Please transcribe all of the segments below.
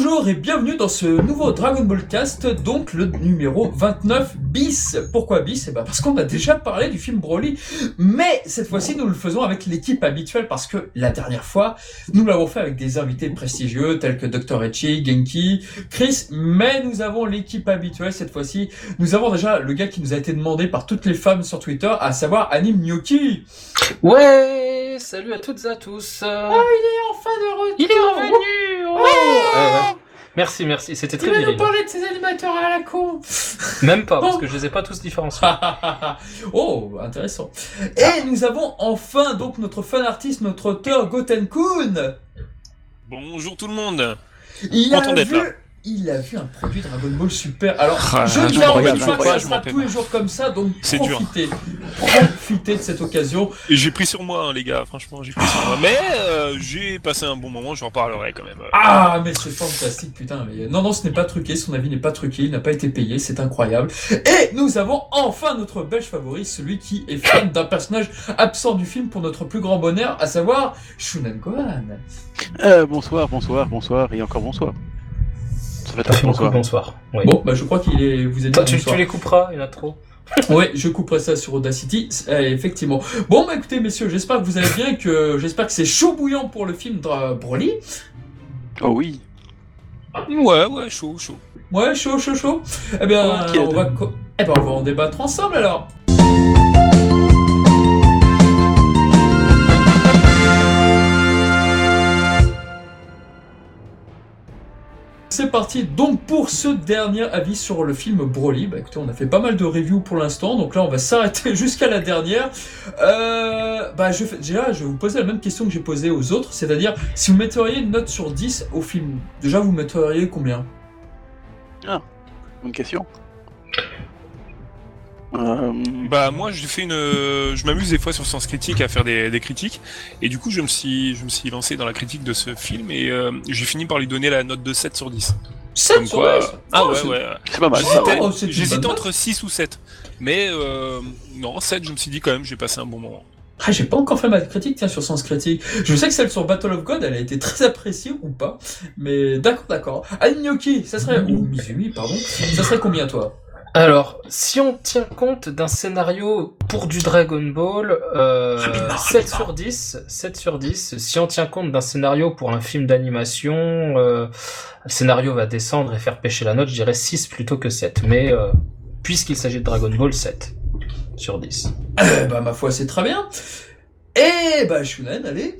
Bonjour et bienvenue dans ce nouveau Dragon Ball Cast, donc le numéro 29 bis. Pourquoi bis? Eh ben parce qu'on a déjà parlé du film Broly, mais cette fois-ci nous le faisons avec l'équipe habituelle parce que la dernière fois nous l'avons fait avec des invités prestigieux tels que Dr. Echi, Genki, Chris, mais nous avons l'équipe habituelle cette fois-ci. Nous avons déjà le gars qui nous a été demandé par toutes les femmes sur Twitter, à savoir Anime Gnocchi. Ouais, salut à toutes et à tous. Oh, il est enfin de retour Il est revenu oh. Merci, merci, c'était très Il va nous parler de ses animateurs à la con Même pas, parce que je les ai pas tous différenciés. oh, intéressant. Et nous avons enfin donc notre fan artiste, notre auteur Gotenkun. Bonjour tout le monde. Il a Content d'être vu, là. Il a vu un produit Dragon Ball Super. Alors, Ah, je ne garantis pas que ça sera tous les jours comme ça, donc C'est dur. profitez, profitez de cette occasion. Et j'ai pris sur moi, hein, les gars. Franchement, j'ai pris sur moi. Mais euh, j'ai passé un bon moment. J'en parlerai quand même. Ah, mais c'est fantastique, putain. Mais... Non, non, ce n'est pas truqué, son avis n'est pas truqué, il n'a pas été payé, c'est incroyable. Et nous avons enfin notre belge favori, celui qui est fan d'un personnage absent du film pour notre plus grand bonheur, à savoir Shunan Gohan. Euh, bonsoir, bonsoir, bonsoir et encore bonsoir. Ça fait de bonsoir. bonsoir. Oui. Bon, bah je crois qu'il est, vous êtes Toi, tu, les couperas, il y en a trop. Ouais, je couperai ça sur Audacity, euh, effectivement. Bon, bah écoutez, messieurs, j'espère que vous allez bien, que j'espère que c'est chaud bouillant pour le film Dra- Broly. Oh oui. Ouais, ouais, chaud, chaud. Ouais, chaud, chaud, chaud. Eh bien, Ok. on va, co- eh ben, on va en débattre ensemble alors. C'est parti donc pour ce dernier avis sur le film Broly. Bah écoutez, on a fait pas mal de reviews pour l'instant, donc là on va s'arrêter jusqu'à la dernière. Euh, bah je je vais vous poser la même question que j'ai posée aux autres, c'est-à-dire si vous metteriez une note sur 10 au film, déjà vous metteriez combien? Bonne question. Euh, Bah moi, je fais une, euh, je m'amuse des fois sur Sens Critique à faire des, des critiques. Et du coup, je me suis, je me suis lancé dans la critique de ce film et euh, j'ai fini par lui donner la note de 7 sur 10. 7 Comme sur quoi- 10 Ah Oh, ouais, ouais. c'est pas mal. J'hésitais, va. Oh, entre 6 ou 7. Mais euh, non, 7, je me suis dit quand même, j'ai passé un bon moment. Ah, j'ai pas encore fait ma critique, tiens, sur Sens Critique. Je sais que celle sur Battle of God, elle a été très appréciée ou pas. Mais d'accord, d'accord. Gnocchi, ça serait, ou Mizumi, pardon. Ça serait combien, toi? Alors, si on tient compte d'un scénario pour du Dragon Ball, euh, Rapidement, 7 rapidement. sur 10, 7 sur 10. Si on tient compte d'un scénario pour un film d'animation, euh, le scénario va descendre et faire pêcher la note, je dirais 6 plutôt que 7. Mais euh, puisqu'il s'agit de Dragon Ball, 7 sur 10. Eh bah, ma foi, c'est très bien. Et bah, Shunan, allez.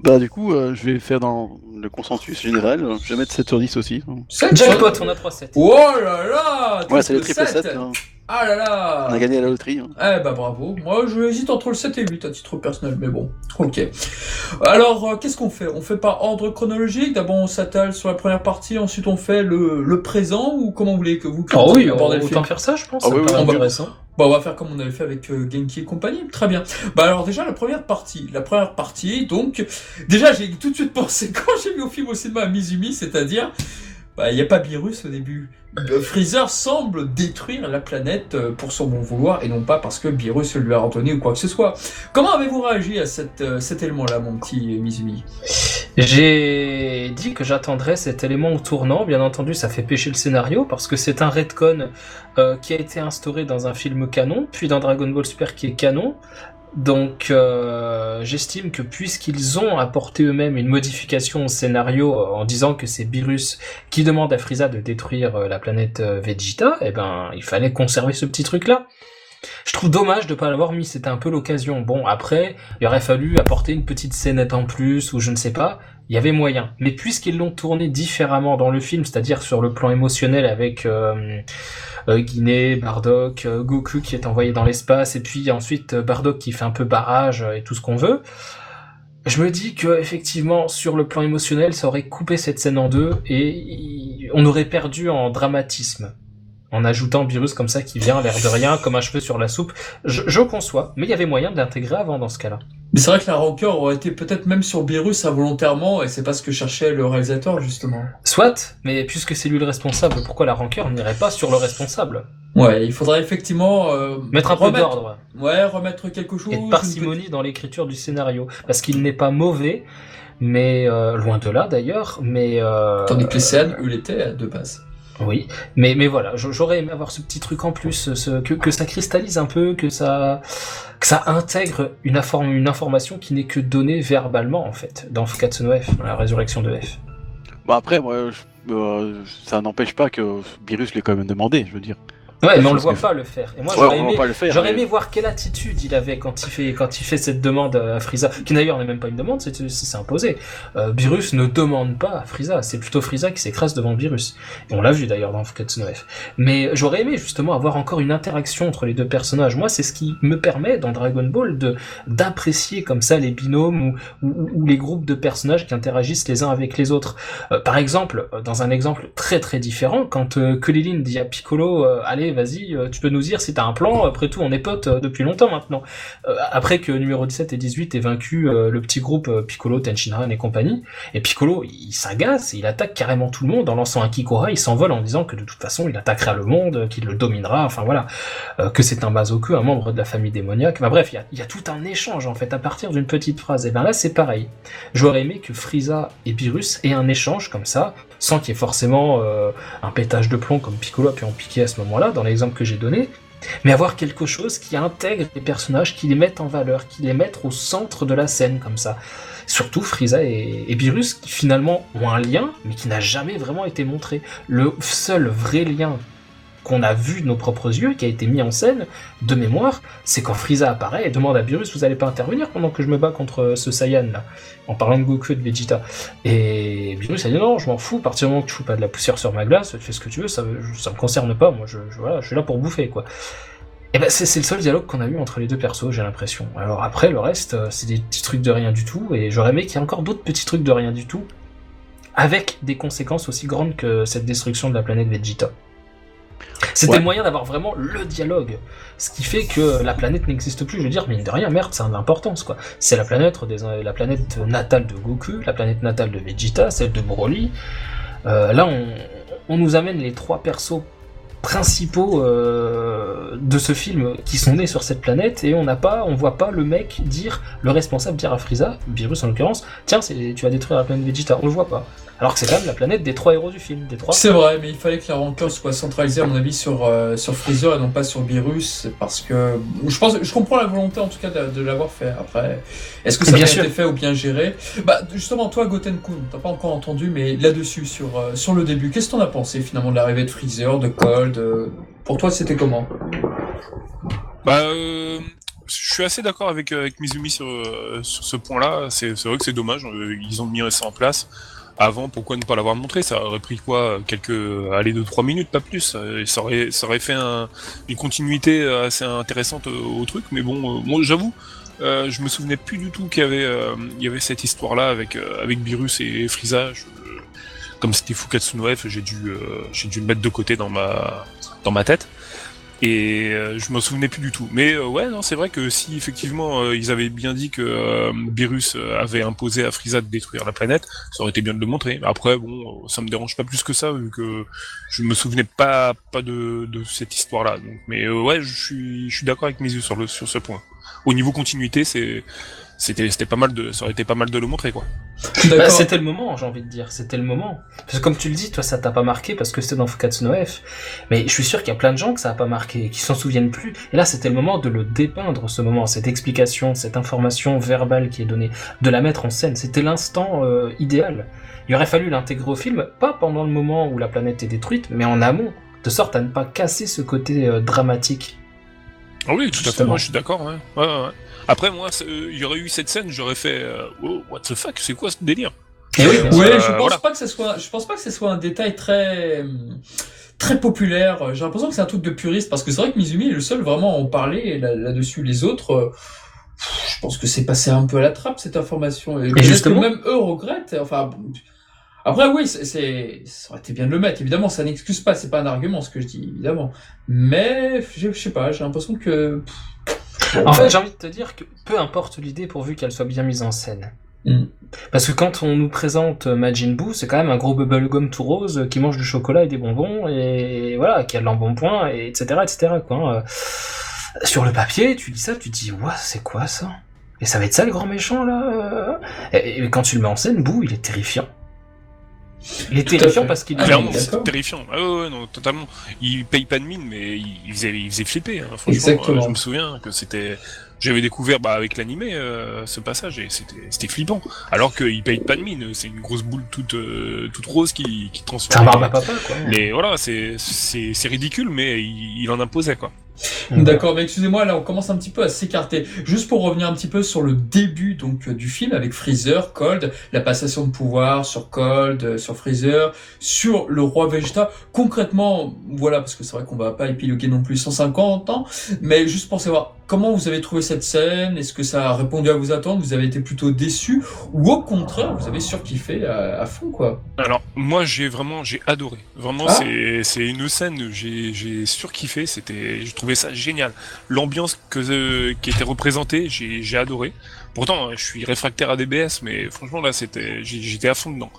Bah du coup, euh, je vais faire dans le consensus général. Je vais mettre 7 sur 10 aussi. 7 Jackpot, on a 3 7. Oh là là! Ouais, c'est le triple triple 7. hein. Ah là là! On a gagné à la loterie. hein. Eh bah bravo. Moi, je hésite entre le 7 et 8 à titre personnel, mais bon. Ok. Alors, euh, qu'est-ce qu'on fait? On fait par ordre chronologique? D'abord, on s'attale sur la première partie, ensuite on fait le, le présent, ou comment vous voulez que vous Oh oui, on autant film? faire ça, je pense. Ah ça oui, oui, va- intéressant. Bon, on va faire comme on avait fait avec euh, Genki et compagnie. Très bien. Bah alors déjà, la première partie. La première partie, donc... Déjà, j'ai tout de suite pensé, quand j'ai vu au film au cinéma à Mizumi, c'est-à-dire... Bah, il n'y a pas virus au début. Freezer semble détruire la planète euh, pour son bon vouloir et non pas parce que Beerus lui a ordonné ou quoi que ce soit. Comment avez-vous réagi à euh, cet élément-là, mon petit Mizumi? J'ai dit que j'attendrais cet élément au tournant. Bien entendu, ça fait pêcher le scénario parce que c'est un retcon euh, qui a été instauré dans un film canon, puis dans Dragon Ball Super qui est canon. Donc, euh, j'estime que puisqu'ils ont apporté eux-mêmes une modification au scénario euh, en disant que c'est Beerus qui demande à Frieza de détruire la planète Vegeta, eh ben, il fallait conserver ce petit truc-là. Je trouve dommage de pas l'avoir mis, c'était un peu l'occasion. Bon, après, il aurait fallu apporter une petite scénette en plus, ou je ne sais pas, il y avait moyen. Mais puisqu'ils l'ont tourné différemment dans le film, c'est-à-dire sur le plan émotionnel avec euh, euh, Guinée, Bardock, euh, Goku qui est envoyé dans l'espace, et puis ensuite euh, Bardock qui fait un peu barrage et tout ce qu'on veut, je me dis que effectivement sur le plan émotionnel, ça aurait coupé cette scène en deux et on aurait perdu en dramatisme. En ajoutant Beerus comme ça qui vient l'air de rien, comme un cheveu sur la soupe. Je, je conçois, mais il y avait moyen de l'intégrer avant dans ce cas-là. Mais c'est vrai que la rancœur aurait été peut-être même sur Beerus involontairement, et c'est pas ce que cherchait le réalisateur, justement. Soit, mais puisque c'est lui le responsable, pourquoi la rancœur n'irait pas sur le responsable? Ouais, il faudrait effectivement... euh, Mettre un peu remettre- d'ordre Ouais, remettre quelque chose... et de parcimonie dans l'écriture du scénario. Parce qu'il n'est pas mauvais, mais euh, loin de là d'ailleurs. Mais euh, Tandis que les Céanes, eux, l'étaient de base. Oui, mais voilà, j'aurais aimé avoir ce petit truc en plus, que ça cristallise un peu, que ça que ça intègre une, inform- une information qui n'est que donnée verbalement en fait dans Fukatsu no F, dans la résurrection de F. Bon, après, euh, ça n'empêche pas que Virus l'ait quand même demandé, je veux dire. Ouais, mais on le voit que- pas le faire. Et moi, Ouais, j'aurais aimé, pas le faire. J'aurais mais- aimé voir quelle attitude il avait quand il fait quand il fait cette demande à Frieza, qui d'ailleurs n'est même pas une demande, c'est c'est imposé. Euh, Beerus ne demande pas à Frieza, c'est plutôt Frieza qui s'écrase devant Beerus. Et on l'a vu d'ailleurs dans Fukatsu no F. Mais j'aurais aimé justement avoir encore une interaction entre les deux personnages. Moi, c'est ce qui me permet dans Dragon Ball de d'apprécier comme ça les binômes ou, ou, ou les groupes de personnages qui interagissent les uns avec les autres. Euh, par exemple, euh, dans un exemple très très différent, quand euh, Kulilin dit à Piccolo, euh, vas-y, euh, tu peux nous dire si t'as un plan. Après tout, on est potes euh, depuis longtemps maintenant. Euh, après que numéro 17 et 18 aient vaincu le petit groupe Piccolo, Tenshinhan et compagnie, et Piccolo, il s'agace il attaque carrément tout le monde en lançant un Kikora. Il s'envole en disant que de toute façon, il attaquera le monde, qu'il le dominera. Enfin voilà, que c'est un Bazoku, un membre de la famille démoniaque. Enfin bref, il y a, il y a tout un échange en fait à partir d'une petite phrase. Et ben là, c'est pareil. J'aurais aimé que Frieza et Beerus aient un échange comme ça, sans qu'il y ait forcément euh, un pétage de plomb comme Piccolo a pu en piquer à ce moment-là, dans l'exemple que j'ai donné, mais avoir quelque chose qui intègre les personnages, qui les mette en valeur, qui les mette au centre de la scène comme ça. Surtout Frieza et, et Beerus qui finalement ont un lien, mais qui n'a jamais vraiment été montré. Le seul vrai lien qu'on a vu de nos propres yeux, qui a été mis en scène, de mémoire, c'est quand Frieza apparaît et demande à Beerus, vous allez pas intervenir pendant que je me bats contre ce Saiyan là, en parlant de Goku et de Vegeta. Et Beerus a dit non, je m'en fous, à partir du moment que tu fous pas de la poussière sur ma glace, fais ce que tu veux, ça, ça me concerne pas, moi je, suis là pour bouffer quoi. Et ben c'est c'est le seul dialogue qu'on a eu entre les deux persos, j'ai l'impression. Alors après le reste, euh, c'est des petits trucs de rien du tout, et j'aurais aimé qu'il y ait encore d'autres petits trucs de rien du tout, avec des conséquences aussi grandes que cette destruction de la planète Vegeta. C'était Ouais. moyen d'avoir vraiment le dialogue. Ce qui fait que la planète n'existe plus. Je veux dire, mine de rien, merde, a de l'importance, quoi. C'est la planète, des, la planète natale de Goku, la planète natale de Vegeta, celle de Broly. Euh, là, on, on nous amène les trois persos principaux euh, de ce film qui sont nés sur cette planète et on n'a pas, on voit pas le mec dire, le responsable dire à Frieza, Virus en l'occurrence, tiens, c'est- tu vas détruire la planète Vegeta. On le voit pas. Alors que c'est quand même la planète des trois héros du film, des trois. C'est vrai, mais il fallait que la rancœur soit centralisée, à mon avis, sur, euh, sur Freezer et non pas sur Beerus, parce que je pense, je comprends la volonté, en tout cas, de, de l'avoir fait. Après, est-ce que ça a Bien bien sûr. été fait ou bien géré? Bah, justement, toi, Gotenkun, t'as pas encore entendu, mais là-dessus, sur, euh, sur le début, qu'est-ce que t'en as pensé, finalement, de l'arrivée de Freezer, de Cold euh, Pour toi, c'était comment? Bah, euh, je suis assez d'accord avec, avec Mizumi sur, euh, sur ce point-là. C'est c'est vrai que c'est dommage. ils ont mis ça en place. Avant, pourquoi ne pas l'avoir montré? Ça aurait pris quoi? Quelques, allez, deux trois minutes, pas plus. Euh, Ça aurait, ça aurait fait un- une continuité assez intéressante au, au truc. Mais bon, euh, j'avoue, euh, je me souvenais plus du tout qu'il y avait, euh, il y avait cette histoire-là avec euh, avec Beerus et. Je- comme c'était Fukatsu no j'ai dû, euh, j'ai dû le mettre de côté dans ma, dans ma tête. Et euh, je m'en souvenais plus du tout. Mais euh, ouais, non, c'est vrai que si effectivement euh, ils avaient bien dit que euh, Beerus euh, avait imposé à Frieza de détruire la planète, ça aurait été bien de le montrer. Après, bon, ça me dérange pas plus que ça vu que je me souvenais pas pas de, de cette histoire-là. Donc, mais euh, ouais, je suis je suis d'accord avec mes yeux sur le sur ce point. Au niveau continuité, c'est c'était c'était pas mal de ça aurait été pas mal de le montrer quoi. Bah, c'était le moment, j'ai envie de dire. C'était le moment. Parce que comme tu le dis, toi, ça t'a pas marqué parce que c'était dans Fukatsu no F. Mais je suis sûr qu'il y a plein de gens que ça a pas marqué, qui s'en souviennent plus. Et là, c'était le moment de le dépeindre, ce moment, cette explication, cette information verbale qui est donnée, de la mettre en scène. C'était l'instant euh, idéal. Il aurait fallu l'intégrer au film, pas pendant le moment où la planète est détruite, mais en amont, de sorte à ne pas casser ce côté euh, dramatique. Ah oui, tout à fait. Moi, je suis d'accord. Ouais. Ouais, ouais, ouais. Après, moi, euh, il y aurait eu cette scène, j'aurais fait euh, oh, what the fuck, c'est quoi ce délire? Et oui, sûr. Ouais, Euh, je pense voilà. pas que ce soit, je pense pas que ce soit un détail très, très populaire. J'ai l'impression que c'est un truc de puriste parce que c'est vrai que Mizumi est le seul vraiment à en parler là- là-dessus. Les autres, euh, je pense que c'est passé un peu à la trappe cette information. Et, justement- que même eux regrettent. Enfin, après oui, c'est, c'est, ça aurait été bien de le mettre. Évidemment, ça n'excuse pas. C'est pas un argument ce que je dis, évidemment. Mais je, je sais pas. J'ai l'impression que. pff, En fait, j'ai envie de te dire que peu importe l'idée pourvu qu'elle soit bien mise en scène. Mm. Parce que quand on nous présente euh, Majin Buu, c'est quand même un gros bubblegum tout rose euh, qui mange du chocolat et des bonbons et voilà, qui a de l'embonpoint et etc etc quoi. hein. Euh, Sur le papier, tu dis ça, tu te dis ouah c'est quoi ça? Et ça va être ça le grand méchant là? Et, et quand tu le mets en scène, Boo, il est terrifiant. Il est terrifiant parce qu'il Ah, est Clairement, oui, c'est terrifiant. Ah ouais, ouais, non, totalement. Il paye pas de mine, mais il, faisait, il faisait flipper. Hein. Franchement, Exactement. euh, je me souviens que c'était. J'avais découvert bah, avec l'animé euh, ce passage et c'était c'était flippant. Alors qu'il paye pas de mine, c'est une grosse boule toute euh, toute rose qui qui transforme. barbe à papa, quoi. les voilà, c'est c'est c'est ridicule, mais il, il en imposait quoi. D'accord, mais excusez-moi, là on commence un petit peu à s'écarter. Juste pour revenir un petit peu sur le début donc euh, du film avec Freezer, Cold, la passation de pouvoir sur Cold, euh, sur Freezer, sur le roi Vegeta. Concrètement, voilà, parce que c'est vrai qu'on va pas épiloguer non plus 150 ans, mais juste pour savoir comment vous avez trouvé cette scène, est-ce que ça a répondu à vos attentes, vous avez été plutôt déçu, ou au contraire, vous avez surkiffé à, à fond quoi? Alors moi j'ai vraiment j'ai adoré. Vraiment Ah. c'est une scène j'ai surkiffé. C'était je ça génial. L'ambiance que euh, qui était représentée j'ai j'ai adoré. Pourtant je suis réfractaire à DBS mais franchement là c'était j'étais à fond dedans.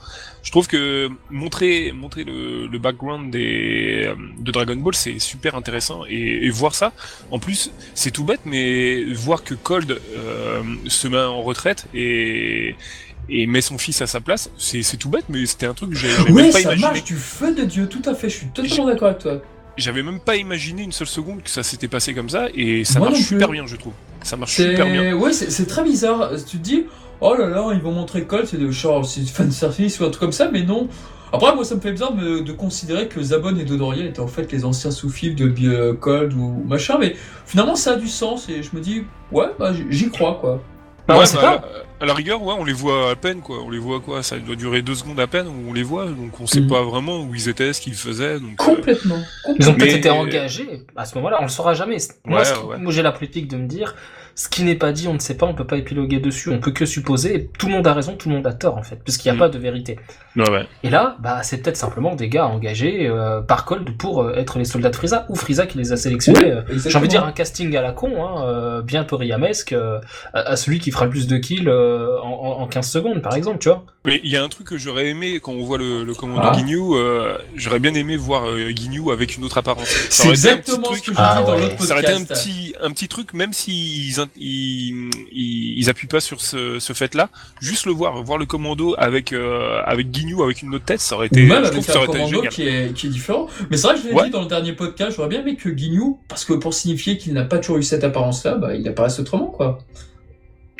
Je trouve que montrer montrer le, le background des euh, de Dragon Ball c'est super intéressant et, et voir ça en plus c'est tout bête mais voir que Cold euh, se met en retraite et et met son fils à sa place, c'est c'est tout bête, mais c'était un truc que j'avais j'avais Oui, même pas ça imaginé. marche du feu de Dieu, tout à fait, je suis totalement d'accord avec toi. J'avais même pas imaginé une seule seconde que ça s'était passé comme ça, et ça Moi marche super bien, je trouve. Ça marche super bien. Ouais, c'est très bizarre. Tu te dis, oh là là, ils vont montrer Colt, c'est de genre c'est fan service ou un truc comme ça, mais non. Après, moi, ça me fait bizarre de, de considérer que Zabon et Dodoria étaient en fait les anciens sous-fifs de Cold ou machin, mais finalement, ça a du sens et je me dis, ouais, bah, j'y crois quoi. Bah, Ouais, bah, pas. à la- à la rigueur, ouais, on les voit à peine, quoi. On les voit quoi Ça doit durer deux secondes à peine où on les voit, donc on sait Mhm. pas vraiment où ils étaient, ce qu'ils faisaient. Donc, euh, Complètement. Ils ont peut-être Mais- été engagés. À ce moment-là, on le saura jamais. Moi, Ouais, ce qui- ouais. moi, j'ai la politique de me dire, ce qui n'est pas dit, on ne sait pas, on peut pas épiloguer dessus, on peut que supposer. Et tout le monde a raison, tout le monde a tort en fait, puisqu'il n'y a Mm. pas de vérité. ouais, ouais. Et là, bah, c'est peut-être simplement des gars engagés euh, par Cold pour euh, être les soldats de Frieza, ou Frieza qui les a sélectionnés. euh, J'ai envie de dire un casting à la con, hein, euh, bien toriyamesque, euh, à, à celui qui fera le plus de kills euh, en, en- en 15 secondes, par exemple, tu vois. Mais il y a un truc que j'aurais aimé quand on voit le, le commando Ah. Ginyu, euh, j'aurais bien aimé voir euh, Ginyu avec une autre apparence. C'est exactement ce truc- que je Ah dans ouais. l'autre Ça aurait été un podcast. petit, un petit truc, même s'ils ils, ils, ils appuient pas sur ce, ce fait-là, juste le voir, voir le commando avec euh, avec Guignou, avec une autre tête, ça aurait été, Ou même avec ça un commando génial. qui est, qui est différent. Mais c'est vrai que je l'ai Ouais. dit dans le dernier podcast, j'aurais bien aimé que Guignou, parce que pour signifier qu'il n'a pas toujours eu cette apparence-là, bah, il apparaisse autrement, quoi.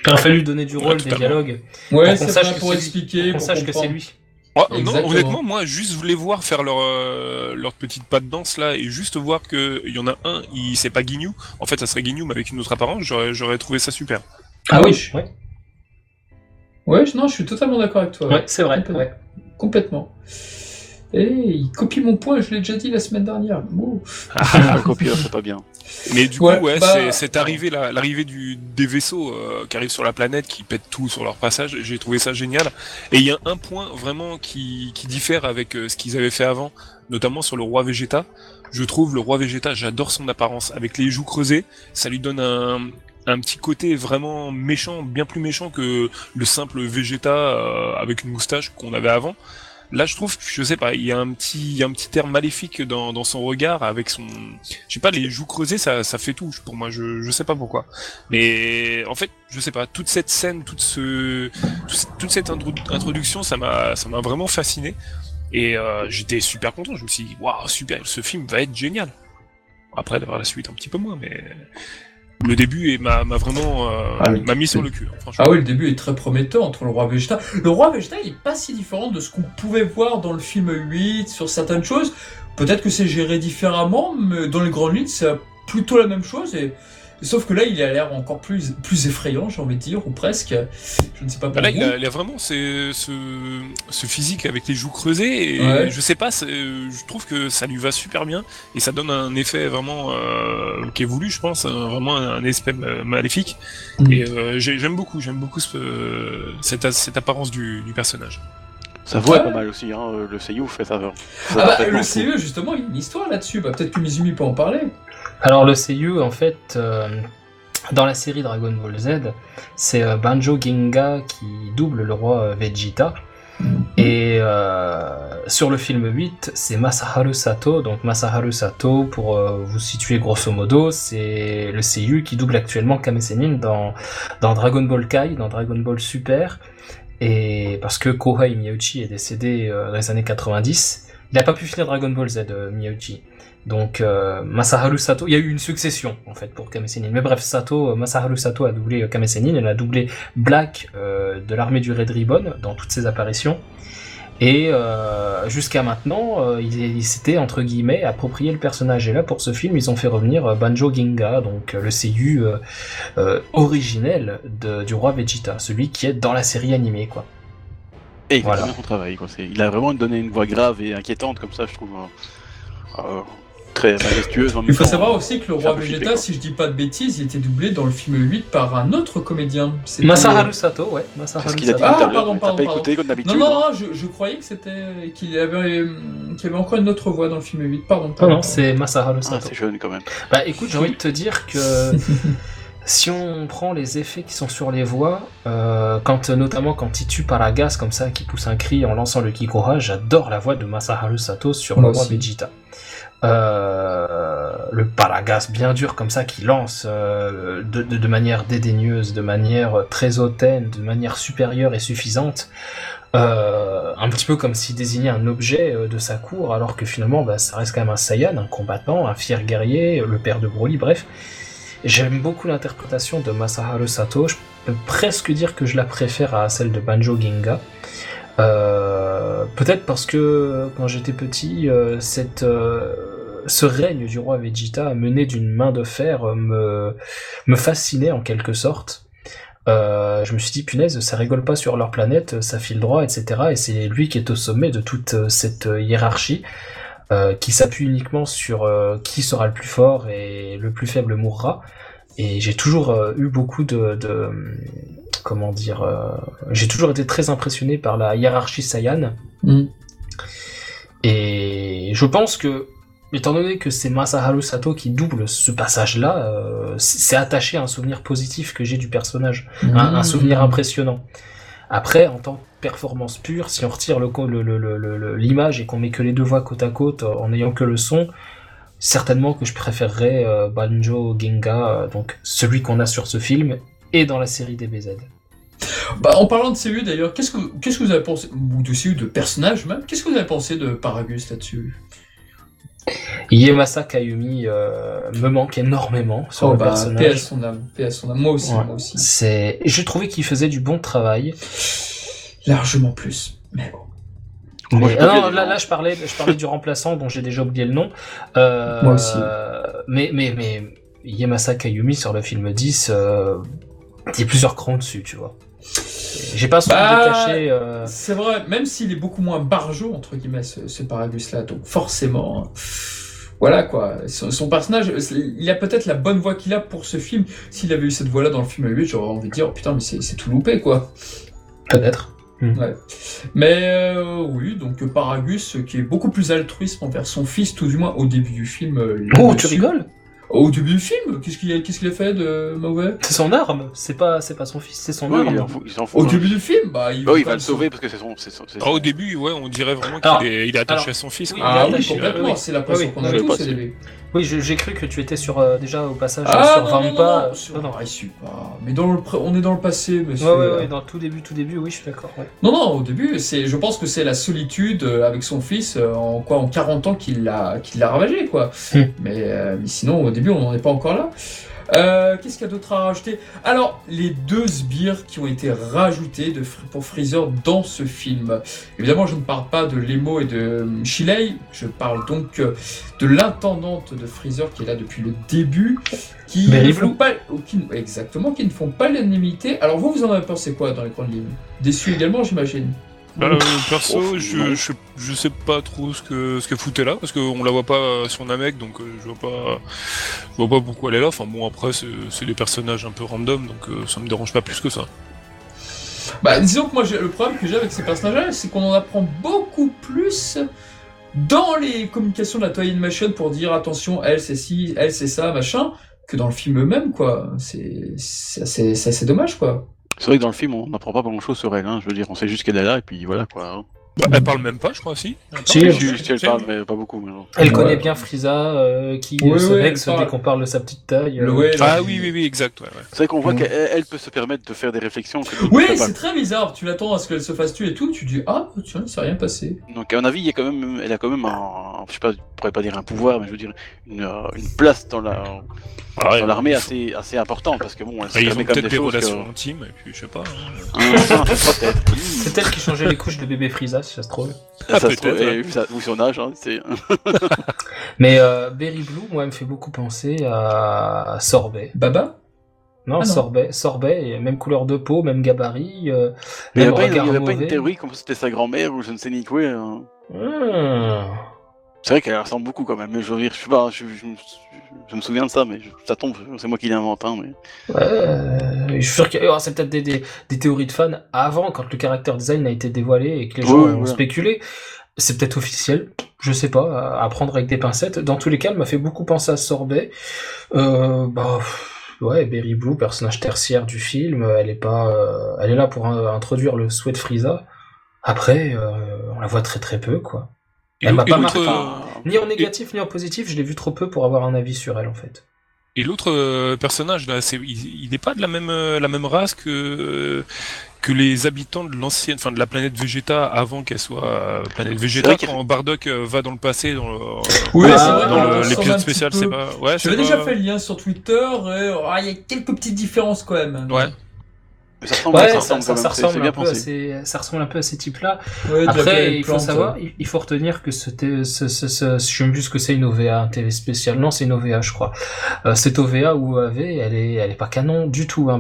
Il aurait fallu lui donner du Ouais, rôle, des totalement. dialogue, Ouais, qu'on c'est que pour expliquer, qu'on pour sache que c'est lui. Oh, non, honnêtement, moi, juste voulais voir faire leur euh, leur petite pas de danse là et juste voir que il y en a un, il c'est pas Guignou. En fait, ça serait Guignou mais avec une autre apparence. J'aurais j'aurais trouvé ça super. Ah oui. Ouais, non, je suis totalement d'accord avec toi. ouais c'est vrai. Complètement. ouais. Complètement. Et il copie mon point, je l'ai déjà dit la semaine dernière. Ouh. Le copieur, c'est pas bien. Mais du Ouais, coup, ouais, bah- c'est la- l'arrivée du des vaisseaux euh, qui arrivent sur la planète, qui pètent tout sur leur passage. J'ai trouvé ça génial. Et il y a un point vraiment qui, qui diffère avec euh, ce qu'ils avaient fait avant, notamment sur le roi Vegeta. Je trouve le roi Vegeta, j'adore son apparence, avec les joues creusées, ça lui donne un un petit côté vraiment méchant, bien plus méchant que le simple Vegeta euh, avec une moustache qu'on avait avant. Là, je trouve, je sais pas, il y a un petit, un petit air maléfique dans, dans son regard, avec son, je sais pas, les joues creusées, ça, ça fait tout pour moi. Je, je sais pas pourquoi. Mais en fait, je sais pas, toute cette scène, toute ce, tout- toute cette introdu- introduction, ça m'a, ça m'a vraiment fasciné. Et euh, j'étais super content. Je me suis dit, waouh, super, ce film va être génial. Après, d'avoir la suite un petit peu moins, mais le début est- m'a, m'a vraiment, euh, Ah oui. m'a mis sur le cul. hein, franchement. Ah oui, le début est très prometteur entre le roi Vegeta. Le roi Vegeta, il est pas si différent de ce qu'on pouvait voir dans le film 8 sur certaines choses. Peut-être que c'est géré différemment, mais dans les grandes lignes, c'est plutôt la même chose. Et... Sauf que là, il a l'air encore plus, plus effrayant, j'ai envie de dire, ou presque. Je ne sais pas Bah là, il a, il a vraiment ce, ce, ce physique avec les joues creusées et Ouais. je sais pas, c'est- je trouve que ça lui va super bien et ça donne un effet vraiment euh, qui est voulu, je pense, vraiment un, aspect ma- maléfique. Mm. Et euh, j'ai- j'aime beaucoup, j'aime beaucoup ce- cette, cette apparence du, du personnage. Sa voix Ouais. pas mal aussi, hein. Le Seiyu fait ça. ça Ah bah, le. CE, justement, il y a une histoire là-dessus. Bah, Peut-être que Mizumi peut en parler. Alors le Seiyu, en fait, euh, dans la série Dragon Ball Z, c'est euh, Banjo Ginga qui double le roi euh, Vegeta. Et euh, sur le film 8, c'est Masaharu Sato. Donc Masaharu Sato, pour euh, vous situer grosso modo, c'est le Seiyu qui double actuellement Kame Sennin dans, dans Dragon Ball Kai, dans Dragon Ball Super. Et parce que Kohei Miyauchi est décédé euh, dans les années 90, il n'a pas pu finir Dragon Ball Z, Miyauchi. Donc euh, Masaharu Sato, il y a eu une succession en fait pour Kame Sennin. Mais bref, Sato, euh, Masaharu Sato a doublé euh, Kame Sennin, il a doublé Black euh, de l'armée du Red Ribbon dans toutes ses apparitions. Et euh, jusqu'à maintenant, il, il s'était entre guillemets approprié le personnage. Et là, pour ce film, ils ont fait revenir Banjo Ginga, donc le seiyuu originel de- du roi Vegeta, celui qui est dans la série animée, quoi. Et il Voilà. fait bien son travail. Quoi. C'est- Il a vraiment donné une voix grave et inquiétante comme ça, je trouve. Très majestueuse en même Il faut temps. savoir aussi que le roi Vegeta, si je dis pas de bêtises, il était doublé dans le film 8 par un autre comédien. Masaharu Sato, ouais, Masaharu ce qu'il a dit Sato. Ah, pardon, T'as pardon, pas pardon. écouté comme d'habitude. Non, non, non, je, je croyais que c'était qu'il avait, euh, qu'il y avait encore une autre voix dans le film 8. Pardon. Non, pardon, non, c'est Masaharu Ah, Sato. c'est jeune quand même. Bah écoute, j'ai envie de te dire que si on prend les effets qui sont sur les voix, euh, quand notamment quand il tue Paragas comme ça, qui pousse un cri en lançant le Kikoha, j'adore la voix de Masaharu Sato sur Moi le roi aussi. Vegeta. Euh, le Paragas bien dur comme ça qui lance euh, de manière dédaigneuse, de manière très hautaine, de manière supérieure et suffisante. Euh, un petit peu comme s'il désignait un objet euh, de sa cour, alors que finalement, bah, ça reste quand même un Saiyan, un combattant, un fier guerrier, le père de Broly, bref. J'aime beaucoup l'interprétation de Masaharu Sato. Je peux presque dire que je la préfère à celle de Banjo Ginga. Euh, Peut-être parce que quand j'étais petit, euh, cette, euh, ce règne du roi Vegeta mené d'une main de fer euh, me, me fascinait en quelque sorte. Euh, je me suis dit, punaise, ça rigole pas sur leur planète, ça file droit, etc. Et c'est lui qui est au sommet de toute cette hiérarchie, qui s'appuie uniquement sur qui sera le plus fort et le plus faible mourra. Et j'ai toujours eu beaucoup de, de comment dire, euh, j'ai toujours été très impressionné par la hiérarchie Saiyan. Mm. Et je pense que, étant donné que c'est Masaharu Sato qui double ce passage-là, euh, c'est attaché à un souvenir positif que j'ai du personnage, un, un souvenir impressionnant. Après, en tant que performance pure, si on retire le- le- le- l'image et qu'on met que les deux voix côte à côte euh, en n'ayant que le son, certainement que je préférerais euh, Banjo Ginga, euh, donc celui qu'on a sur ce film et dans la série DBZ. Bah, en parlant de CU d'ailleurs, qu'est-ce que, qu'est-ce que vous avez pensé, ou de CU, de personnage même, qu'est-ce que vous avez pensé de Paragus là-dessus? Yemasa Kayumi euh, me manque énormément sur Oh le bah, personnage. paix à son âme, paix à son âme. Moi aussi, Ouais. moi aussi. C'est, j'ai trouvé qu'il faisait du bon travail. Largement plus. Mais bon. Moi, Mais- je ah non, là, non. là, je parlais, je parlais du remplaçant dont j'ai déjà oublié le nom. Euh, Moi aussi. Mais, mais, mais Yemasa Kayumi sur le film 10, euh, il y a plusieurs crans dessus, tu vois. J'ai pas Bah, de cacher. euh, C'est vrai, même s'il est beaucoup moins barjot, entre guillemets, ce, ce Paragus-là, donc forcément, voilà quoi, son, son personnage, il a peut-être la bonne voix qu'il a pour ce film. S'il avait eu cette voix-là dans le film 8, j'aurais envie de dire, oh, putain, mais c'est tout loupé quoi. Peut-être. Ouais. Mais euh, oui, donc Paragus, qui est beaucoup plus altruiste envers son fils, tout du moins au début du film. euh, Oh, tu rigoles? Au début du film? Qu'est-ce qu'il a, qu'est-ce qu'il a fait de mauvais? C'est son arme. C'est pas, c'est pas son fils, c'est son Oui, il arme. s'en fout. Il s'en fout Au hein. début du film, bah il, Bah oui, il va le sauver parce que c'est son. c'est son- c'est Ah, au début, ouais, on dirait vraiment Alors- qu'il est, il est attaché alors- à son fils. oui, quoi. Ah il est oui, attaché, complètement, oui. c'est l'impression Oui, qu'on a tous pas début. Oui, je- j'ai cru que tu étais sur euh, déjà au passage Ah sur non, non, non, Vampa. non, sur Non, non. ah, je suis pas. Mais dans le pré- on est dans le passé, monsieur. Ouais, ouais, ouais, dans le tout début, tout début, oui, je suis d'accord. ouais. Non, non, au début, c'est, je pense que c'est la solitude euh, avec son fils euh, en quoi, en 40 ans qu'il l'a, qu'il l'a ravagé, quoi. Hmm. Mais, euh, mais sinon, au début, on n'en est pas encore là. Euh, qu'est-ce qu'il y a d'autre à rajouter? Alors, les deux sbires qui ont été rajoutés de, pour Freezer dans ce film. Évidemment, je ne parle pas de Lemo et de euh, Shilei, je parle donc euh, de l'intendante de Freezer qui est là depuis le début, qui Mary ne font pas, qui- exactement, qui ne font pas l'unanimité. Alors vous, vous en avez pensé quoi dans les grandes lignes? Déçu également, j'imagine. Euh, perso, Oh, je, je, je sais pas trop ce que ce que foutait là parce qu'on la voit pas sur Namek donc euh, je vois pas je vois pas pourquoi elle est là. Enfin bon après c'est c'est des personnages un peu random donc euh, ça me dérange pas plus que ça. Bah, disons que moi, j'ai- le problème que j'ai avec ces personnages-là, c'est qu'on en apprend beaucoup plus dans les communications de la Toy Animation pour dire attention, elle c'est ci, elle c'est ça, machin, que dans le film eux-mêmes, quoi. C'est c'est assez, c'est assez dommage, quoi. C'est vrai que dans le film, on n'apprend pas grand chose sur elle. Hein. Je veux dire, on sait juste qu'elle est là et puis voilà quoi. Bah, elle parle même pas, je crois, si. Elle Si, parle, si, si, si. parle, mais pas beaucoup. Mais. Elle Ouais. connaît bien Frieza, euh, qui Oui, se vexe elle dès qu'on parle de sa petite taille. euh. Ouais, Ah oui, oui, oui, exact, ouais. ouais. C'est vrai qu'on voit Mm. qu'elle elle peut se permettre de faire des réflexions. Oui, c'est très bizarre. Tu l'attends à ce qu'elle se fasse tuer et tout. Tu dis ah tiens, c'est rien passé. Donc à mon avis, il y a quand même, elle a quand même un, je sais pas, je pourrais pas dire un pouvoir, mais je veux dire une, euh, une place dans la Ah, dans l'armée assez assez importante parce que bon, elle se permet quand même des des choses. relations Que... intimes, et puis je sais pas. hein. Peut-être. C'est elle qui changeait les couches de bébé Frieza, si ça se trouve. Ça, Ah, se trouve, ouais. et sa- vu son âge, hein, c'est. Mais euh, Berry Blue, moi, elle me fait beaucoup penser à Sorbet. Baba? Non, Ah non. Sorbet, Sorbet, et même couleur de peau, même gabarit, euh, Mais il même n'y avait, pas une- il y regard avait pas une théorie comme c'était sa grand-mère ou je ne sais ni quoi. hein. Hmm. C'est vrai qu'elle ressemble beaucoup quand même. Mais je veux dire, je sais pas, je, je me- je me souviens de ça, mais je- ça tombe, c'est moi qui l'invente. Hein, mais... Ouais, euh, je suis sûr qu'il y oh, c'est peut-être des, des, des théories de fans avant, quand le caractère design a été dévoilé et que les gens ont spéculé. C'est peut-être officiel, je sais pas, à- prendre avec des pincettes. Dans tous les cas, elle m'a fait beaucoup penser à Sorbet. Euh, bah, ouais, Berry Blue, personnage tertiaire du film, elle est pas, euh, elle est là pour euh, introduire le souhait de Frieza. Après, on la voit très très peu, quoi. Elle m'a pas marqué. Ni en négatif ni en positif, je l'ai vu trop peu pour avoir un avis sur elle, en fait. Et l'autre euh, personnage là, c'est il n'est pas de la même euh, la même race que euh, que les habitants de l'ancienne, enfin de la planète Vegeta avant qu'elle soit planète Vegeta. Quand Bardock va dans le passé, dans le, Oui, dans dans l'épisode spécial, c'est pas. Ouais, J'avais déjà fait le lien sur Twitter et ah, il y a quelques petites différences quand même. Ouais. Ça ressemble, Ouais, ça ça, ressemble ça, quand ça même, c'est- c'est ressemble bien un peu à ces, ça ressemble un peu à ces types-là. Ouais, Après, il faut plante. savoir, il il faut retenir que c'était, ce, ce, je plus ce que c'est une OVA, un TV spécial. Non, c'est une OVA, je crois. Euh, cette OVA ou OAV, elle est, elle est pas canon du tout, hein,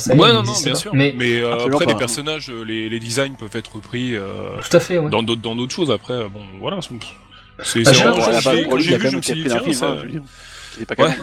Saiyan. Ouais, il non, non, bien pas. sûr. Mais, Mais euh, après, pas. les personnages, euh, les, les designs peuvent être repris euh, tout à fait, ouais. dans d'autres dans d'autres choses. Après, bon, voilà. C'est c'est Ah, j'ai a vu, je me suis dit, un tiens, ça- hein, pas canon.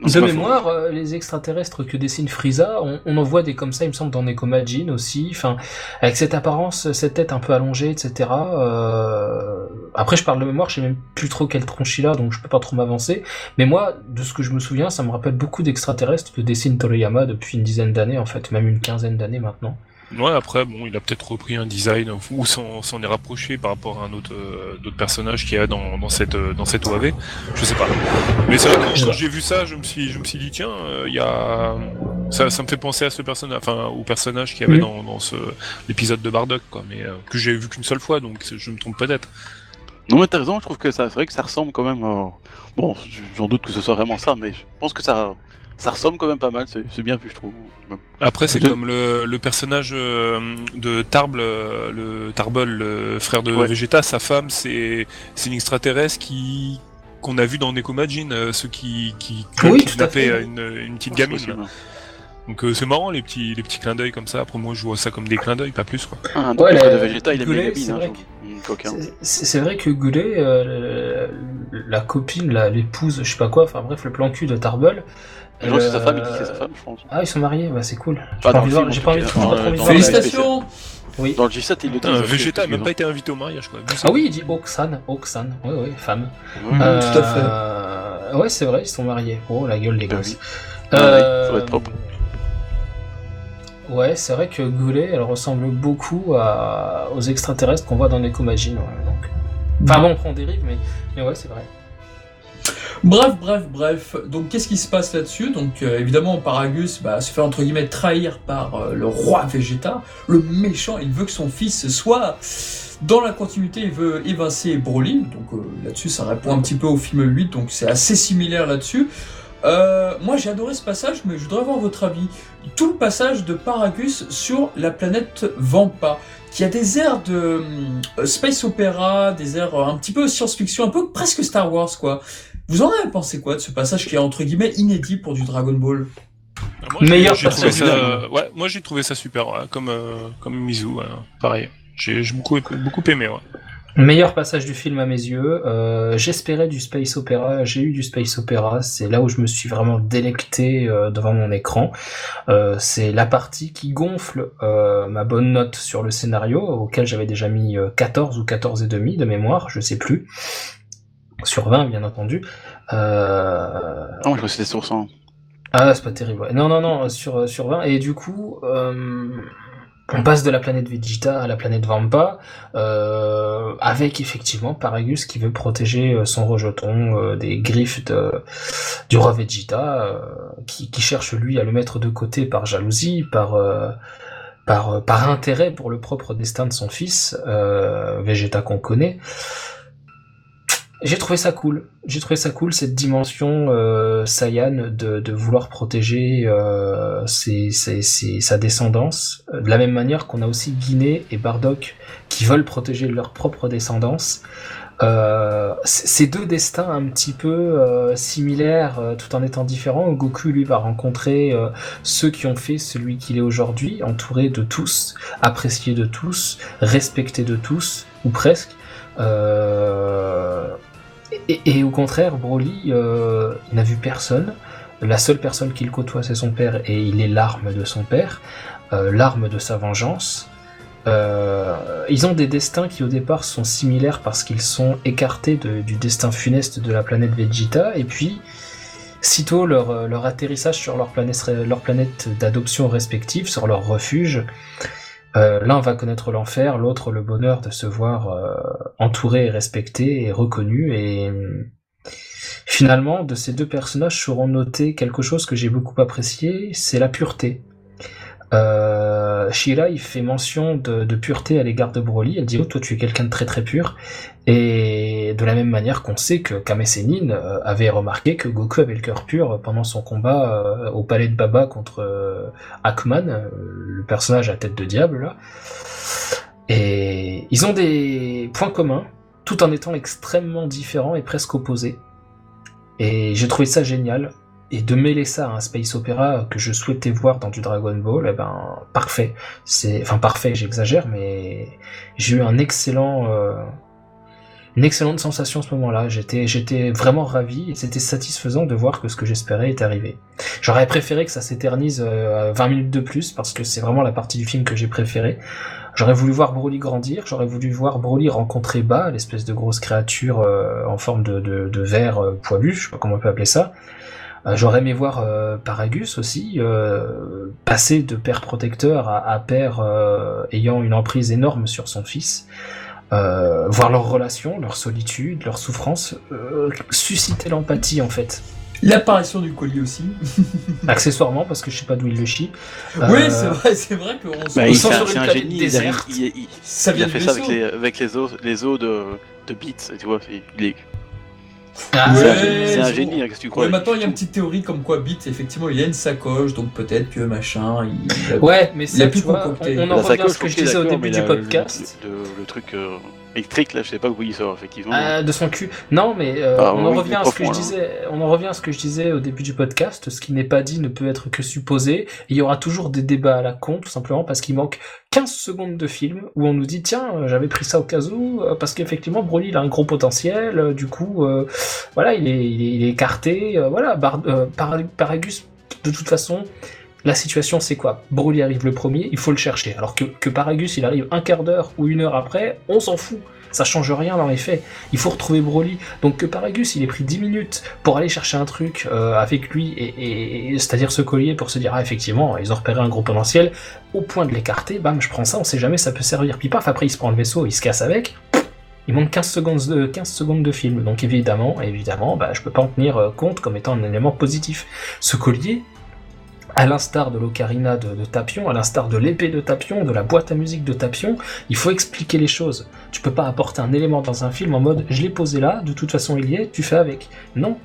Non, De mémoire, euh, les extraterrestres que dessine Frieza, on, on en voit des comme ça, il me semble, dans Nekomajin aussi. Enfin, avec cette apparence, cette tête un peu allongée, etc. Euh... Après, je parle de mémoire, je sais même plus trop quelle tronche il a, donc je peux pas trop m'avancer. Mais moi, de ce que je me souviens, ça me rappelle beaucoup d'extraterrestres que dessine Toriyama depuis une dizaine d'années, en fait, même une quinzaine d'années maintenant. Ouais, après, bon, il a peut-être repris un design ou s'en est rapproché par rapport à un autre, euh, d'autres personnages qu'il y a dans, dans cette, euh, dans cette OAV. Je sais pas. Mais c'est vrai que Je quand j'ai vu ça, je me suis, je me suis dit, tiens, euh, il y a, ça, ça me fait penser à ce personnage, enfin, au personnage qu'il y avait Mhm. dans, dans ce, l'épisode de Bardock, quoi, mais, euh, que j'ai vu qu'une seule fois, donc je me trompe peut-être. Non, mais t'as raison, je trouve que ça, c'est vrai que ça ressemble quand même. euh, Bon, j'en doute que ce soit vraiment ça, mais je pense que ça, ça ressemble quand même pas mal. C'est bien vu, je trouve. Après, c'est Je- comme le, le personnage euh, de Tarble, euh, le Tarbol, le frère de Ouais. Vegeta, sa femme, c'est c'est une extraterrestre qui qu'on a vu dans Nekomajin, euh, ceux qui qui, qui Oui, tout à kidnappaient fait. une, une petite gamine. là. Donc euh, c'est marrant les petits les petits clins d'œil comme ça. Après moi je vois ça comme des clins d'œil, pas plus quoi. Ah, donc Ouais, le de Vegeta, il Goulet, les gamines, c'est hein, vrai. C'est- vrai que Goulet, euh, la copine, l'épouse, je sais pas quoi, enfin bref, le plan cul de Tarbell. Je vois que c'est sa euh, femme, il dit que c'est sa femme, je pense. Ah, ils sont mariés, bah c'est cool. J'ai Pas envie le de voir- j'ai pas envie de Félicitations. Oui. Dans le G7, il le dit. Ça, Vegeta a c'est même pas été invité au mariage quoi. Ah oui, il dit Oxan, Oxan, oui, oui, femme. Ouais, Euh, tout à fait. euh, Ouais, c'est vrai, ils sont mariés. Oh, la gueule des Bah gosses. oui. Ah ça va être Euh, propre. Ouais, c'est vrai que Goulet, elle ressemble beaucoup à... aux extraterrestres qu'on voit dans Nekomajin. Ouais, donc... Enfin bon, on prend dérive, mais, mais ouais, c'est vrai. Bref, bref, bref. Donc, qu'est-ce qui se passe là-dessus? Donc, euh, évidemment, Paragus bah, se fait entre guillemets trahir par euh, le roi Vegeta, le méchant. Il veut que son fils soit dans la continuité. Il veut évincer Broly. Donc, euh, là-dessus, ça répond un petit peu au film 8. Donc, c'est assez similaire là-dessus. Moi, j'ai adoré ce passage, mais je voudrais avoir votre avis. Tout le passage de Paragus sur la planète Vampa, qui a des airs de space opéra, des airs un petit peu science-fiction, un peu presque Star Wars, quoi. Vous en avez pensé quoi de ce passage qui est entre guillemets inédit pour du Dragon Ball? Ah, moi, j'ai- Meilleur j'ai trouvé ça, du film. euh, ouais, moi j'ai trouvé ça super, ouais, comme euh, comme Mizu, ouais, pareil. J'ai j'ai beaucoup beaucoup aimé, ouais. Meilleur passage du film à mes yeux. Euh, J'espérais du space opéra, j'ai eu du space opéra. C'est là où je me suis vraiment délecté euh, devant mon écran. Euh, c'est la partie qui gonfle euh, ma bonne note sur le scénario, auquel j'avais déjà mis euh, 14 ou 14 et demi de mémoire, je sais plus. Sur 20, bien entendu. Euh, moi, je crois que c'était sur 100. ah, c'est pas terrible. ouais. Non, non, non, sur, sur 20. Et du coup, euh, on passe de la planète Vegeta à la planète Vampa, euh, avec effectivement Paragus qui veut protéger euh, son rejeton euh, des griffes de, du roi Vegeta, qui, qui, cherche lui à le mettre de côté par jalousie, par par, par intérêt pour le propre destin de son fils, Vegeta qu'on connaît. J'ai trouvé ça cool. J'ai trouvé ça cool cette dimension euh, Saiyan de, de vouloir protéger euh, ses, ses, sa descendance, euh, de la même manière qu'on a aussi Guinée et Bardock qui veulent protéger leur propre descendance. Euh, ces deux destins un petit peu euh, similaires euh, tout en étant différents. Goku lui va rencontrer ceux qui ont fait celui qu'il est aujourd'hui, entouré de tous, apprécié de tous, respecté de tous ou presque. Et, au contraire, Broly, euh, n'a vu personne. La seule personne qu'il côtoie, c'est son père, et il est l'arme de son père, euh, l'arme de sa vengeance. Euh, ils ont des destins qui au départ sont similaires parce qu'ils sont écartés du destin funeste de la planète Vegeta, et puis sitôt leur, leur atterrissage sur leur planète d'adoption respective, sur leur refuge, euh, l'un va connaître l'enfer, l'autre le bonheur de se voir euh, entouré respecté et reconnu. Et finalement, de ces deux personnages seront notés quelque chose que j'ai beaucoup apprécié, c'est la pureté. Euh, Shira, fait mention de, pureté à l'égard de Broly. Elle dit, oh, toi, tu es quelqu'un de très très pur. Et de la même manière qu'on sait que Kame Sennin euh, avait remarqué que Goku avait le cœur pur pendant son combat euh, au palais de Baba contre euh, Akman, le personnage à tête de diable. Et ils ont des points communs, tout en étant extrêmement différents et presque opposés. Et j'ai trouvé ça génial et de mêler ça à un space opéra que je souhaitais voir dans du Dragon Ball, eh ben parfait. C'est enfin parfait, j'exagère, mais j'ai eu un excellent, euh, une excellente sensation à ce moment-là. J'étais, j'étais vraiment ravi et c'était satisfaisant de voir que ce que j'espérais est arrivé. J'aurais préféré que ça s'éternise 20 euh, minutes de plus parce que c'est vraiment la partie du film que j'ai préférée. J'aurais voulu voir Broly grandir, j'aurais voulu voir Broly rencontrer Ba, l'espèce de grosse créature euh, en forme de, de, de verre poilu, je sais pas comment on peut appeler ça. Euh, j'aurais aimé voir euh, Paragus aussi euh, passer de père protecteur à, père ayant une emprise énorme sur son fils. voir leurs relations, leur solitude, leur souffrance, susciter l'empathie en fait. L'apparition du colis aussi. Accessoirement, parce que je sais pas d'où il le chie. Oui, c'est vrai, c'est vrai qu'on bah, se sent sur un génie. Il, ça vient a fait ça avec les, avec les os, les os de, de Beats, tu vois. Il est, ah, c'est un, génie, qu'est-ce que tu crois Maintenant, il y a une petite théorie comme quoi Beat, effectivement, il y a une sacoche, donc peut-être que machin. Il ouais, mais c'est plus concocté. On, en revient à ce que je disais au début du podcast. Le, truc. Euh, électrique là, je sais pas où il sort effectivement. Ah, de son cul. Non, mais euh, ah, on en revient à ce que je disais. On en revient à ce que je disais au début du podcast. Ce qui n'est pas dit ne peut être que supposé. il y aura toujours des débats à la con, tout simplement parce qu'il manque 15 secondes de film où on nous dit tiens, euh, j'avais pris ça au cas où euh, parce qu'effectivement Broly il a un gros potentiel. Du coup, voilà, il est, il est, écarté. voilà, Bar Paragus de toute façon. La situation, c'est quoi? Broly arrive le premier, il faut le chercher. Alors que, que Paragus, il arrive un quart d'heure ou une heure après, on s'en fout. Ça change rien dans les faits. Il faut retrouver Broly. Donc que Paragus, il ait pris 10 minutes pour aller chercher un truc euh, avec lui, et, c'est-à-dire ce collier pour se dire, ah effectivement, ils ont repéré un gros potentiel, au point de l'écarter, bam, je prends ça, on sait jamais, ça peut servir. Puis paf, après il se prend le vaisseau, il se casse avec. Il manque 15 secondes de, 15 secondes de film. Donc évidemment, évidemment, bah, je peux pas en tenir euh, compte comme étant un élément positif. Ce collier, à l'instar de l'ocarina de, Tapion, à l'instar de l'épée de Tapion, de la boîte à musique de Tapion, il faut expliquer les choses. Tu peux pas apporter un élément dans un film en mode je l'ai posé là, de toute façon il y est, tu fais avec. Non,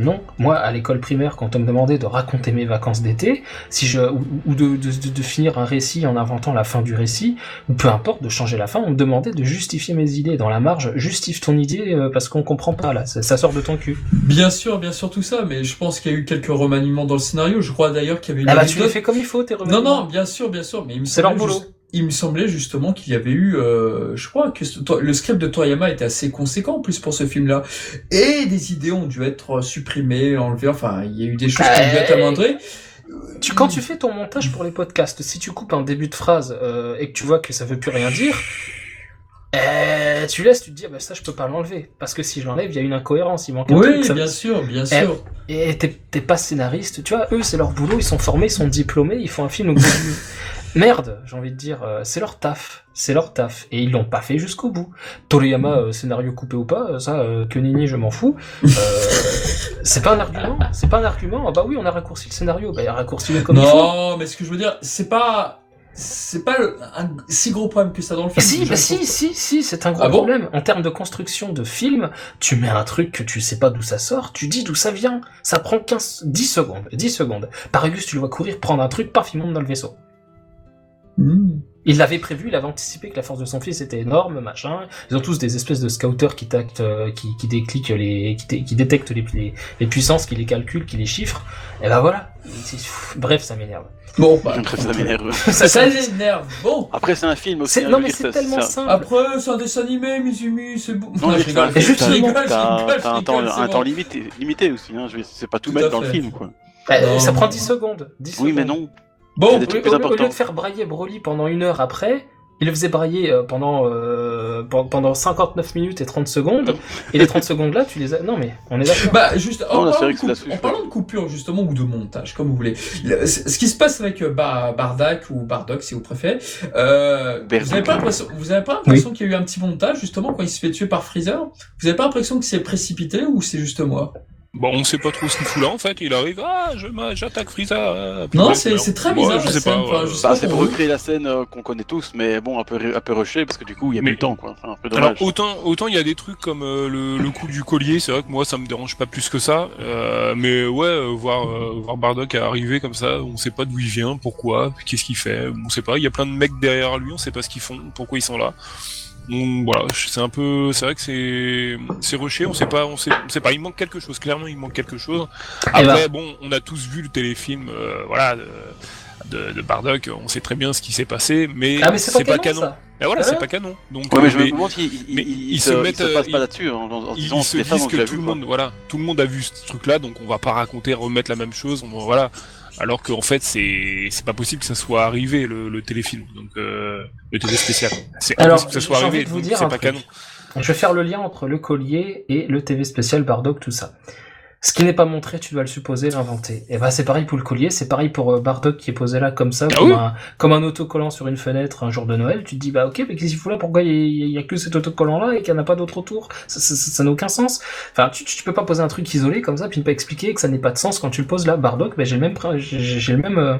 non, moi à l'école primaire, quand on me demandait de raconter mes vacances d'été, si je ou, de, finir un récit en inventant la fin du récit, ou peu importe, de changer la fin, on me demandait de justifier mes idées dans la marge. Justifie ton idée euh, parce qu'on comprend pas là, ça, sort de ton cul. Bien sûr, bien sûr tout ça, mais je pense qu'il y a eu quelques remaniements dans le scénario. Je crois d'ailleurs qu'il y avait une. Ah bah tu l'as fait comme il faut tes remaniements. Non non, bien sûr, bien sûr, mais il me c'est leur boulot il me semblait justement qu'il y avait eu, euh, je crois que le script de Toriyama était assez conséquent en plus pour ce film-là, et des idées ont dû être supprimées, enlevées, enfin il y a eu des choses qui ont dû être amendées. Tu, quand tu fais ton montage pour les podcasts, si tu coupes un début de phrase euh, et que tu vois que ça veut plus rien dire, euh, tu laisses, tu te dis, ah bah ça je peux pas l'enlever. Parce que si je l'enlève, il y a une incohérence, il manque un oui, truc. bien sûr, bien sûr. Et t'es pas scénariste, tu vois, eux c'est leur boulot, ils sont formés, ils sont diplômés, ils font un film au bout Merde, j'ai envie de dire, euh, c'est leur taf, c'est leur taf, et ils l'ont pas fait jusqu'au bout. Toriyama, euh, scénario coupé ou pas, euh, ça, euh, que Nini, je m'en fous. Euh, c'est pas un argument, c'est pas un argument. Ah bah oui, on a raccourci le scénario, bah raccourci-le comme il faut. Non, mais ce que je veux dire, c'est pas. C'est pas le- un si gros problème que ça dans le film. si, bah si, si, si, c'est un gros Ah bon problème. En termes de construction de film, tu mets un truc que tu sais pas d'où ça sort, tu dis d'où ça vient. Ça prend 15, 10 secondes, 10 secondes. Paragus, tu le vois courir, prendre un truc, paf, il monte dans le vaisseau. Hmm. Il l'avait prévu, il avait anticipé que la force de son fils était énorme, machin. Ils ont tous des espèces de scouters qui tactent, euh, qui, qui décliquent les, qui, dé- qui détectent les, les, les puissances, qui les calculent, qui les chiffrent. Et ben voilà. Bref, ça m'énerve. Bon, bah. ça m'énerve. Ça, Ça l'énerve. Bon. Après, c'est un film aussi. hein, non mais c'est tellement ça- simple. Après, c'est un dessin animé, Mizumi, c'est bon. Non, je c'est rigole. juste rigole, T'as un temps, rigole, c'est un bon. temps limité, limité aussi. Hein. C'est pas tout, Tout mettre dans le film, quoi. Bah, ça prend 10 secondes. 10 Oui, mais non. Bon, des Au lieu, trucs plus au lieu- au lieu importants. de faire brailler Broly pendant une heure après, il le faisait brailler euh, pendant, euh, pen- pendant 59 minutes et 30 secondes. Et les 30 secondes là, tu les as. Non mais, on est d'accord. Bah, juste, en, Non, parlant de en parlant de coupure, justement, ou de montage, comme vous voulez. Le- ce qui se passe avec euh, Ba- Bardak, ou Bardock, si vous préférez, euh, vous avez pas l'impression, vous avez pas l'impression qu'il y a eu un petit montage, justement, quand il se fait tuer par Freezer? Vous avez pas l'impression que c'est précipité, ou c'est juste moi? Bon, on sait pas trop ce qu'il fout là en fait. Il arrive, ah, je j'attaque Frieza. euh, puis Non, c'est- alors, c'est très bizarre, je la sais scène, pas. enfin, euh, je sais Bah, pas c'est pour recréer la scène euh, qu'on connaît tous, mais bon, un peu, un peu rushé, parce que du coup, il y a Mais- plus le temps, quoi. Un peu Alors dommage. autant autant il y a des trucs comme euh, le, le coup du collier, c'est vrai que moi ça me dérange pas plus que ça, euh, mais ouais euh, voir euh, voir Bardock arriver comme ça, on sait pas d'où il vient, pourquoi, qu'est-ce qu'il fait, on sait pas. Il y a plein de mecs derrière lui, on sait pas ce qu'ils font, pourquoi ils sont là. Donc, voilà, c'est un peu, c'est vrai que c'est c'est rushé, on sait pas, on sait, on sait pas. Il manque quelque chose, clairement il manque quelque chose. Eh ben. Après bon, on a tous vu le téléfilm, euh, voilà. De, de, de Bardock, on sait très bien ce qui s'est passé, mais, Ah mais c'est pas, canon, ça. Et voilà, Ah c'est pas canon. Donc, Ouais, mais je me demande s'ils ils, se, mettent, se passent euh, pas ils- là-dessus, en, en ils, disant se disent on que l'a tout vu, le monde, voilà, tout le monde a vu ce truc-là, donc on va pas raconter, remettre la même chose, on, voilà. Alors qu'en fait, c'est c'est pas possible que ça soit arrivé le, le téléfilm, donc euh, le télé spécial. C'est impossible que ça soit arrivé, donc c'est pas truc. canon. Je vais faire le lien entre le collier et le TV spécial Bardock, tout ça. Ce qui n'est pas montré, tu dois le supposer, l'inventer. Et bah c'est pareil pour le collier, c'est pareil pour euh, Bardock qui est posé là comme ça, Ah comme, oui. un, comme un autocollant sur une fenêtre un jour de Noël. Tu te dis bah ok, mais qu'est-ce qu'il fout là? Pourquoi il y, a- il y a que cet autocollant là et qu'il n'y en a pas d'autre autour? Ça n'a aucun sens. Enfin, tu, tu peux pas poser un truc isolé comme ça puis ne pas expliquer que ça n'ait pas de sens quand tu le poses là. Bardock, bah, j'ai le même, j'ai le même, euh,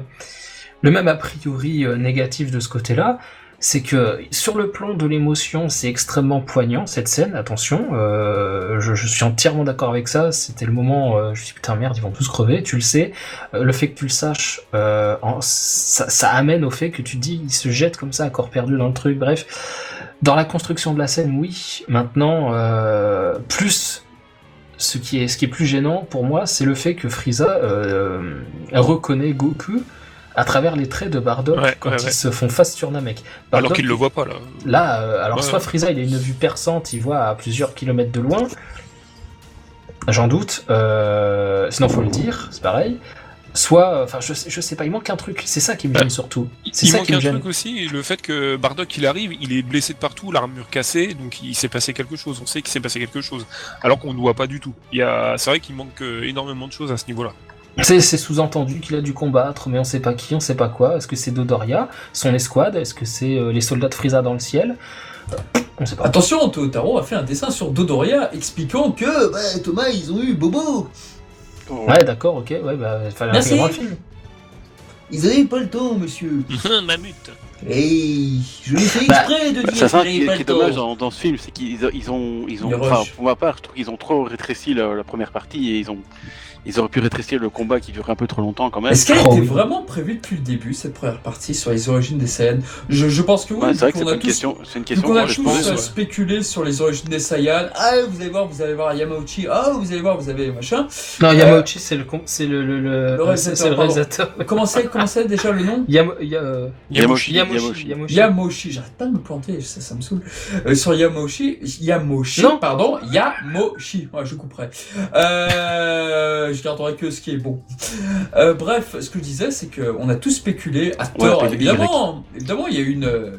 le même a priori euh, négatif de ce côté-là c'est que sur le plan de l'émotion, c'est extrêmement poignant cette scène. Attention, euh, je, suis entièrement d'accord avec ça. C'était le moment, euh, je me suis dit putain merde, ils vont tous crever. Tu le sais. Euh, le fait que tu le saches, ça, amène au fait que tu dis, il se jette comme ça à corps perdu dans le truc. Bref, dans la construction de la scène, oui. Maintenant, plus ce qui est ce qui est plus gênant pour moi, c'est le fait que Frieza reconnaît Goku à travers les traits de Bardock Ouais, quand ouais, ils ouais. se font face sur Namek. Alors Bardock, qu'il le voit pas là. Là, euh, alors soit. Frieza il a une vue perçante, il voit à plusieurs kilomètres de loin, j'en doute, euh, sinon faut le dire, c'est pareil. Soit, enfin je, sais- je sais pas, il manque un truc, c'est ça qui me gêne surtout. C'est Il ça manque qui me un gêne. truc aussi, le fait que Bardock il arrive, il est blessé de partout, l'armure cassée, donc il s'est passé quelque chose. On sait qu'il s'est passé quelque chose, alors qu'on ne voit pas du tout. Il y a, c'est vrai qu'il manque euh, énormément de choses à ce niveau-là. C'est c'est sous-entendu qu'il a dû combattre, mais on sait pas qui, on sait pas quoi. Est-ce que c'est Dodoria, son escouade? Est-ce que c'est euh, les soldats de Frieza dans le ciel? Euh, On sait pas. Attention, Totaro a fait un dessin sur Dodoria expliquant que, bah, Thomas, ils ont eu Bobo. Ouais, d'accord, ok, ouais, bah, il fallait Merci. le film. Ils avaient pas le temps, monsieur. Mamut. Et je l'ai fait Bah, exprès de dire ça qu'ils qui, n'avaient pas qui le est dommage dans, dans ce film, c'est qu'ils ils ont, ils ont, Ils enfin, pour ma part, je trouve qu'ils ont trop rétréci la, la première partie et ils ont, ils auraient pu rétrécir le combat qui dure un peu trop longtemps quand même. Est-ce qu'elle Oh, était oui. vraiment prévue depuis le début, cette première partie, sur les origines des Saiyans? Je, je pense que oui, Ouais, c'est vrai que qu'on c'est une tous- question, c'est une question qu'on a tous euh, ouais. spéculé sur les origines des Saiyans. Ah, vous allez voir, vous allez voir Yamauchi. Ah, vous allez voir, vous avez machin. Non, Yamauchi, c'est le, com- c'est le, le, le, Le réalisateur, le. Comment c'est, déjà le nom? Yam, ya- euh, Yamoshi, Yamoshi, Yamoshi. Yamoshi. Yamoshi, j'arrête pas de me planter, ça, ça me saoule. Euh, sur Yamoshi, Yamoshi, Non. pardon, Yamoshi, ouais, je couperai. Euh, je garderai que ce qui est bon. Euh, bref, ce que je disais, c'est qu'on a tous spéculé à tort, évidemment. Évidemment, il y a eu une, euh,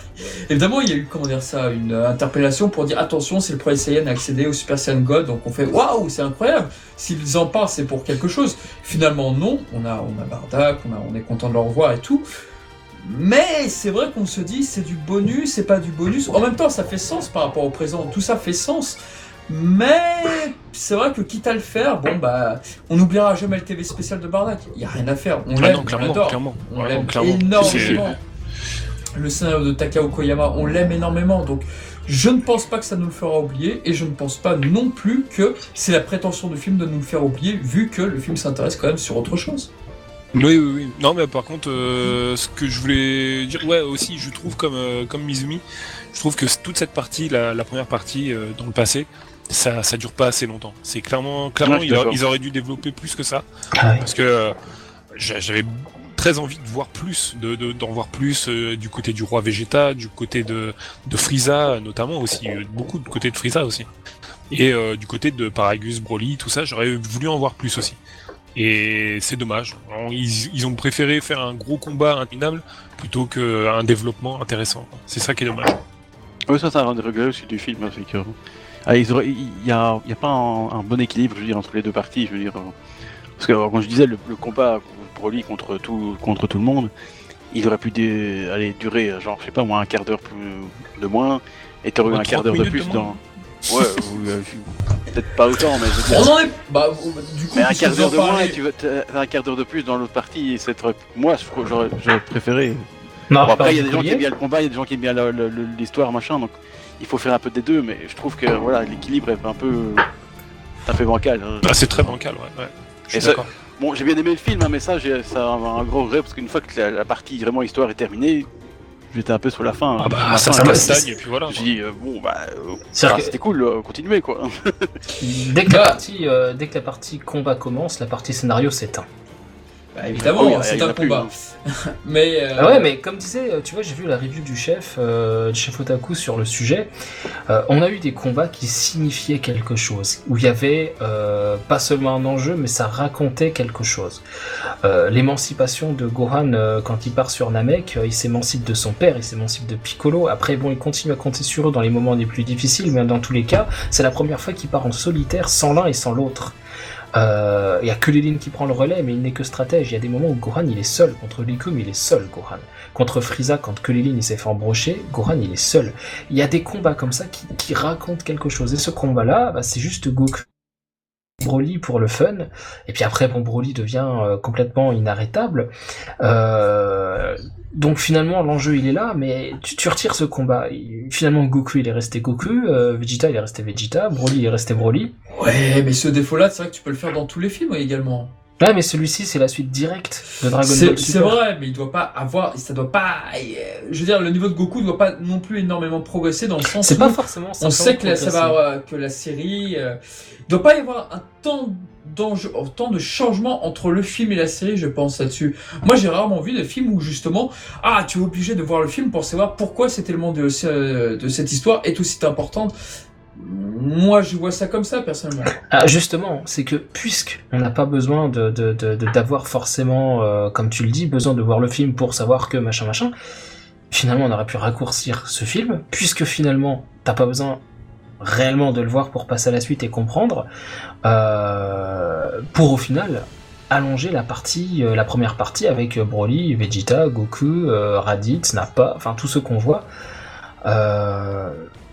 évidemment, il y a eu, comment dire ça, une euh, interpellation pour dire attention, c'est le premier Saiyan à accéder au Super Saiyan God, donc on fait waouh, c'est incroyable. S'ils en parlent, c'est pour quelque chose. Finalement, non. On a, on a Bardak, on, a, on est content de le revoir et tout. Mais c'est vrai qu'on se dit c'est du bonus, c'est pas du bonus. En même temps, ça fait sens par rapport au présent. Tout ça fait sens. Mais c'est vrai que quitte à le faire, bon bah, on n'oubliera jamais le TV spécial de Barnac. Il y a rien à faire. On Ah l'aime, on l'adore. clairement. On l'aime énormément. Le scénario de Takao Koyama, on l'aime énormément. Donc, je ne pense pas que ça nous le fera oublier. Et je ne pense pas non plus que c'est la prétention du film de nous le faire oublier, vu que le film s'intéresse quand même sur autre chose. Oui, oui, oui. Non, mais par contre, euh, ce que je voulais dire, ouais, aussi, je trouve comme euh, comme Mizumi, je trouve que toute cette partie, la, la première partie euh, dans le passé, ça ça dure pas assez longtemps. C'est clairement clairement Ouais, ils, a- d'accord. ils auraient dû développer plus que ça, Ah parce que euh, j'a- j'avais très envie de voir plus, de de- d'en voir plus euh, du côté du roi Vegeta, du côté de de Frieza notamment aussi, euh, beaucoup du côté de Frieza aussi, et euh, du côté de Paragus, Broly, tout ça, j'aurais voulu en voir plus aussi. Et c'est dommage. Ils, ils ont préféré faire un gros combat interminable plutôt qu'un développement intéressant. C'est ça qui est dommage. Oui, ça, c'est un des regrets aussi du film. hein, c'est que, ah, il n'y a, y a pas un, un bon équilibre, je veux dire, entre les deux parties. Je veux dire, euh, parce que quand je disais le, le combat Broly contre tout, contre tout le monde, il aurait pu dé- aller durer, euh, genre, je sais pas, moi, un quart d'heure de moins, et t'aurais eu un quart 30 d'heure de plus de dans. Ouais, ou, euh, peut-être pas autant, mais je veux dire. On en est. Bah, du coup, Mais un quart d'heure de moins et tu veux t'as un quart d'heure de plus dans l'autre partie et c'est trop- moi j'aurais j'aurais préféré. Non, Bon, après il y a des gens qui aiment bien le combat, il y a des gens qui aiment bien l'histoire machin donc il faut faire un peu des deux mais je trouve que voilà l'équilibre est un peu un peu bancal. hein. Ah, c'est très bancal, ouais. ouais. Je suis. Bon j'ai bien aimé le film hein, mais ça j'ai ça un gros regret parce qu'une fois que la, la partie vraiment histoire est terminée j'étais un peu sur la fin. Ah bah, La ça, fin, ça et puis voilà. J'ai dit euh, bon bah euh, que- c'était cool, euh, continuez quoi. Dès que, la partie, euh, dès que la partie combat commence, la partie scénario s'éteint. Bah, évidemment, oui, c'est un plus, combat. mais. euh, Ah ouais, mais comme disait, euh, tu vois, j'ai vu la review du chef, euh, du chef Otaku sur le sujet. Euh, on a eu des combats qui signifiaient quelque chose, où il y avait euh, pas seulement un enjeu, mais ça racontait quelque chose. Euh, L'émancipation de Gohan euh, quand il part sur Namek, euh, il s'émancipe de son père, il s'émancipe de Piccolo. Après, bon, il continue à compter sur eux dans les moments les plus difficiles, mais dans tous les cas, c'est la première fois qu'il part en solitaire sans l'un et sans l'autre. Euh, Il y a que Lilin qui prend le relais, mais il n'est que stratège. Il y a des moments où Gohan il est seul contre Likum, il est seul Gohan. Contre Frieza, quand Kulilin il s'est fait embrocher, Gohan il est seul. Il y a des combats comme ça qui, qui racontent quelque chose. Et ce combat-là, bah, c'est juste Goku. Broly pour le fun, et puis après bon Broly devient euh, complètement inarrêtable. Euh, donc finalement l'enjeu il est là, mais tu, retires ce combat. Finalement Goku il est resté Goku, euh, Vegeta il est resté Vegeta, Broly il est resté Broly. Ouais, mais ce défaut-là, c'est vrai que tu peux le faire dans tous les films également. Ouais, mais celui-ci, c'est la suite directe de Dragon C'est Ball c'est Super. vrai, mais il doit pas avoir, ça doit pas, euh, je veux dire, le niveau de Goku doit pas non plus énormément progresser dans le sens C'est où pas forcément on sait que la, ça va, euh, que la série, euh, doit pas y avoir un temps d'enjeu, un temps de changement entre le film et la série, je pense là-dessus. Moi, j'ai rarement vu de film où justement, ah, tu es obligé de voir le film pour savoir pourquoi cet élément de, de cette histoire est aussi importante. Moi, je vois ça comme ça personnellement. Ah, justement, c'est que puisque on n'a pas besoin de d'avoir forcément, euh, comme tu le dis, besoin de voir le film pour savoir que machin machin, finalement on aurait pu raccourcir ce film, puisque finalement t'as pas besoin réellement de le voir pour passer à la suite et comprendre, euh, pour au final allonger la partie, euh, la première partie avec Broly, Vegeta, Goku, Raditz, Nappa, enfin tout ce qu'on voit.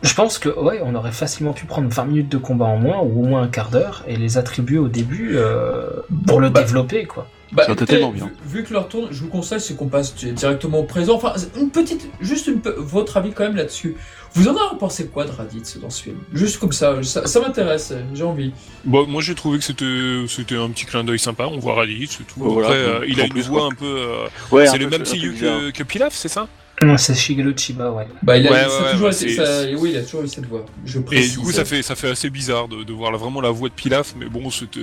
Je pense que ouais, on aurait facilement pu prendre 20 minutes de combat en moins ou au moins un quart d'heure et les attribuer au début euh, pour Bon, le bah, développer quoi. Bah, Ça été tellement bien. Vu, vu que leur tourne, je vous conseille, c'est qu'on passe directement au présent. Enfin, une petite, juste une, votre avis quand même là-dessus. Vous en avez pensé quoi de Raditz dans ce film? Juste comme ça, ça, ça m'intéresse, j'ai envie. Bon, moi j'ai trouvé que c'était c'était un petit clin d'œil sympa. On voit Raditz, c'est tout. Voilà, Après, euh, il a une voix un peu. euh, Ouais, c'est le peu- même CEO que, que Pilaf, c'est ça? C'est Shigeru Chiba, ouais. Bah, il a, Ouais, ça a ouais, toujours ça- oui, il a toujours eu cette voix. Je Et du coup, ça fait ça fait assez bizarre de, de voir là, vraiment la voix de Pilaf, mais bon, c'était.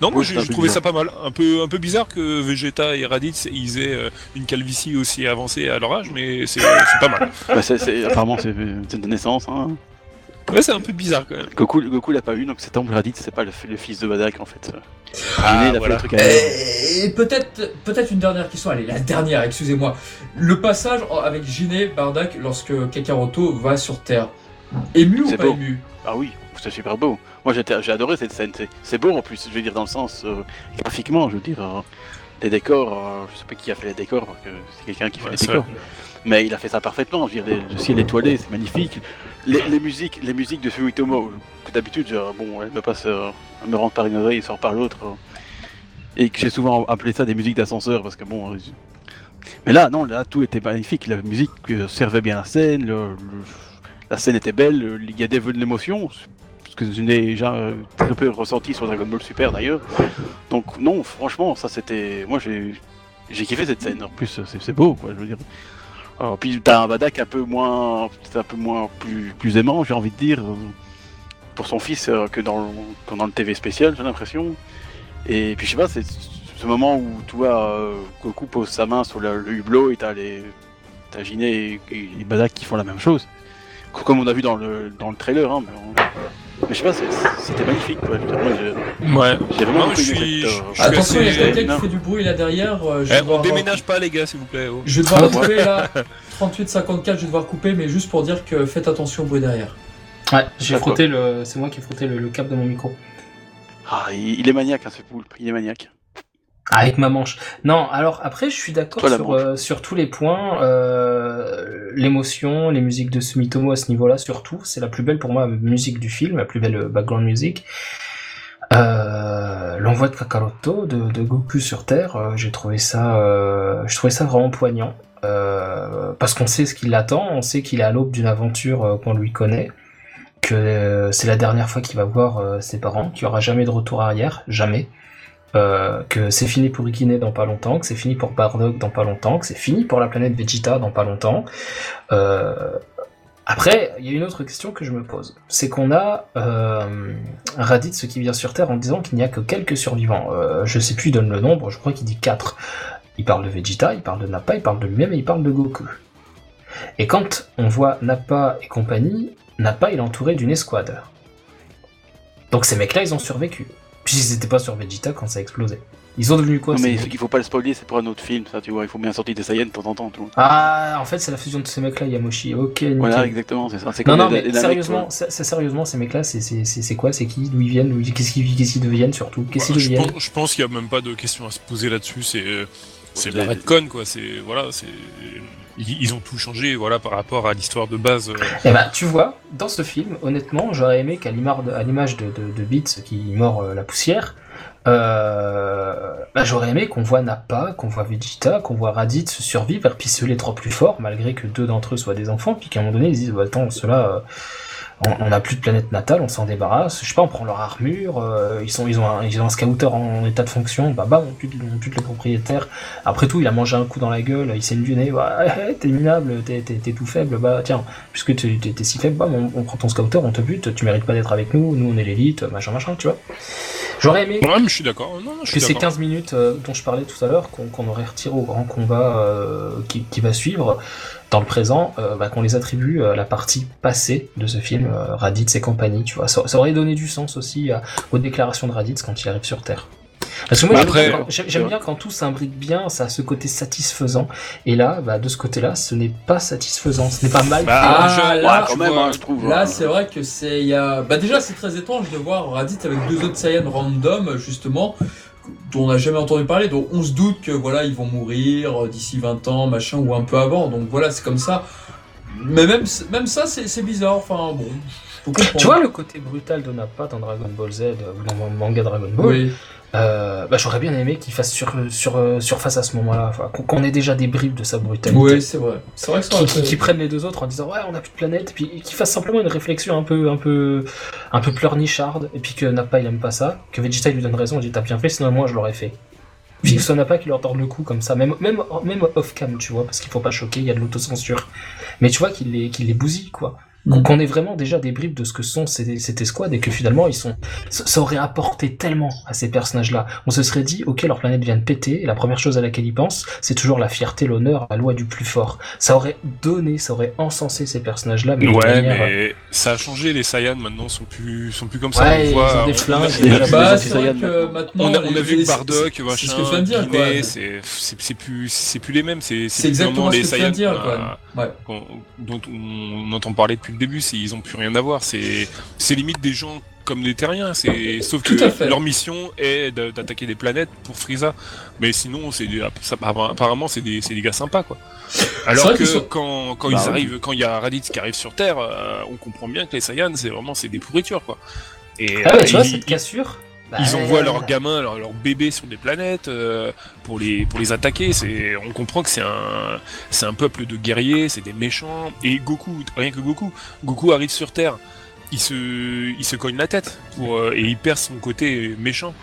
Non, moi Ouais, j'ai trouvé bizarre. ça pas mal. Un peu un peu bizarre que Vegeta et Raditz ils aient euh, une calvitie aussi avancée à leur âge, mais c'est pas mal. Bah, c'est- c'est- apparemment c'est c'est de naissance. Hein. Ouais, c'est un peu bizarre quand même. Goku, Goku l'a pas eu, donc cet homme Raditz, c'est pas le, le fils de Badak en fait. Ah, il est né, il a voilà. fait le truc à Et, et peut-être, peut-être une dernière question. Allez, la dernière, excusez-moi. Le passage avec Jiné Bardak lorsque Kakaroto va sur Terre. Ému ou C'est pas beau. ému Ah oui, c'est super beau. Moi j'ai adoré cette scène. C'est- C'est beau en plus, je veux dire dans le sens euh, graphiquement, je veux dire. euh, les décors, euh, je sais pas qui a fait les décors, parce que c'est quelqu'un qui fait Ouais, les c'est décors. Mais il a fait ça parfaitement. Je veux dire, le ciel étoilé, c'est magnifique. Les, musiques, les musiques de Suitomo, que d'habitude, bon, elle me passe, euh, me rentre par une oreille et sort par l'autre. et que j'ai souvent appelé ça des musiques d'ascenseur parce que bon. euh, Mais là, non, là, tout était magnifique. La musique euh, servait bien la scène, la scène était belle, il y avait de l'émotion, ce que je n'ai déjà très peu ressenti sur Dragon Ball Super d'ailleurs. Donc non, franchement, ça c'était, moi j'ai, kiffé cette scène. En plus, c'est beau, quoi. Je veux dire. Alors, puis t'as un un peu moins, un peu moins plus, aimant, j'ai envie de dire, euh, pour son fils euh, que dans, le- TV spécial, j'ai l'impression. Et puis je sais pas, c'est ce moment où tu vois euh, Goku pose sa main sur le, hublot et t'as les, t'as Giné et, et Badak qui font la même chose, comme on a vu dans le dans le trailer. Hein, mais je sais pas, c'était magnifique. Quoi. Ouais. j'ai vraiment Non, je suis- euh, je suis Attention, il y a quelqu'un qui fait du bruit là derrière. euh, je Eh, vais on devoir, déménage pas, les gars, s'il vous plaît. oh. Je vais devoir couper là. 38-54, je vais devoir couper, mais juste pour dire que faites attention au bruit derrière. Ouais, j'ai frotté le. C'est moi qui ai frotté le, le câble de mon micro. Ah, il, il est maniaque, hein, ce poulpe, il est maniaque. Avec ma manche. Non, alors après, je suis d'accord sur, euh, sur tous les points. Euh, L'émotion, les musiques de Sumitomo à ce niveau-là, surtout. C'est la plus belle pour moi musique du film, la plus belle euh, background music. Euh, L'envoi de Kakaroto de, de Goku sur Terre, j'ai trouvé ça, je trouvais ça vraiment poignant. Parce qu'on sait ce qui l'attend, on sait qu'il est à l'aube d'une aventure qu'on lui connaît, que c'est la dernière fois qu'il va voir ses parents, qu'il n'y aura jamais de retour arrière, jamais. Euh, que c'est fini pour Ikine dans pas longtemps, que c'est fini pour Bardock dans pas longtemps, que c'est fini pour la planète Vegeta dans pas longtemps. Euh, après, il y a une autre question que je me pose. C'est qu'on a euh, Raditz qui vient sur Terre en disant qu'il n'y a que quelques survivants. Euh, je sais plus, il donne le nombre, je crois qu'il dit 4. Il parle de Vegeta, il parle de Nappa, il parle de lui-même et il parle de Goku. Et quand on voit Nappa et compagnie, Nappa il est entouré d'une escouade. Donc ces mecs-là, ils ont survécu. Puisqu'ils n'étaient pas sur Vegeta quand ça a explosé. Ils sont devenus quoi Non, mais qu'il faut pas le spoiler, c'est pour un autre film, ça, tu vois, il faut bien sortir des Saiyans de temps en temps, tu vois. Ah, en fait, c'est la fusion de ces mecs-là, Yamoshi. Ok, nickel. Voilà, exactement, c'est ça. C'est Non, non, mais sérieusement, c'est sérieusement, ces mecs-là, c'est- c'est c'est- c'est quoi? C'est qui? D'où ils viennent? Qu'est-ce qu'ils qu'est-ce qu'ils deviennent surtout? Qu'est-ce qu'ils Bah, je, deviennent? pense, je pense qu'il n'y a même pas de question à se poser là-dessus. C'est euh, c'est la redcon, quoi. C'est voilà, c'est ils, ont tout changé, voilà, par rapport à l'histoire de base. euh. Eh ben, tu vois, dans ce film, honnêtement, j'aurais aimé qu'à l'image de, de, Beats qui mord euh, la poussière, euh, bah, j'aurais aimé qu'on voit Nappa, qu'on voit Vegeta, qu'on voit Raditz survivre, et puis ceux les trois plus forts, malgré que deux d'entre eux soient des enfants, puis qu'à un moment donné, ils disent, bah, attends, ceux-là, on n'a plus de planète natale, on s'en débarrasse, je sais pas, on prend leur armure, euh, ils, sont, ils, ont un, ils ont un scouter en état de fonction, bah bam, on tue, on tue le propriétaire. Après tout, il a mangé un coup dans la gueule, il s'est du nez, bah, t'es minable, t'es, tout faible, bah tiens, puisque t'es, si faible, bam, on, on prend ton scouter, on te bute, tu mérites pas d'être avec nous, nous on est l'élite, machin machin, tu vois. J'aurais aimé Ouais, mais je suis d'accord. Non, non, je que ces d'accord. 15 minutes euh, dont je parlais tout à l'heure, qu'on aurait retiré au grand combat euh, qui, qui va suivre dans le présent, euh, bah, qu'on les attribue à la partie passée de ce film, Raditz et compagnie, tu vois. Ça, ça aurait donné du sens aussi aux déclarations de Raditz quand il arrive sur Terre. Parce que moi, Bah, j'aime après- bien quand- j'aime bien quand tout s'imbrique bien, ça a ce côté satisfaisant. Et là, bah, de ce côté-là, ce n'est pas satisfaisant, ce n'est pas mal. Bah, Ah, je- là, Ouais, quand tu même, vois, hein, je trouve. Là, hein. c'est vrai que c'est. il Y a... Bah, déjà, c'est très étrange de voir Raditz avec deux autres Saiyans random, justement, dont on n'a jamais entendu parler. Donc, on se doute que voilà, ils vont mourir euh, d'ici 20 ans, machin, ou un peu avant. Donc, voilà, c'est comme ça. Mais même, même ça, c'est bizarre. Enfin, bon, je. Tu vois le côté brutal de Nappa dans Dragon Ball Z, euh, ou dans le manga Dragon Ball? Oui. Euh, bah, j'aurais bien aimé qu'il fasse sur, sur, euh, surface à ce moment-là, enfin, qu'on ait déjà des bribes de sa brutalité. Oui, c'est vrai. C'est vrai que Qui, qui, prennent les deux autres en disant ouais on a plus de planète, et puis qu'il fasse simplement une réflexion un peu un peu un peu pleurnicharde, et puis que Nappa il aime pas ça, que Vegeta il lui donne raison, il dit t'as bien fait, sinon moi je l'aurais fait. Puis que ce soit Nappa qui leur tord le cou comme ça, même même même off cam tu vois, parce qu'il faut pas choquer, il y a de l'autocensure. Mais tu vois qu'il les qu'il les bousille quoi. Mm. Qu'on ait vraiment déjà des bribes de ce que sont ces, cette escouade et que finalement ils sont ça, aurait apporté tellement à ces personnages-là. On se serait dit, ok, leur planète vient de péter, et la première chose à laquelle ils pensent, c'est toujours la fierté, l'honneur, la loi du plus fort. Ça aurait donné, ça aurait encensé ces personnages-là, mais de Ouais, manière- mais ça a changé. Les Saiyans maintenant sont plus sont plus comme ça. Ouais, on ils voit, ont des on- flingues, on- on a- Bah. On a, on vu les- que Bardock, c'est- machin, C'est ce que je viens de dire, c'est plus c'est plus les mêmes. C'est C'est exactement ce les que tu viens de Saiyans dire, dont on entend parler depuis depuis le début, c'est ils ont plus rien à voir. C'est c'est limite des gens comme des terriens. C'est sauf que leur mission est d'attaquer des planètes pour Frieza. Mais sinon, c'est des- apparemment c'est des gars sympas quoi. Alors que quand quand Bah ils oui. arrivent, quand il y a Raditz qui arrive sur Terre, euh, on comprend bien que les Saiyans c'est vraiment c'est des pourritures quoi. Et Ah ouais, euh, tu vois, cette cassure. Bah, ils envoient euh, leurs gamins, leurs bébés sur des planètes euh, pour les pour les attaquer. C'est on comprend que c'est un c'est un peuple de guerriers, c'est des méchants. Et Goku, rien que Goku, Goku arrive sur Terre, il se il se cogne la tête pour euh, et il perd son côté méchant.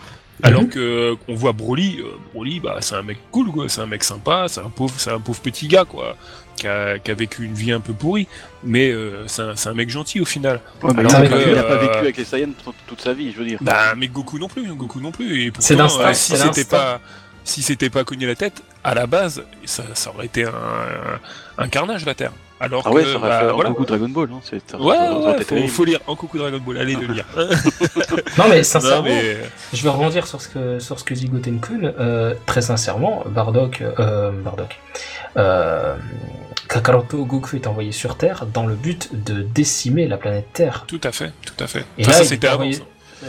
Alors Mhm. que on voit Broly, euh, Broly bah c'est un mec cool quoi, c'est un mec sympa, c'est un pauvre c'est un pauvre petit gars quoi. Qui a, qui a vécu une vie un peu pourrie, mais euh, c'est un, c'est un mec gentil au final. Ouais, mais Alors non, mais que, il a pas euh, vécu avec les Saiyans toute, toute sa vie, je veux dire. Bah, mais Goku non plus, Goku non plus. Et C'est l'instinct, euh, si c'est c'était pas, si c'était pas cogné la tête, à la base, ça, ça aurait été un, un carnage la Terre. Alors ah ouais, que, ça aurait bah, fait voilà. beaucoup Dragon Ball, hein. c'est- Ouais, ouais, faut, faut lire en coucou Dragon Ball, allez le lire. Non, mais non, sincèrement, mais je vais rebondir sur ce que, sur ce que dit Gotenkun. Euh, très sincèrement, Bardock, euh, Bardock, euh, Kakaroto Goku est envoyé sur Terre dans le but de décimer la planète Terre. tout à fait, tout à fait. Et là, ça il est avant. envoyé- ça.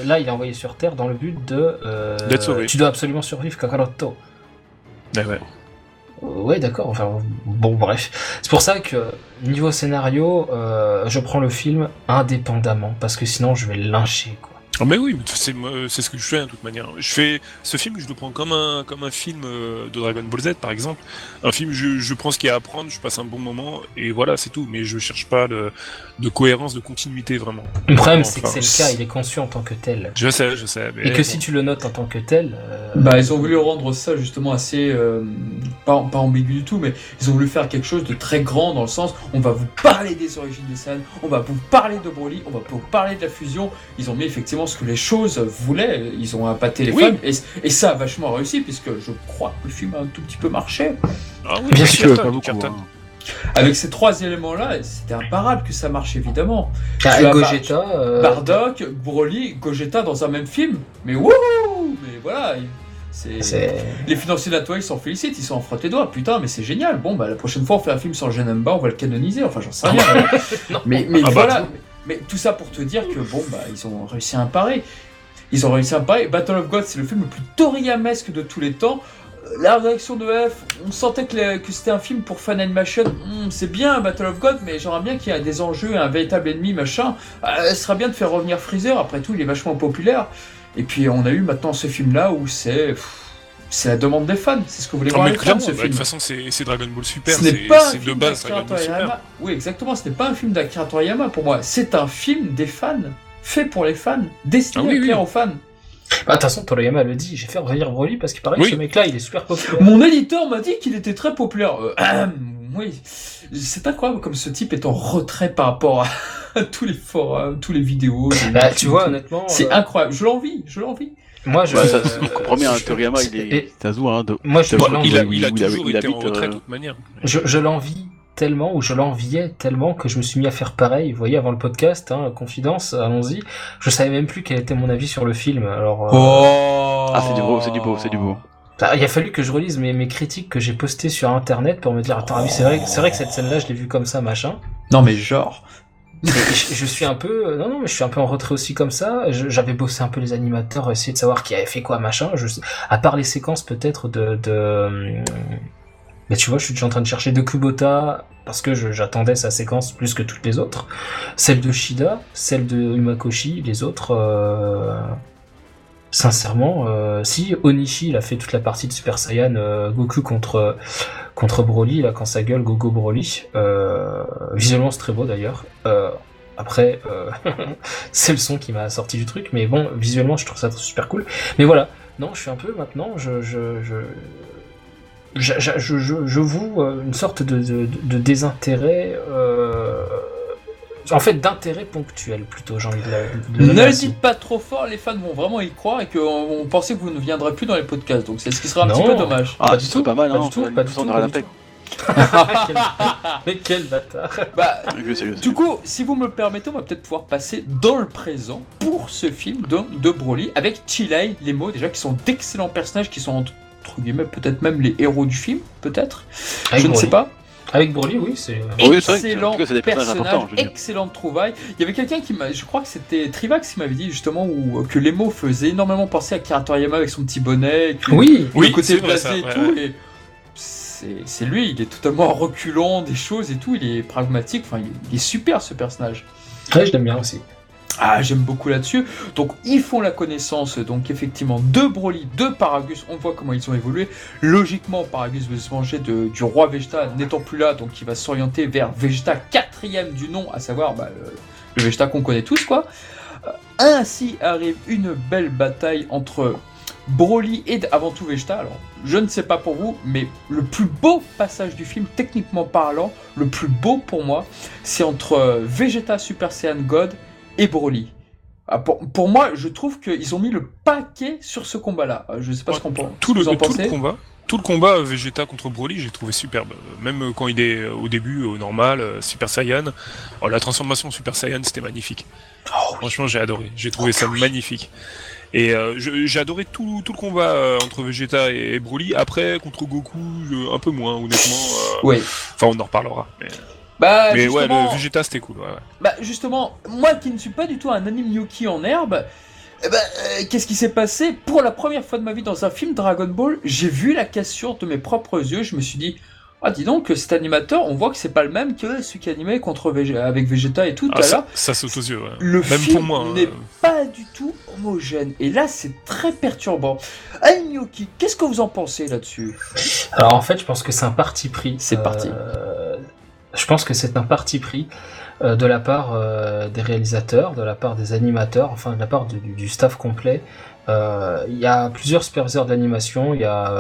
Là, il est envoyé sur Terre dans le but de. euh, D'être sauvé. Tu dois absolument survivre, Kakaroto. Ouais, ouais. Ouais, d'accord. Enfin, bon, bref. C'est pour ça que niveau scénario, euh, je prends le film indépendamment parce que sinon, je vais lyncher, quoi. Ah, mais oui, c'est ce que je fais hein, de toute manière. Je fais ce film, je le prends comme un comme un film euh, de Dragon Ball Z par exemple. Un film, je, je prends ce qu'il y a à apprendre, je passe un bon moment et voilà, c'est tout. Mais je cherche pas de, de cohérence, de continuité vraiment. Le problème, Enfin, c'est que c'est le cas. Il est conscient en tant que tel. Je sais, je sais. Mais Et que bon. si tu le notes en tant que tel, euh, Bah, ils ont voulu rendre ça justement assez. euh, pas, pas ambigu du tout, mais ils ont voulu faire quelque chose de très grand dans le sens on va vous parler des origines des Saiyans, on va vous parler de Broly, on va vous parler de la fusion. Ils ont mis effectivement ce que les choses voulaient, ils ont appâté les Oui. fans, et, et ça a vachement réussi, puisque je crois que le film a un tout petit peu marché. Ah oui, Bien sûr, pas beaucoup. hein. Avec ces trois éléments-là, c'était imparable que ça marche évidemment. as Gogeta, euh, Bardock, Broly, Gogeta dans un même film, mais wouhou Mais voilà, Les financiers de la toile, ils s'en félicitent, ils s'en frottent les doigts. Putain, mais c'est génial. Bon, bah la prochaine fois, on fait un film sur Genemba, on va le canoniser. Enfin, j'en sais rien. Mais mais Ah bah, voilà. Mais tout ça pour te dire que, bon, bah, ils ont réussi à parer. Ils ont réussi à parer. Battle of God, c'est le film le plus Toriyamesque de tous les temps. Euh, La réaction de F, on sentait que, c'était un film pour fan animation. Hmm, c'est bien Battle of God, mais j'aimerais bien qu'il y ait des enjeux, un véritable ennemi, machin. Euh, ce serait bien de faire revenir Freezer. Après tout, il est vachement populaire. Et puis on a eu maintenant ce film-là où c'est c'est la demande des fans. C'est ce que voulaient Ah, voir mais les fans, clairement, ce bah, de film. toute façon, c'est Dragon Ball Super, Ce n'est c'est pas un c'est de base Dragon Ball Super. Oui, exactement. Ce n'est pas un film d'Akira Toriyama pour moi. C'est un film des fans, fait pour les fans, destiné Ah oui, à plaire oui. aux fans. Bah, de toute façon, Toriyama le dit, j'ai fait revenir Broly parce qu'il paraît Oui. que ce mec-là, il est super populaire. Mon éditeur m'a dit qu'il était très populaire. Euh, oui, c'est incroyable comme ce type est en retrait par rapport à, tous les forums, tous les vidéos. Bah, tu vois, honnêtement, c'est euh, incroyble. Je l'envie, je l'envie. Moi, je, Ouais, ça, on comprend bien, je- Toriyama, il est et- un zoo, hein, de- moi, je, Bon, je l'envie- Il a, Oui, il a oui, il toujours habite, été en retrait de toute manière. je, je l'envie tellement, ou je l'enviais tellement que je me suis mis à faire pareil. Vous voyez, avant le podcast, hein, confidence, allons-y. Je savais même plus quel était mon avis sur le film. Alors, euh, Oh Ah, c'est du beau, c'est du beau, c'est du beau. bah, il a fallu que je relise mes, mes critiques que j'ai postées sur internet pour me dire, attends, ah oui, c'est vrai, c'est vrai que cette scène-là, je l'ai vue comme ça, machin. Non mais genre. Je, suis un peu, non, non, mais je suis un peu en retrait aussi comme ça. J'avais bossé un peu les animateurs, essayer de savoir qui avait fait quoi, machin. À part les séquences peut-être de, de, mais tu vois, je suis déjà en train de chercher de Kubota parce que j'attendais sa séquence plus que toutes les autres. Celle de Shida, celle de Umakoshi, les autres. euh, Sincèrement, euh, si Onishi il a fait toute la partie de Super Saiyan euh, Goku contre Broly là quand ça gueule Gogo Broly, euh, visuellement c'est très beau d'ailleurs. Après, c'est le son qui m'a sorti du truc, mais bon, visuellement je trouve ça super cool. Mais voilà, non, je suis un peu maintenant, je je je je, je, euh, une sorte de désintérêt. En fait, d'intérêt ponctuel plutôt, j'ai envie de, la- de Ne le dites pas trop fort, les fans vont vraiment y croire et qu'on on pensait que vous ne viendrez plus dans les podcasts, donc c'est ce qui sera un Non. petit peu dommage. Ah, Pas du tout, pas mal, pas hein. du tout, on pas du tout, aura pas la du. Quel- Mais quel bâtard bah, Sérieux, sérieux, du sérieux. coup, si vous me le permettez, on va peut-être pouvoir passer dans le présent pour ce film de, de Broly avec Chilai, les mots déjà qui sont d'excellents personnages qui sont entre guillemets peut-être même les héros du film, peut-être. Je ne sais pas. Avec Broly, oui, c'est. Oui, c'est vrai que- excellent des personnages personnage, excellente trouvaille. Il y avait quelqu'un qui m'a, je crois que c'était Trivax qui m'avait dit justement où, que les mots faisaient énormément penser à Akira Toriyama avec son petit bonnet, Oui, le Oui, côté ça, et ouais, tout. ouais. Et c'est lui, il est totalement reculant des choses et tout. Il est pragmatique. Enfin, il est, il est super ce personnage. ouais, je l'aime bien aussi. Ah, j'aime beaucoup là-dessus. Donc, ils font la connaissance, donc effectivement, de Broly, de Paragus. On voit comment ils ont évolué. Logiquement, Paragus veut se venger du roi Vegeta n'étant plus là, donc il va s'orienter vers Vegeta quatrième du nom, à savoir bah, le, le Vegeta qu'on connaît tous, quoi. Euh, ainsi arrive une belle bataille entre Broly et avant tout Vegeta. Alors, je ne sais pas pour vous, mais le plus beau passage du film, techniquement parlant, le plus beau pour moi, c'est entre euh, Vegeta Super Saiyan God et Broly. Ah, pour, pour moi, je trouve qu'ils ont mis le paquet sur ce combat-là. Euh, Je sais pas ce qu'on pense. tout le, vous en tout pensez. le combat. Tout le combat euh, Vegeta contre Broly, j'ai trouvé superbe. Euh, Même euh, quand il est au début, au normal, Super Saiyan. Oh, la transformation Super Saiyan, c'était magnifique. Oh, Franchement, j'ai adoré. J'ai trouvé ça magnifique. Et euh, j'ai adoré tout, tout le combat euh, entre Vegeta et, et Broly. Après, contre Goku, un peu moins, honnêtement. Oui. Enfin, on en reparlera. Mais, Bah, mais ouais, justement, le Vegeta, c'était cool. Ouais, ouais. bah, justement, moi qui ne suis pas du tout un anime Yuki en herbe, eh ben, euh, qu'est-ce qui s'est passé? Pour la première fois de ma vie dans un film Dragon Ball, j'ai vu la cassure de mes propres yeux. Je me suis dit, ah, dis donc, cet animateur, on voit que c'est pas le même que celui qui animait contre Vég- avec Vegeta et tout tout Ah, à ça, l'heure. ça saute aux yeux. ouais. Le Même film pour moi. n'est euh, pas du tout homogène. Et là, c'est très perturbant. Anime Yuki, qu'est-ce que vous en pensez là-dessus? Alors en fait, je pense que c'est un parti pris. C'est parti. Je pense que c'est un parti pris euh, de la part euh, des réalisateurs, de la part des animateurs, enfin de la part du, staff complet. Euh, Il y a plusieurs superviseurs d'animation. Il y a,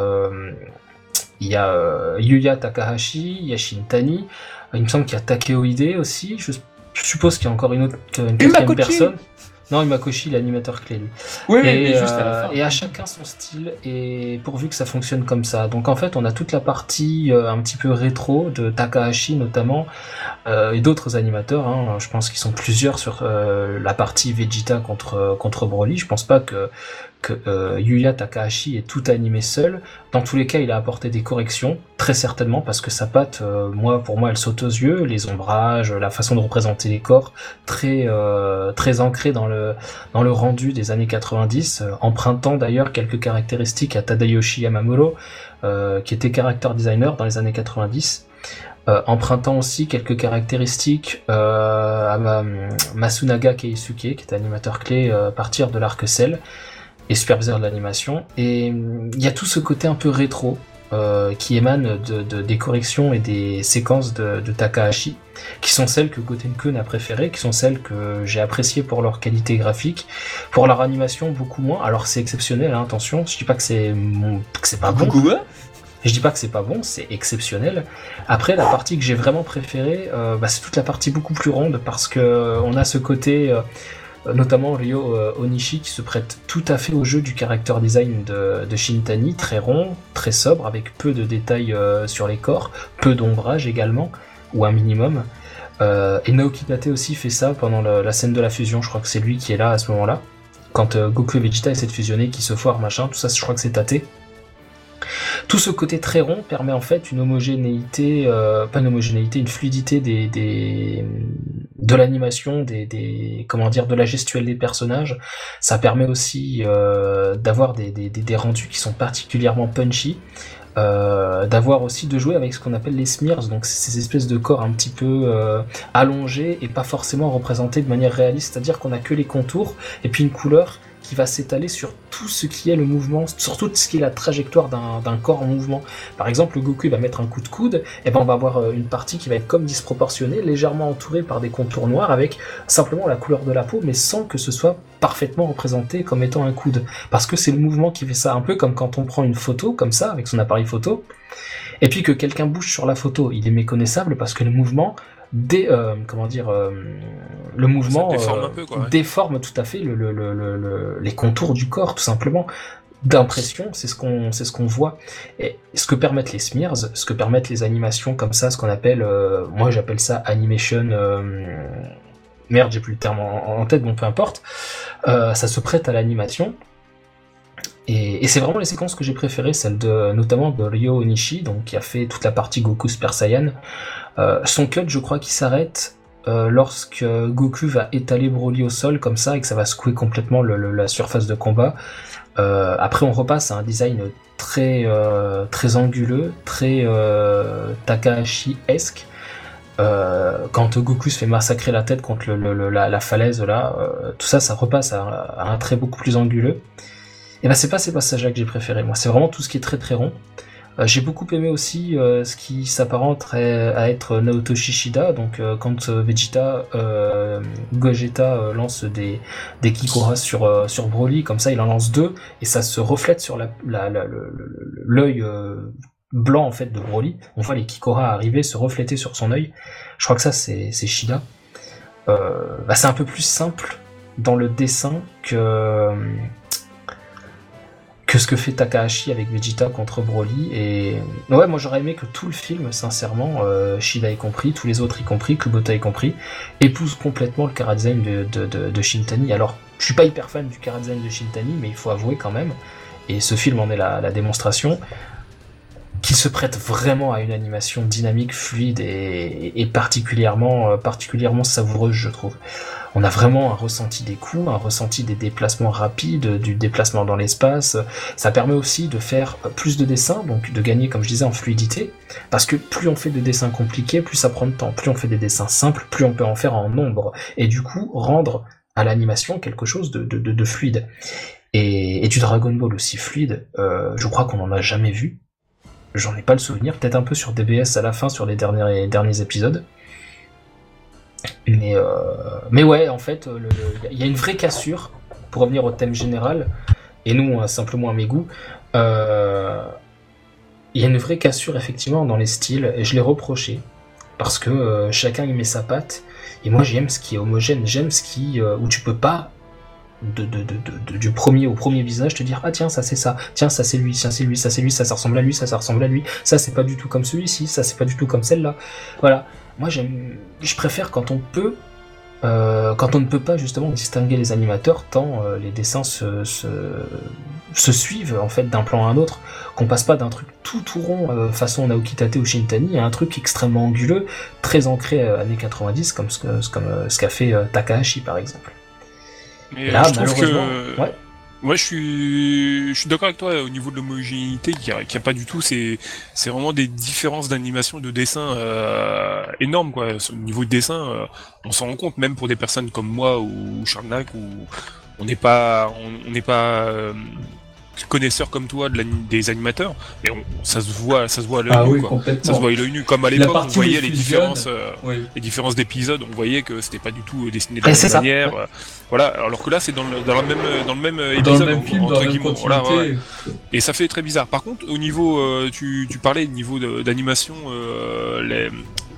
il y a Yuya Takahashi, il y a Shintani. Il me semble qu'il y a Takeo Ide aussi. Je, suppose qu'il y a encore une autre, une personne. Non, Umakoshi, l'animateur clé. lui. Oui, Et, mais juste à la euh, fin. et à chacun son style, et pourvu que ça fonctionne comme ça. Donc en fait, on a toute la partie euh, un petit peu rétro de Takahashi notamment, euh, et d'autres animateurs. Hein, je pense qu'ils sont plusieurs sur euh, la partie Vegeta contre contre Broly. Je pense pas que que euh, Yuya Takahashi est tout animé seul. Dans tous les cas, il a apporté des corrections, très certainement, parce que sa patte, euh, moi, pour moi, elle saute aux yeux, les ombrages, la façon de représenter les corps, très euh, très ancré dans le dans le rendu des années 90, euh, empruntant d'ailleurs quelques caractéristiques à Tadayoshi Yamamuro, qui était character designer dans les années 90. Euh, empruntant aussi quelques caractéristiques à ma- Masunaga Keisuke, qui était animateur clé à partir de l'arc Cell et superviseur de l'animation. Et hum, il y a tout ce côté un peu rétro euh, qui émane de, de- des corrections et des séquences de, de Takahashi, qui sont celles que Gotenkun a préférées, qui sont celles que j'ai appréciées pour leur qualité graphique, pour leur animation beaucoup moins. Alors c'est exceptionnel, hein, attention, je dis pas que c'est c'est pas bon, Coucou, hein je dis pas que c'est pas bon, c'est exceptionnel. Après, la partie que j'ai vraiment préférée, euh, bah, c'est toute la partie beaucoup plus ronde parce que euh, on a ce côté, euh, notamment Ryo euh, Onishi, qui se prête tout à fait au jeu du character design de, Shintani, très rond, très sobre, avec peu de détails euh, sur les corps, peu d'ombrage également, ou un minimum. Euh, et Naoki Tate aussi fait ça pendant la scène de la fusion, je crois que c'est lui qui est là à ce moment-là. Quand euh, Goku et Vegeta essaient de fusionner, qui se foirent, machin, tout ça, je crois que c'est Tate. Tout ce côté très rond permet en fait une homogénéité, euh, pas une homogénéité, une fluidité de l'animation, des, de la gestuelle des personnages. Ça permet aussi euh, d'avoir des, rendus qui sont particulièrement punchy. Euh, d'avoir aussi de jouer avec ce qu'on appelle les smears, donc ces espèces de corps un petit peu allongés et pas forcément représentés de manière réaliste, c'est-à-dire qu'on a que les contours et puis une couleur qui va s'étaler sur tout ce qui est le mouvement, sur tout ce qui est la trajectoire d'un corps en mouvement. Par exemple, le Goku va mettre un coup de coude, et ben on va avoir euh, une partie qui va être comme disproportionnée, légèrement entourée par des contours noirs avec simplement la couleur de la peau, mais sans que ce soit parfaitement représenté comme étant un coude. Parce que c'est le mouvement qui fait ça, un peu comme quand on prend une photo comme ça avec son appareil photo, et puis que quelqu'un bouge sur la photo, il est méconnaissable parce que le mouvement dé, euh, comment dire, euh, le mouvement déforme euh, un peu, quoi, ouais. déforme tout à fait le, le- le- le- le- les contours du corps, tout simplement. D'impression, c'est ce qu'on, c'est ce qu'on voit. Et ce que permettent les smears, ce que permettent les animations comme ça, ce qu'on appelle, euh, moi j'appelle ça animation. euh, merde, j'ai plus le terme en, en tête, bon peu importe. Euh, ça se prête à l'animation. Et, c'est vraiment les séquences que j'ai préférées, celle de notamment de Ryo Onishi, donc qui a fait toute la partie Goku Super Saiyan. Euh, son cut, je crois qu'il s'arrête euh, lorsque Goku va étaler Broly au sol comme ça et que ça va secouer complètement la surface de combat. Euh, après, on repasse à un design très très anguleux, très Takahashi-esque. Quand Goku se fait massacrer la tête contre la, la falaise là, tout ça, ça repasse à un trait beaucoup plus anguleux. Et ben c'est pas ces passages-là que j'ai préféré. Moi, c'est vraiment tout ce qui est très très rond. Euh, j'ai beaucoup aimé aussi euh, ce qui s'apparente à être Naoto Shishida, donc euh, quand euh, Vegeta, euh, Gogeta euh, lance des, des Kikoras sur, sur Broly, comme ça il en lance deux, et ça se reflète sur la, la, la- l'œil blanc en fait de Broly. On voit les Kikoras arriver, se refléter sur son œil. Je crois que ça c'est, Shida. Bah, c'est un peu plus simple dans le dessin que que ce que fait Takahashi avec Vegeta contre Broly. Et ouais moi j'aurais aimé que tout le film sincèrement euh, Shida y compris tous les autres y compris Kubota y compris épouse complètement le chara design de, Shintani. Alors je suis pas hyper fan du chara design de Shintani mais il faut avouer quand même et ce film en est la démonstration qu'il se prête vraiment à une animation dynamique fluide et, particulièrement euh, particulièrement savoureuse je trouve on a vraiment un ressenti des coups, un ressenti des déplacements rapides, du déplacement dans l'espace. Ça permet aussi de faire plus de dessins, donc de gagner, comme je disais, en fluidité. Parce que plus on fait de dessins compliqués, plus ça prend de temps. Plus on fait des dessins simples, plus on peut en faire en nombre. Et du coup, rendre à l'animation quelque chose de, de, de, de fluide. Et, et, du Dragon Ball aussi fluide, euh, je crois qu'on n'en a jamais vu. J'en ai pas le souvenir, peut-être un peu sur DBS à la fin, sur les derniers, épisodes. Mais, euh, mais ouais, en fait, il y a une vraie cassure, pour revenir au thème général, et nous, simplement à mes goûts, il euh, y a une vraie cassure, effectivement, dans les styles, et je l'ai reproché, parce que euh, chacun y met sa patte, et moi j'aime ce qui est homogène, j'aime ce qui, où tu peux pas, de, de, du premier au premier visage, te dire, ah tiens, ça c'est ça, tiens, ça c'est lui, tiens, c'est lui, ça c'est lui, ça, ça ressemble à lui, ça, ça ressemble à lui, ça c'est pas du tout comme celui-ci, ça c'est pas du tout comme celle-là, voilà. Moi j'aime je préfère quand on peut euh, quand on ne peut pas justement distinguer les animateurs tant euh, les dessins se, suivent en fait d'un plan à un autre. Qu'on passe pas d'un truc tout tout rond euh, façon Naoki Tate ou Shintani à un truc extrêmement anguleux très ancré années 90 comme ce, comme, ce qu'a fait Takahashi par exemple Mais là je trouve que ouais. Ouais, je suis, je suis d'accord avec toi au niveau de l'homogénéité, qu'il n'y a, qu a, pas du tout. C'est, c'est vraiment des différences d'animation, de dessin euh, énormes, quoi. Au niveau de dessin, euh, on s'en rend compte, même pour des personnes comme moi ou Charnac, où on n'est pas, on n'est pas euh, connaisseur comme toi de la, des animateurs, mais on, ça se voit, ça se voit à l'œil ah nu, oui, quoi. Ça se voit à l'œil nu. Comme à l'époque, on voyait les différences, euh, oui. les différences d'épisodes, on voyait que c'était pas du tout dessiné de la même manière. Ouais. Voilà, alors que là, c'est dans le, dans le même, dans le même épisode, dans le même film, entre dans guillemets. Voilà, ouais. Et ça fait très bizarre. Par contre, au niveau, euh, tu, tu parlais au niveau d'animation, euh, les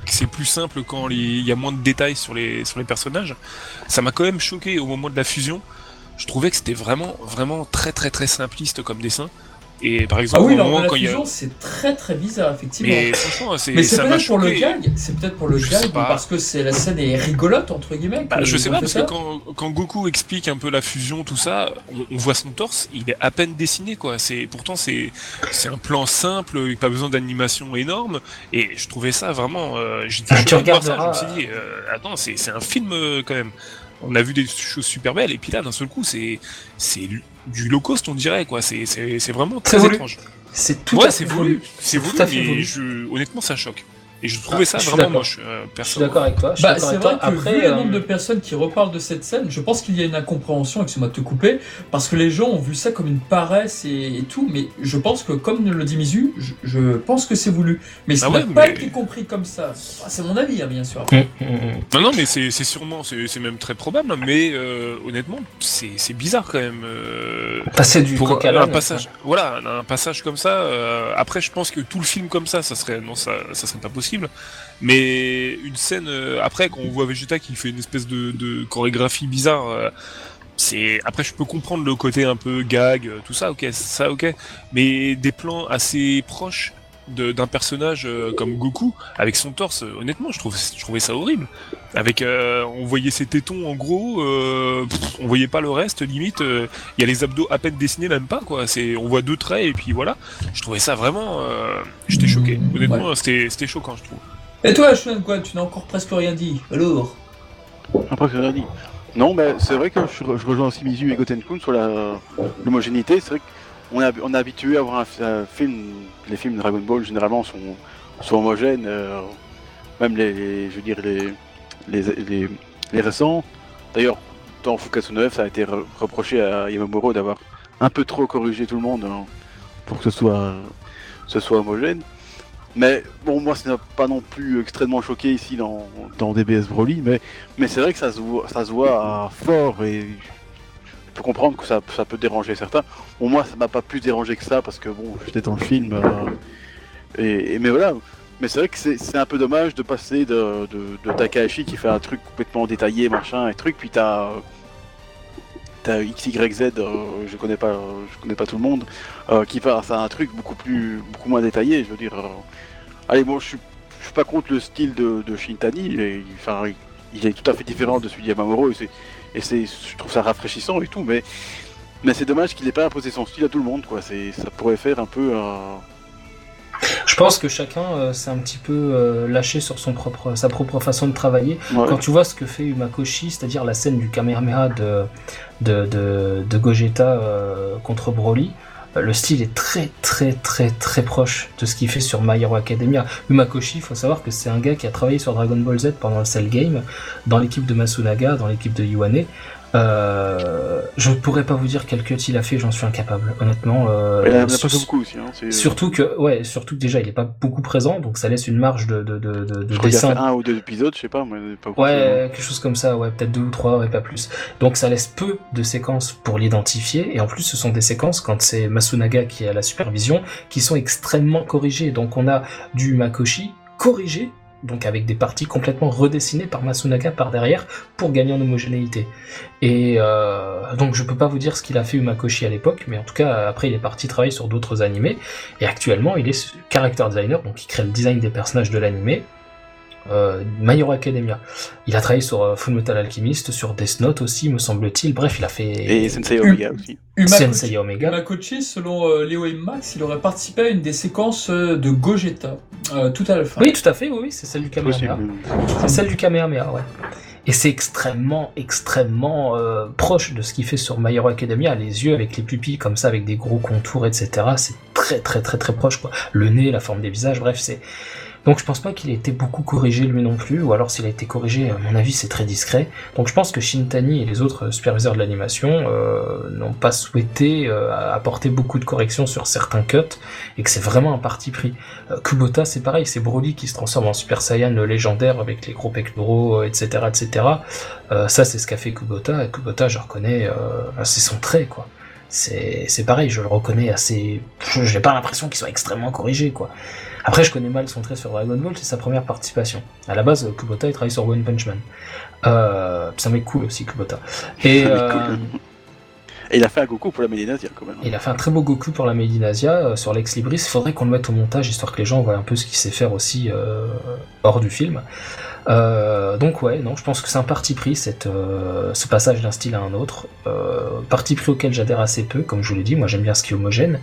c'est plus simple quand il y a moins de détails sur les, sur les personnages. Ça m'a quand même choqué au moment de la fusion. Je trouvais que c'était vraiment, vraiment très, très, très simpliste comme dessin. Et par exemple, ah oui, au moment quand il y a... c'est très très bizarre, effectivement. Mais franchement, c'est Mais c'est peut-être pour le gag, c'est peut-être pour le gag parce que c'est la scène est rigolote entre guillemets. Bah, je sais pas parce que quand, quand Goku explique un peu la fusion, tout ça, on, on voit son torse, il est à peine dessiné quoi. C'est pourtant c'est c'est un plan simple, pas besoin d'animation énorme. Et je trouvais ça vraiment. Euh, J'étais Ah, tu voir ça. Je me regarderas- suis dit, euh, attends, c'est c'est un film euh, quand même. On a vu des choses super belles et puis là d'un seul coup c'est c'est du low cost on dirait quoi. C'est c'est c'est vraiment très étrange. c'est tout ouais, à c'est fait voulu, c'est voulu, mais je, honnêtement ça choque. Et je trouvais ça je vraiment d'accord. moche, euh, Je suis perso. d'accord avec toi. je suis Bah, d'accord c'est avec vrai toi. que Après, vu le euh, nombre de personnes qui reparlent de cette scène, je pense qu'il y a une incompréhension, excuse-moi de te couper, parce que les gens ont vu ça comme une paresse et, et tout, mais je pense que, comme le dit Mizu, je, je pense que c'est voulu. Mais ça Ah n'a ouais, pas mais- été compris comme ça. Ah, C'est mon avis, hein, bien sûr. hum, hum, hum. Non, non, mais c'est sûrement, c'est c'est même très probable, mais euh, honnêtement, c'est c'est bizarre quand même. euh, passer du pour coq à un l'âne, passage, voilà, un passage comme ça. euh, après, je pense que tout le film comme ça, ça serait non, ça, ça serait pas possible. Mais une scène euh, après, quand on voit Vegeta qui fait une espèce de, chorégraphie bizarre. euh, c'est après je peux comprendre le côté un peu gag euh, tout ça ok ça ok mais des plans assez proches d'un personnage euh, comme Goku avec son torse. euh, Honnêtement, je trouve, je trouvais ça horrible. Avec, euh, on voyait ses tétons en gros, euh, pff, on voyait pas le reste. Limite, euh, il y a les abdos à peine dessinés, même pas quoi. C'est, on voit deux traits et puis voilà. Je trouvais ça vraiment, euh, j'étais choqué. Honnêtement, c'était, c'était choquant, je trouve. Et toi, Sean, quoi, tu n'as encore presque rien dit. Alors? Après, c'est rien dit. Non, mais c'est vrai que je, re- je rejoins aussi Mizu et Gotenkun sur la- l'homogénéité. C'est vrai on est habitué à voir un, fi- un film. Les films Dragon Ball généralement sont, homogènes. même les, récents. D'ailleurs, dans Fukatsu no F, ça a été re- reproché à Yamamuro d'avoir un peu trop corrigé tout le monde hein, pour que ce soit, homogène. Mais bon, moi, ça n'a pas non plus extrêmement choqué ici dans, DBS Broly, mais, c'est vrai que ça se voit, ça se voit fort et je peux comprendre que ça, peut déranger certains. Bon, moi, ça m'a pas plus dérangé que ça parce que bon, j'étais dans le film. euh, et, mais voilà. Mais c'est vrai que c'est un peu dommage de passer de, Takahashi qui fait un truc complètement détaillé, machin et truc, puis t'as. T'as XYZ, euh, je connais pas, je connais pas tout le monde, euh, qui passe à un truc beaucoup plus, beaucoup moins détaillé. Je veux dire, allez, bon, je suis, suis pas contre le style de, Shintani. Enfin, il est tout à fait différent de celui de Yamamuro et et c'est, je trouve ça rafraîchissant et tout. Mais, mais c'est dommage qu'il ait pas imposé son style à tout le monde, quoi. C'est, ça pourrait faire un peu. euh, Je pense que chacun euh, s'est un petit peu euh, lâché sur son propre, sa propre façon de travailler. ouais. Quand tu vois ce que fait Umakoshi, c'est-à-dire la scène du Kamehameha de, de, de, de Gogeta euh, contre Broly, le style est très très très très proche de ce qu'il fait sur My Hero Academia. Umakoshi, il faut savoir que c'est un gars qui a travaillé sur Dragon Ball Z pendant le Cell Game, dans l'équipe de Masunaga, dans l'équipe de Yuane. Euh, je ne pourrais pas vous dire quel cut il a fait, j'en suis incapable, honnêtement. euh, Il a pas sur- fait beaucoup aussi. Hein. Surtout que, ouais, surtout que déjà il est pas beaucoup présent, donc ça laisse une marge de, de, de, de, de je crois qu'il a fait dessin. un ou deux épisodes, je sais pas, mais pas beaucoup. Ouais, quelque chose comme ça, ouais, peut-être deux ou trois, et pas plus. Donc ça laisse peu de séquences pour l'identifier, et en plus ce sont des séquences quand c'est Masunaga qui est à la supervision, qui sont extrêmement corrigées. Donc on a du Makoshi corrigé, donc avec des parties complètement redessinées par Masunaga par derrière pour gagner en homogénéité. Et euh, donc je peux pas vous dire ce qu'il a fait Umakoshi à l'époque, mais en tout cas après il est parti travailler sur d'autres animés, et actuellement il est character designer, donc il crée le design des personnages de l'animé. Euh, My Hero Academia. Il a travaillé sur euh, Full Metal Alchemist, sur Death Note aussi, me semble-t-il. Bref, il a fait Et Sensei Omega aussi. Sensei Omega. Umakochi, selon euh, Léo et Max, il aurait participé à une des séquences euh, de Gogeta, euh, tout à la fin. Oui, tout à fait, oui, oui, c'est celle du Kamehameha. C'est celle du Kamehameha, ouais. Et c'est extrêmement, extrêmement euh, proche de ce qu'il fait sur My Hero Academia. Les yeux avec les pupilles comme ça, avec des gros contours, etc. C'est très, très, très, très proche, quoi. Le nez, la forme des visages, bref, c'est. Donc je pense pas qu'il ait été beaucoup corrigé lui non plus, ou alors s'il a été corrigé, à mon avis, c'est très discret. Donc je pense que Shintani et les autres superviseurs de l'animation euh, n'ont pas souhaité euh, apporter beaucoup de corrections sur certains cuts, et que c'est vraiment un parti pris. Euh, Kubota, c'est pareil, c'est Broly qui se transforme en Super Saiyan légendaire avec les gros pectoraux, etc., etc. Ça, c'est ce qu'a fait Kubota. Et Kubota, je reconnais, c'est son trait, quoi. C'est, pareil, je le reconnais assez. Je j'ai pas l'impression qu'il soit extrêmement corrigé, quoi. Après, je connais mal son trait sur Dragon Ball, c'est sa première participation. À la base, Kubota, il travaille sur One Punch Man. Euh, ça m'est cool aussi, Kubota. Et, euh. Et il a fait un Goku pour la Médinasia quand même. il a fait un très beau Goku pour la Medinasia euh, sur l'ex Libris. Il faudrait qu'on le mette au montage histoire que les gens voient un peu ce qu'il sait faire aussi euh, hors du film. Euh, donc ouais, non, je pense que c'est un parti pris cette, ce passage d'un style à un autre. Parti pris auquel j'adhère assez peu, comme je vous l'ai dit. Moi j'aime bien ce qui est homogène.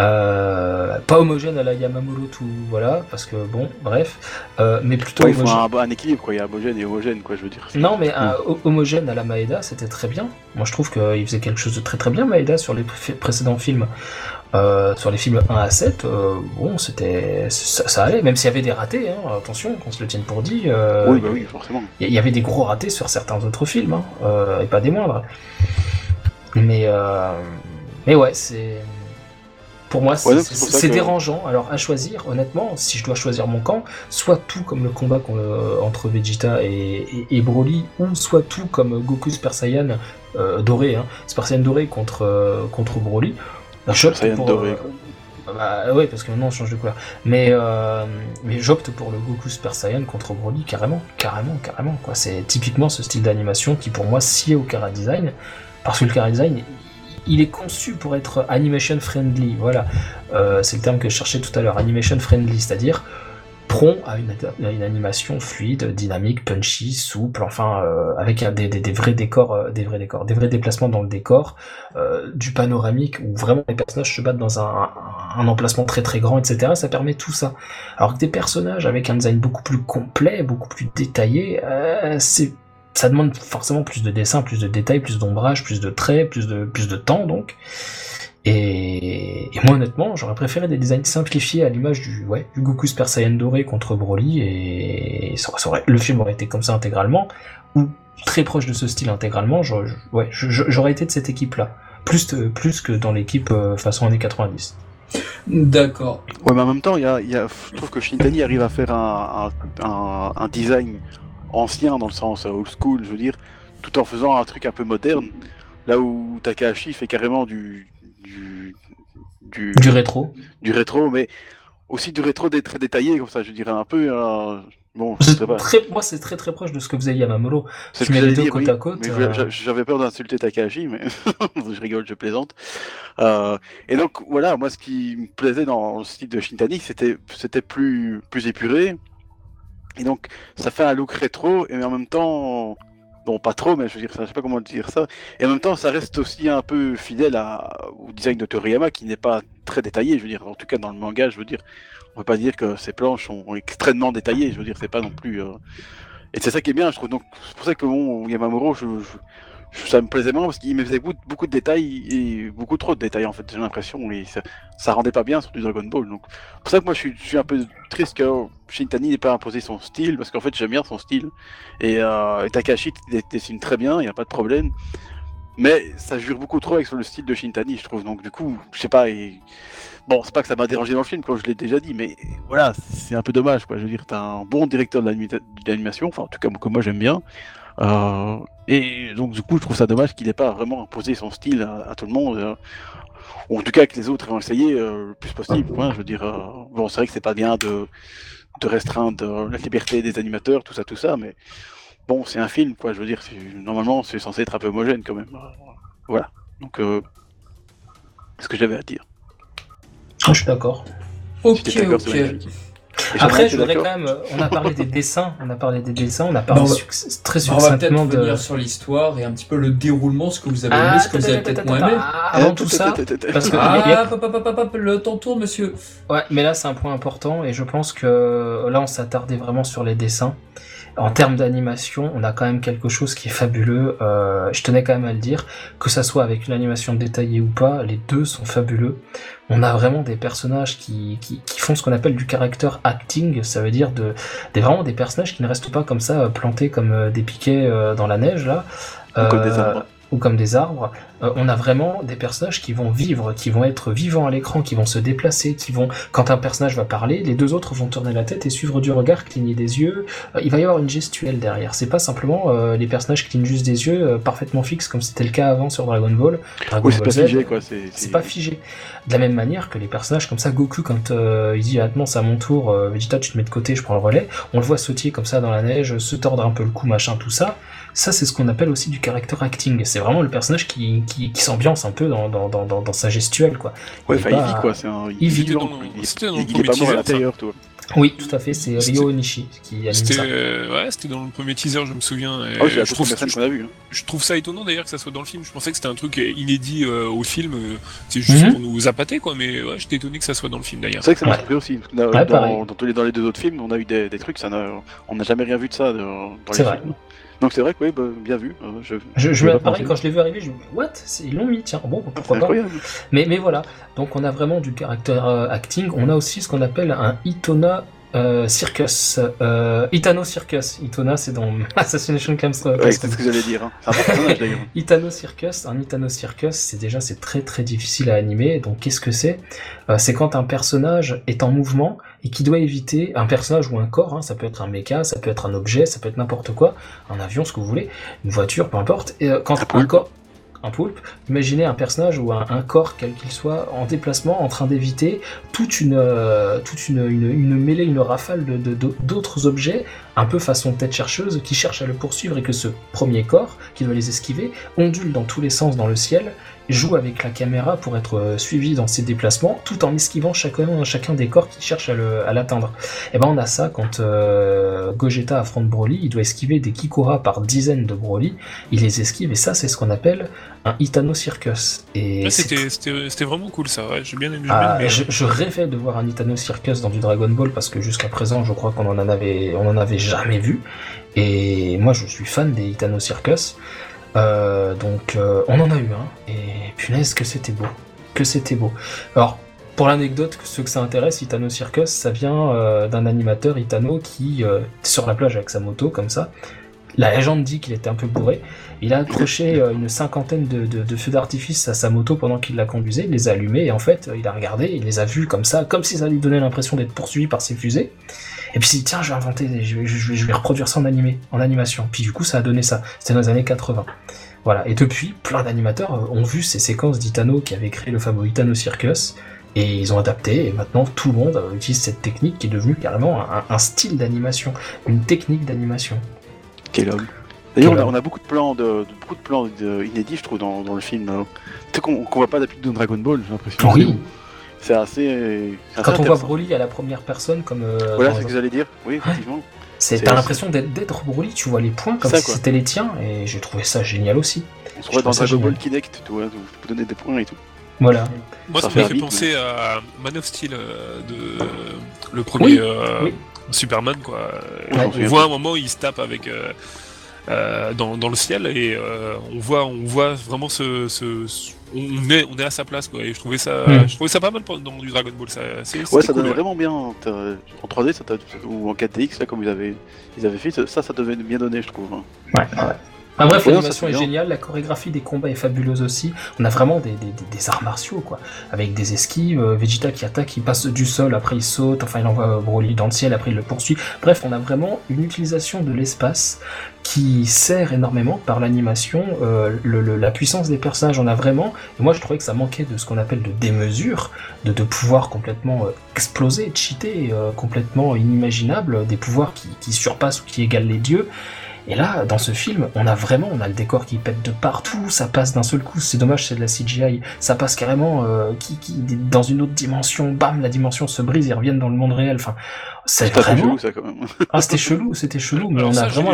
Euh, pas homogène à la Yamamoto, tout voilà, parce que bon, bref, euh, mais plutôt Ouais, il faut homogène. un, un équilibre, quoi. Il y a homogène et homogène, quoi, je veux dire. Non, mais un ho- homogène à la Maeda, c'était très bien. Moi, je trouve qu'il faisait quelque chose de très très bien, Maeda, sur les pré- précédents films. Euh, sur les films 1 à 7, euh, bon, c'était ça, ça allait, même s'il y avait des ratés, hein, attention, qu'on se le tienne pour dit. oui, bah oui, forcément. il y avait des gros ratés sur certains autres films, hein, et pas des moindres. Mais, mais ouais, c'est. Pour moi, c'est Ouais, que- dérangeant. Alors, à choisir, honnêtement, si je dois choisir mon camp, soit tout comme le combat euh, entre Vegeta et, et, et Broly, ou soit tout comme Goku Super Saiyan euh, doré, hein, Super Saiyan doré contre, euh, contre Broly. Bah, j'opte Saiyan pour, doré, bah ouais, parce que maintenant on change de couleur. Mais, euh, mais j'opte pour le Goku Super Saiyan contre Broly, carrément, carrément, carrément. Quoi. C'est typiquement ce style d'animation qui pour moi sied au Kara Design, parce que le Kara Design, il est conçu pour être animation friendly. Voilà, Euh, c'est le terme que je cherchais tout à l'heure, animation friendly, c'est-à-dire prompt à une, animation fluide, dynamique, punchy, souple, enfin euh, avec des, vrais décors, euh, des vrais décors, des vrais déplacements dans le décor, euh, du panoramique où vraiment les personnages se battent dans un, un, un emplacement très très grand, etc. Ça permet tout ça. Alors que des personnages avec un design beaucoup plus complet, beaucoup plus détaillé, euh, c'est ça demande forcément plus de dessin, plus de détails, plus d'ombrage, plus de traits, plus de plus de temps donc. Et, et moi honnêtement, j'aurais préféré des designs simplifiés à l'image du ouais du Goku Super Saiyan doré contre Broly et ça, ça aurait- le film aurait été comme ça intégralement ou très proche de ce style intégralement. j'aurais- ouais, j'aurais été de cette équipe là, plus de- plus que dans l'équipe euh, façon années 90. D'accord. Ouais, mais en même temps, il y a, y a- je trouve que Shintani arrive à faire un, un, un- un design ancien dans le sens old school, je veux dire, tout en faisant un truc un peu moderne. Là où Takahashi fait carrément du du du, Du rétro. du rétro, mais aussi du rétro des très détaillé comme ça. Je dirais un peu. euh, bon, je C'est sais pas. très, moi, c'est très très proche de ce que faisait Yamamuro. C'est tu ce que mets les deux dire, côte oui. à côte, euh, J'avais peur d'insulter Takahashi, mais je rigole, je plaisante. Euh, et donc voilà, moi ce qui me plaisait dans le style de Shintani, c'était c'était plus plus épuré. Et donc ça fait un look rétro et en même temps, bon pas trop, mais je veux dire, ça, je sais pas comment dire ça. Et en même temps, ça reste aussi un peu fidèle au design de Toriyama qui n'est pas très détaillé. Je veux dire, en tout cas dans le manga, je veux dire, on peut pas dire que ces planches sont extrêmement détaillées. Je veux dire, c'est pas non plus. euh, et c'est ça qui est bien, je trouve. Donc, c'est pour ça que bon, Yamamuro, je- ça me plaisait moins parce qu'il me faisait beaucoup, de détails et beaucoup trop de détails en fait. J'ai l'impression et ça, rendait pas bien sur du Dragon Ball. Donc, c'est pour ça que moi je suis, un peu triste que Shintani n'ait pas imposé son style parce qu'en fait j'aime bien son style et, euh, et Takahashi dé- dessine très bien, il n'y a pas de problème. Mais ça jure beaucoup trop avec le style de Shintani, je trouve. Donc, du coup, je sais pas. Et... Bon, c'est pas que ça m'a dérangé dans le film, comme je l'ai déjà dit, mais voilà, c'est un peu dommage, quoi. Je veux dire, t'as un bon directeur de l'animation, enfin, en tout cas, que moi j'aime bien. Euh, et donc, du coup, je trouve ça dommage qu'il n'ait pas vraiment imposé son style à, à tout le monde. euh, ou en tout cas, que les autres aient essayé euh, le plus possible, quoi. Je veux dire, euh, bon, c'est vrai que c'est pas bien de, de restreindre la liberté des animateurs, tout ça, tout ça, mais bon, c'est un film, quoi. Je veux dire, normalement, c'est censé être un peu homogène, quand même. Voilà. Donc, euh, c'est ce que j'avais à dire. Je suis d'accord. Ok, ok. Après, je voudrais quand même. On a parlé des dessins, on a parlé des dessins, on a parlé on va- succ- très On va peut-être succinctement de. revenir sur l'histoire et un petit peu le déroulement, ce que vous avez Ah, aimé, ce que vous avez peut-être moins aimé. Avant tout ça, parce que- Ah, le temps tourne, monsieur. Ouais, mais là c'est un point important et je pense que là on s'attardait vraiment sur les dessins. En termes d'animation, on a quand même quelque chose qui est fabuleux. Euh, je tenais quand même à le dire, que ça soit avec une animation détaillée ou pas, les deux sont fabuleux. On a vraiment des personnages qui, qui, qui font ce qu'on appelle du character acting, ça veut dire de, des, vraiment des personnages qui ne restent pas comme ça euh, plantés comme euh, des piquets euh, dans la neige là. Ou comme des arbres. Ou comme des arbres, euh, on a vraiment des personnages qui vont vivre, qui vont être vivants à l'écran, qui vont se déplacer, qui vont, quand un personnage va parler, les deux autres vont tourner la tête et suivre du regard, cligner des yeux. Euh, il va y avoir une gestuelle derrière. C'est pas simplement euh, les personnages clignent juste des yeux euh, parfaitement fixes comme c'était le cas avant sur Dragon Ball. Dragon Oui, c'est pas figé, quoi. C'est c'est pas figé. De la même manière que les personnages comme ça, Goku quand euh, il dit maintenant c'est à mon tour, euh, Vegeta tu te mets de côté, je prends le relais, on le voit sautiller comme ça dans la neige, se tordre un peu le cou, machin, tout ça. Ça c'est ce qu'on appelle aussi du character acting. C'est vraiment le personnage qui, qui, qui s'ambiance un peu dans, dans, dans, dans, dans sa gestuelle quoi. Ouais, Il vit, quoi. C'est un... il vit dans-. Il est- c'était dans le il est premier pas mort à teaser, l'intérieur, toi. Oui, tout à fait, c'est Ryo Onishi qui anime ça. euh, ouais, c'était dans le premier teaser, je me souviens. Ah je, trouve, je, a hein. je trouve ça étonnant d'ailleurs que ça soit dans le film. Je pensais que c'était un truc inédit euh, au film. euh, C'est juste Mhm. pour nous appâter, quoi. Mais ouais, j'étais étonné que ça soit dans le film d'ailleurs. C'est vrai que ça m'a Ouais. surpris aussi. dans, Ouais, dans, dans les, dans les deux autres films, on a eu des, des trucs, ça on n'a jamais rien vu de ça dans les C'est vrai. Donc c'est vrai que oui, bah, bien vu. euh, je, Je, je pareil, quand je l'ai vu arriver, je me dis, what? Ils l'ont mis, tiens, bon, pourquoi pas. Mais, mais voilà, donc on a vraiment du caractère euh, acting. On a aussi ce qu'on appelle un Itona euh, Circus. Euh, Itano Circus. Itona, c'est dans Assassination Classroom. Ouais, c'est ce que j'allais dire. hein. Un personnage d'ailleurs. Itano Circus, un Itano Circus, c'est déjà c'est très très difficile à animer. Donc qu'est-ce que c'est? Euh, C'est quand un personnage est en mouvement et qui doit éviter un personnage ou un corps. hein, ça peut être un mecha, ça peut être un objet, ça peut être n'importe quoi, un avion, ce que vous voulez, une voiture, peu importe. Et euh, quand Un corps, un poulpe, imaginez un personnage ou un, un corps quel qu'il soit en déplacement, en train d'éviter toute une euh, toute une, une, une mêlée, une rafale de de- de- d'autres objets, un peu façon tête chercheuse, qui cherche à le poursuivre et que ce premier corps qui doit les esquiver ondule dans tous les sens dans le ciel joue avec la caméra pour être euh, suivi dans ses déplacements, tout en esquivant chacun, chacun des corps qui cherchent à l'atteindre. Et ben on a ça quand euh, Gogeta affronte Broly, il doit esquiver des Kikora par dizaines de Broly, il les esquive et ça c'est ce qu'on appelle un Itano Circus. Et Ouais, c'est C'était vraiment cool ça, ouais, j'ai bien aimé. ah, aimé. je, je rêvais de voir un Itano Circus dans du Dragon Ball parce que jusqu'à présent, je crois qu'on en avait, on en avait jamais vu. Et moi, je suis fan des Itano Circus. Euh, donc, euh, on en a eu un. Et punaise, que c'était beau. Que c'était beau. Alors, pour l'anecdote, ceux que ça intéresse, Itano Circus, ça vient euh, d'un animateur Itano qui, sur la plage avec sa moto, comme ça. La légende dit qu'il était un peu bourré. Il a accroché une cinquantaine de, de- de feux d'artifice à sa moto pendant qu'il la conduisait. Il les a allumés et en fait, il a regardé, il les a vus comme ça, comme si ça lui donnait l'impression d'être poursuivi par ses fusées. Et puis il s'est dit, tiens, je vais inventer, je vais, je vais- je vais reproduire ça en animé, en animation. Puis du coup, ça a donné ça. C'était dans les années 80. Voilà. Et depuis, plein d'animateurs euh, ont vu ces séquences d'Itano qui avaient créé le fameux Itano Circus. Et ils ont adapté, et maintenant tout le monde euh, utilise cette technique qui est devenue carrément un, un style d'animation, une technique d'animation. Quel homme. D'ailleurs, on a, homme. on a beaucoup de plans, de, de- beaucoup de plans de- inédits, je trouve, dans, dans le film. hein. Tu sais qu'on qu'on voit pas d'habitude dans Dragon Ball, j'ai l'impression. Oui. C'est assez. c'est assez Quand on voit. Broly à la première personne, comme euh, Voilà, ce que j'allais dire. Oui, effectivement. c'est c'est- t'as l'impression d'être Broly, tu vois les points comme Ça, si c'était les tiens, et j'ai trouvé ça génial aussi. On se Je voit dans Dragon Ball. Kinect, tu vois, où tu peux donner des points et tout. Voilà. Moi, Ça ça, fait me fait penser à Man of Steel euh, de le premier Oui, euh, oui. Superman, quoi. Ouais, on voit un moment, il se tape avec euh, euh, dans, dans le ciel et euh, on voit, on voit vraiment ce, ce- ce- on est, on est à sa place, quoi. Et je trouvais ça, Mm. je trouvais ça pas mal dans du Dragon Ball. Ça, c'est, Ouais, ça cool, donnait ouais. vraiment bien. En 3D, ça ou en 4DX, là, comme ils avaient, ils avaient fait, ça, ça devait bien donner, je trouve. hein. Ouais, ouais. Enfin, bref, Ouais, l'animation est bien. géniale, la chorégraphie des combats est fabuleuse aussi. On a vraiment des, des- des- arts martiaux, quoi. Avec des esquives, euh, Vegeta qui attaque, il passe du sol, après il saute, enfin il envoie Broly dans le ciel, après il le poursuit. Bref, on a vraiment une utilisation de l'espace qui sert énormément par l'animation, euh, le- le- la puissance des personnages. On a vraiment, et moi je trouvais que ça manquait de ce qu'on appelle de démesure, de, de pouvoirs complètement euh, explosés, cheatés, euh, complètement inimaginables, des pouvoirs qui, qui surpassent ou qui égalent les dieux. Et là, dans ce film, on a vraiment, on a le décor qui pète de partout, ça passe d'un seul coup, c'est dommage, c'est de la CGI, ça passe carrément euh, qui, qui, dans une autre dimension, bam, la dimension se brise, ils reviennent dans le monde réel, enfin, c'est vraiment... chelou, ça, quand même. Ah, c'était chelou, c'était chelou, mais Alors on ça, a vraiment...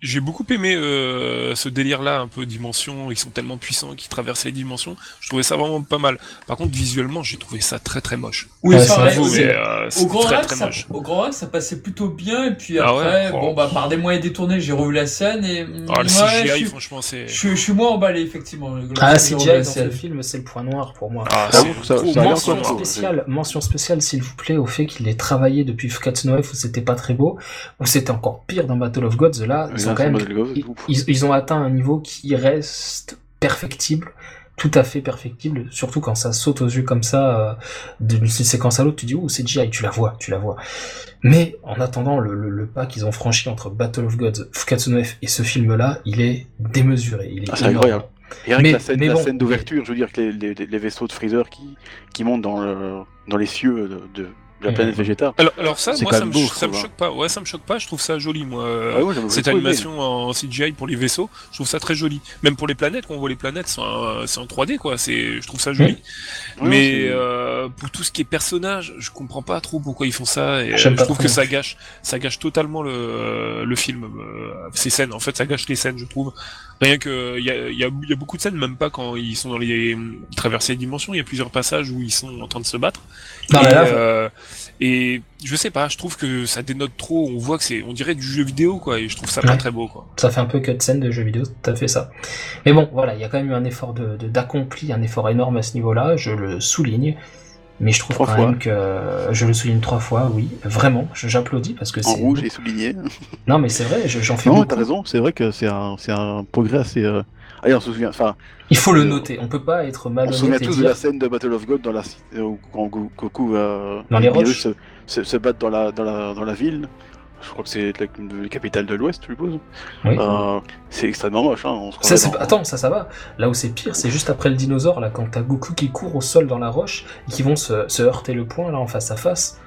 j'ai- beaucoup aimé euh, ce délire-là, un peu dimension. Ils sont tellement puissants qu'ils traversent les dimensions. Je trouvais ça vraiment pas mal. Par contre, visuellement, j'ai trouvé ça très très moche. Oui, Ouais, c'est vrai. Mais, euh, Au grand, très rack, très ça, moche. au grand rack, ça passait plutôt bien, et puis Ah après, ouais, oh. bon, bah, par des moyens détournés, j'ai revu la scène, et. Ah, le ouais, CGI, je, suis, franchement, c'est. je, je suis moins emballé, effectivement. Ah, CGI dans ce film, c'est le point noir pour moi. Ah, Ah c'est ça- ça mention, spéciale, mention spéciale s'il vous plaît au fait qu'il ait travaillé depuis Fukatsu F où c'était pas très beau, où c'était encore pire dans Battle of Gods. Là, ils ont quand même, ils, ils- atteint un niveau qui reste perfectible, tout à fait perfectible, surtout quand ça saute aux yeux comme ça, euh, d'une séquence à l'autre, tu dis ouh c'est CGI, tu la vois, tu la vois. Mais en attendant, le, le- le pas qu'ils ont franchi entre Battle of Gods, Fukatsu F et ce film-là, il est démesuré, il est Ah, c'est incroyable. Et rien Mais- que la scène, bon, d'ouverture, je veux dire que les, les, les vaisseaux de Freezer qui, qui montent dans, le, dans les cieux de, de la planète Végéta. Alors, alors ça, moi, ça me, beau, je ça me hein. choque pas. Ouais, ça me choque pas. Je trouve ça joli, moi. Ah ouais, cette aimé. animation en CGI pour les vaisseaux, je trouve ça très joli. Même pour les planètes, quand on voit les planètes, c'est en, c'est en 3D, quoi. C'est, je trouve ça joli. Mais euh, pour tout ce qui est personnage, je comprends pas trop pourquoi ils font ça. Et, euh, je trouve que ça gâche, ça gâche totalement le, le film, euh, ces scènes. En fait, ça gâche les scènes, je trouve. Rien que, il y a, il y, a, il y a beaucoup de scènes, même pas quand ils sont dans les, ils traversent les dimensions. Il y a plusieurs passages où ils sont en train de se battre. Non, et, mais là, euh, et je sais pas, je trouve que ça dénote trop. On voit que c'est, on dirait du jeu vidéo, quoi. Et je trouve ça pas Ouais. très beau, quoi. Ça fait un peu cutscene de jeux vidéo, tout à fait ça. Mais bon, voilà, il y a quand même eu un effort de de- d'accompli, un effort énorme à ce niveau-là, je le souligne. Mais je trouve Trois quand fois. même que je le souligne trois fois, oui, vraiment, j'applaudis parce que En c'est. rouge et souligné. Non, mais c'est vrai, je- j'en fais Non, beaucoup. t'as raison, c'est vrai que c'est un, progrès assez. Euh... Allez, on se souvient. Enfin, Il faut le Euh, noter, on peut pas être on se souvient tous de la scène de Battle of God dans la euh, où Goku euh, Dans les roches. se, se, se battent dans la, dans la, dans la ville. Je crois que c'est la, la capitale de l'Ouest, je suppose. Oui. Euh, c'est extrêmement moche. Hein, on se Ça, dans- Attends, ça, ça va. Là où c'est pire, c'est juste après le dinosaure, là, quand t'as Goku qui court au sol dans la roche, et qui vont se, se heurter le poing, là, en face à face.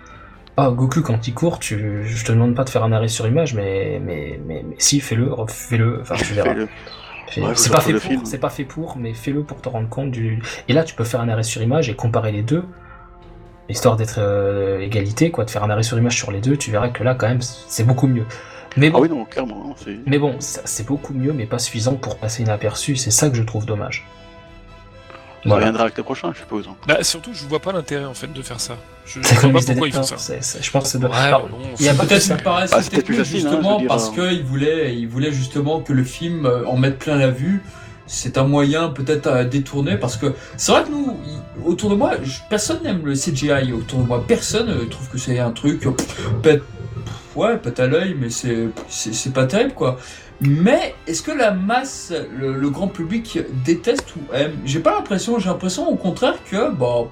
Ah, Goku, quand il court, tu, je te demande pas de faire un arrêt sur image, mais, mais, mais, mais si, fais-le, fais-le, enfin, tu verras. Fais- Ouais, c'est pas fait pour, pas fait pour, mais fais-le pour te rendre compte du. Et là, tu peux faire un arrêt sur image et comparer les deux, histoire d'être euh, égalité, quoi, de faire un arrêt sur image sur les deux. Tu verras que là, quand même, c'est beaucoup mieux. Mais Ah bon, oui, non, clairement. hein, c'est- mais bon, c'est beaucoup mieux, mais pas suffisant pour passer inaperçu. C'est ça que je trouve dommage. Ça Voilà. reviendra avec le prochain, je suppose. hein. Bah, surtout, je vois pas l'intérêt en fait de faire ça. Je, je C'est vois comme pas pourquoi ils font détecteurs, ça. Je pense que. Ouais, Alors, bon, il y a Peut-être une Ah, c'était technique, plus facile, hein, justement dire, parce euh. qu'il voulait, il voulait justement que le film euh, en mette plein la vue. C'est un moyen peut-être à détourner parce que c'est vrai que nous, autour de moi, personne n'aime le CGI autour de moi. Personne trouve que c'est un truc euh, ouais, pète à l'œil, mais c'est c'est pas terrible quoi. Mais est-ce que la masse, le, grand public déteste ou aime? J'ai pas l'impression. J'ai l'impression au contraire que bah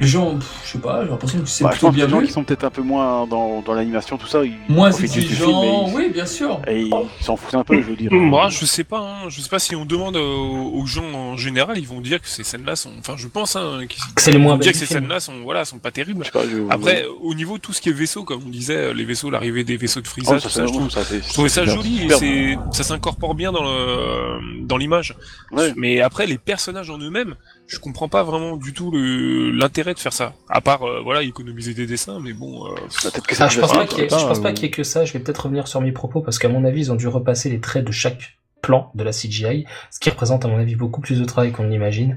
les gens, pff, je sais pas, j'ai l'impression que c'est Bah, plutôt bien les gens qui sont peut-être un peu moins dans, dans l'animation, tout ça, ils Moins profitent juste du film exigeants, oui, bien sûr. et ils s'en foutent un peu, je veux dire. Moi, je sais pas. Hein. Je sais pas si on demande aux, aux gens en général, ils vont dire que ces scènes-là sont. Enfin, je pense hein, qu'ils C'est les moins dire que ces scènes-là sont voilà sont pas terribles. Pas, je- Après, au niveau de tout ce qui est vaisseau, comme on disait, les vaisseaux, l'arrivée des vaisseaux de Oh, frisage, ça, tout c'est ça, je trouve, ça, je trouvais ça joli et ça s'incorpore bien dans le dans l'image. Ouais. Mais après, les personnages en eux-mêmes, je comprends pas vraiment du tout le l'intérêt de faire ça. À part euh, voilà économiser des dessins, mais bon. euh, Peut-être que Ah, c'est je pense pas qu'il y ait, comme je ça, pense pas qu'il y ait que ça. Je vais peut-être revenir sur mes propos parce qu'à mon avis, ils ont dû repasser les traits de chaque plan de la CGI, ce qui représente à mon avis beaucoup plus de travail qu'on l'imagine.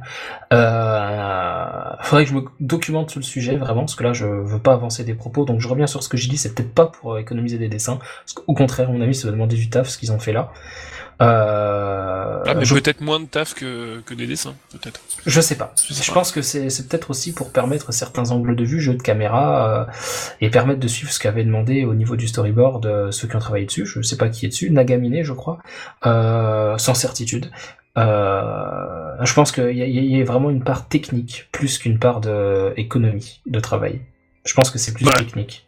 Euh, faudrait que je me documente sur le sujet vraiment, parce que là je veux pas avancer des propos, donc je reviens sur ce que j'ai dit. C'est peut-être pas pour euh, économiser des dessins, parce qu'au contraire, à mon avis, ça va demander du taf ce qu'ils ont fait là. Euh, ah, mais je peut-être moins de taf que que des dessins, peut-être. je sais pas. Je pense que c'est c'est peut-être aussi pour permettre certains angles de vue, jeu de caméra, euh, et permettre de suivre ce qu'avait demandé au niveau du storyboard euh, ceux qui ont travaillé dessus. Je sais pas qui est dessus, Nagamine, je crois, euh, sans certitude. Euh, je pense qu'il y, a- il y a vraiment une part technique plus qu'une part de économie de travail. Je pense que c'est plus Ouais. technique.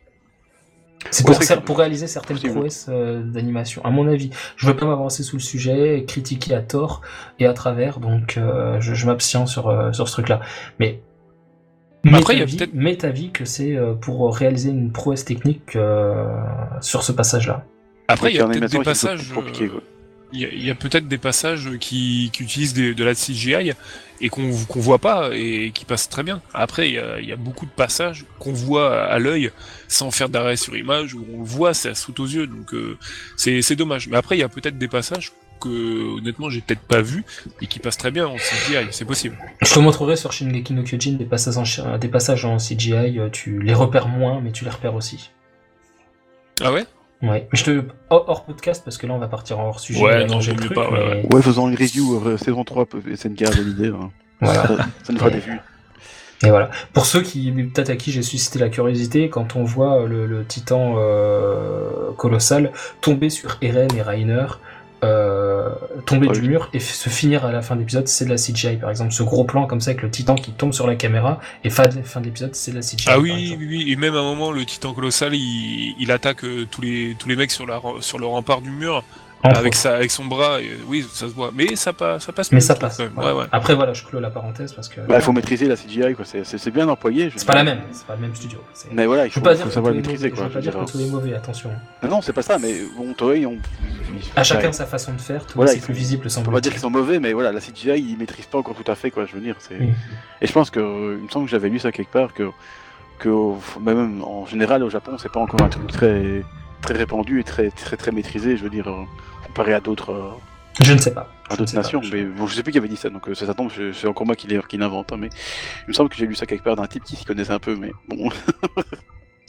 C'est pour, que- pour réaliser certaines prouesses euh, d'animation, à mon avis. Je veux pas m'avancer sous le sujet, critiquer à tort et à travers, donc euh, je, je m'abstiens sur, euh, sur ce truc-là. Mais Mais après, mets il y a ta vie- que c'est euh, pour réaliser une prouesse technique euh, sur ce passage-là. Après, il y a peut-être des passages. quoi. Il y a, peut-être des passages qui, qui utilisent des- de la CGI et qu'on qu'on voit pas et qui passent très bien. Après, il y a, il y a beaucoup de passages qu'on voit à l'œil sans faire d'arrêt sur image où on le voit, ça saute aux yeux. Donc euh, c'est dommage. Mais après, il y a peut-être des passages que honnêtement j'ai peut-être pas vu et qui passent très bien en CGI. C'est possible. Je te montrerai sur Shingeki no Kyojin des passages en, des passages en CGI, euh, tu les repères moins, mais tu les repères aussi. Ah ouais? Ouais, mais je te hors hors podcast parce que là on va partir en hors sujet. Ouais, non, le mieux ouais, mais Ouais, faisons une review euh, saison 3 SNK validée. hein. voilà. Ça, ça nous fera des vues. Et voilà. Pour ceux qui, peut-être à qui j'ai suscité la curiosité, quand on voit le, le titan euh, colossal tomber sur Eren et Rainer, euh, tomber Ouais, du mur et se finir à la fin d'épisode, c'est de la CGI par exemple. Ce gros plan comme ça avec le titan qui tombe sur la caméra et fin, de- fin d'épisode, c'est de la CGI. Ah oui, oui, oui, et même à un moment, le titan colossal, il, il attaque euh, tous les tous les mecs sur la sur le rempart du mur Entre avec autres. sa avec son bras. Et, oui, ça se voit, mais ça passe, ça passe. Mais mieux, ça passe. quand même. voilà. Ouais, ouais. Après voilà, je clôt la parenthèse parce que Bah, il faut maîtriser la CGI, quoi. C'est- C'est c'est bien employé. je c'est pas la même, c'est pas le même studio. C'est- Mais voilà, il Je faut, pas faut dire savoir maîtriser, quoi. je veux pas dire que tous les mauvais, attention. Non, non, c'est pas ça, mais bon, on. À chacun Ouais. sa façon de faire, tout Voilà, c'est plus visible On semble va pas dire qu'ils sont mauvais, mais voilà, la CGI, ils maîtrisent pas encore tout à fait, quoi, je veux dire. c'est-. Et je pense que, il me semble que j'avais lu ça quelque part, que, que même en général, au Japon, c'est pas encore un truc très, très répandu et très, très, très maîtrisé, je veux dire, euh, comparé à d'autres, euh, Je ne sais pas. à d'autres pas. nations. Je- Mais bon, je sais plus qui avait dit ça, donc euh, ça, ça tombe, c'est encore moi qui l'invente, hein, mais il me semble que j'ai lu ça quelque part d'un type qui s'y connaissait un peu, mais bon.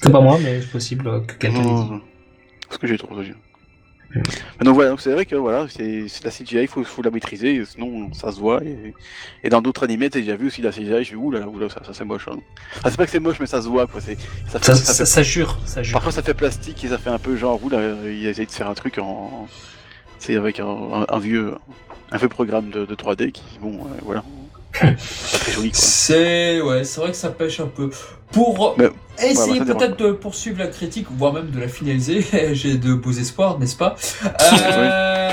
C'est pas moi, mais c'est possible que quelqu'un l'ait dit. Non, Ce que j'ai trop aussi. Donc voilà, donc c'est vrai que voilà, c'est la CGI, il faut, faut la maîtriser, sinon ça se voit. Et, et dans d'autres animés, t'as déjà vu aussi la CGI, je là, ouh là, ça, ça c'est moche. Hein. Ah, c'est pas que c'est moche, mais ça se voit quoi. c'est- Ça fait, Ça, ça fait- ça jure, ça jure. Parfois ça fait plastique et ça fait un peu genre, ouh là, il essaye de faire un truc en. C'est avec un, un- un vieux un vieux programme de, de 3D qui, bon, euh, voilà. C'est ouais, c'est vrai que ça pêche un peu. Pour Mais- essayer ouais, ça peut-être de poursuivre la critique, voire même de la finaliser, j'ai de beaux espoirs, n'est-ce pas?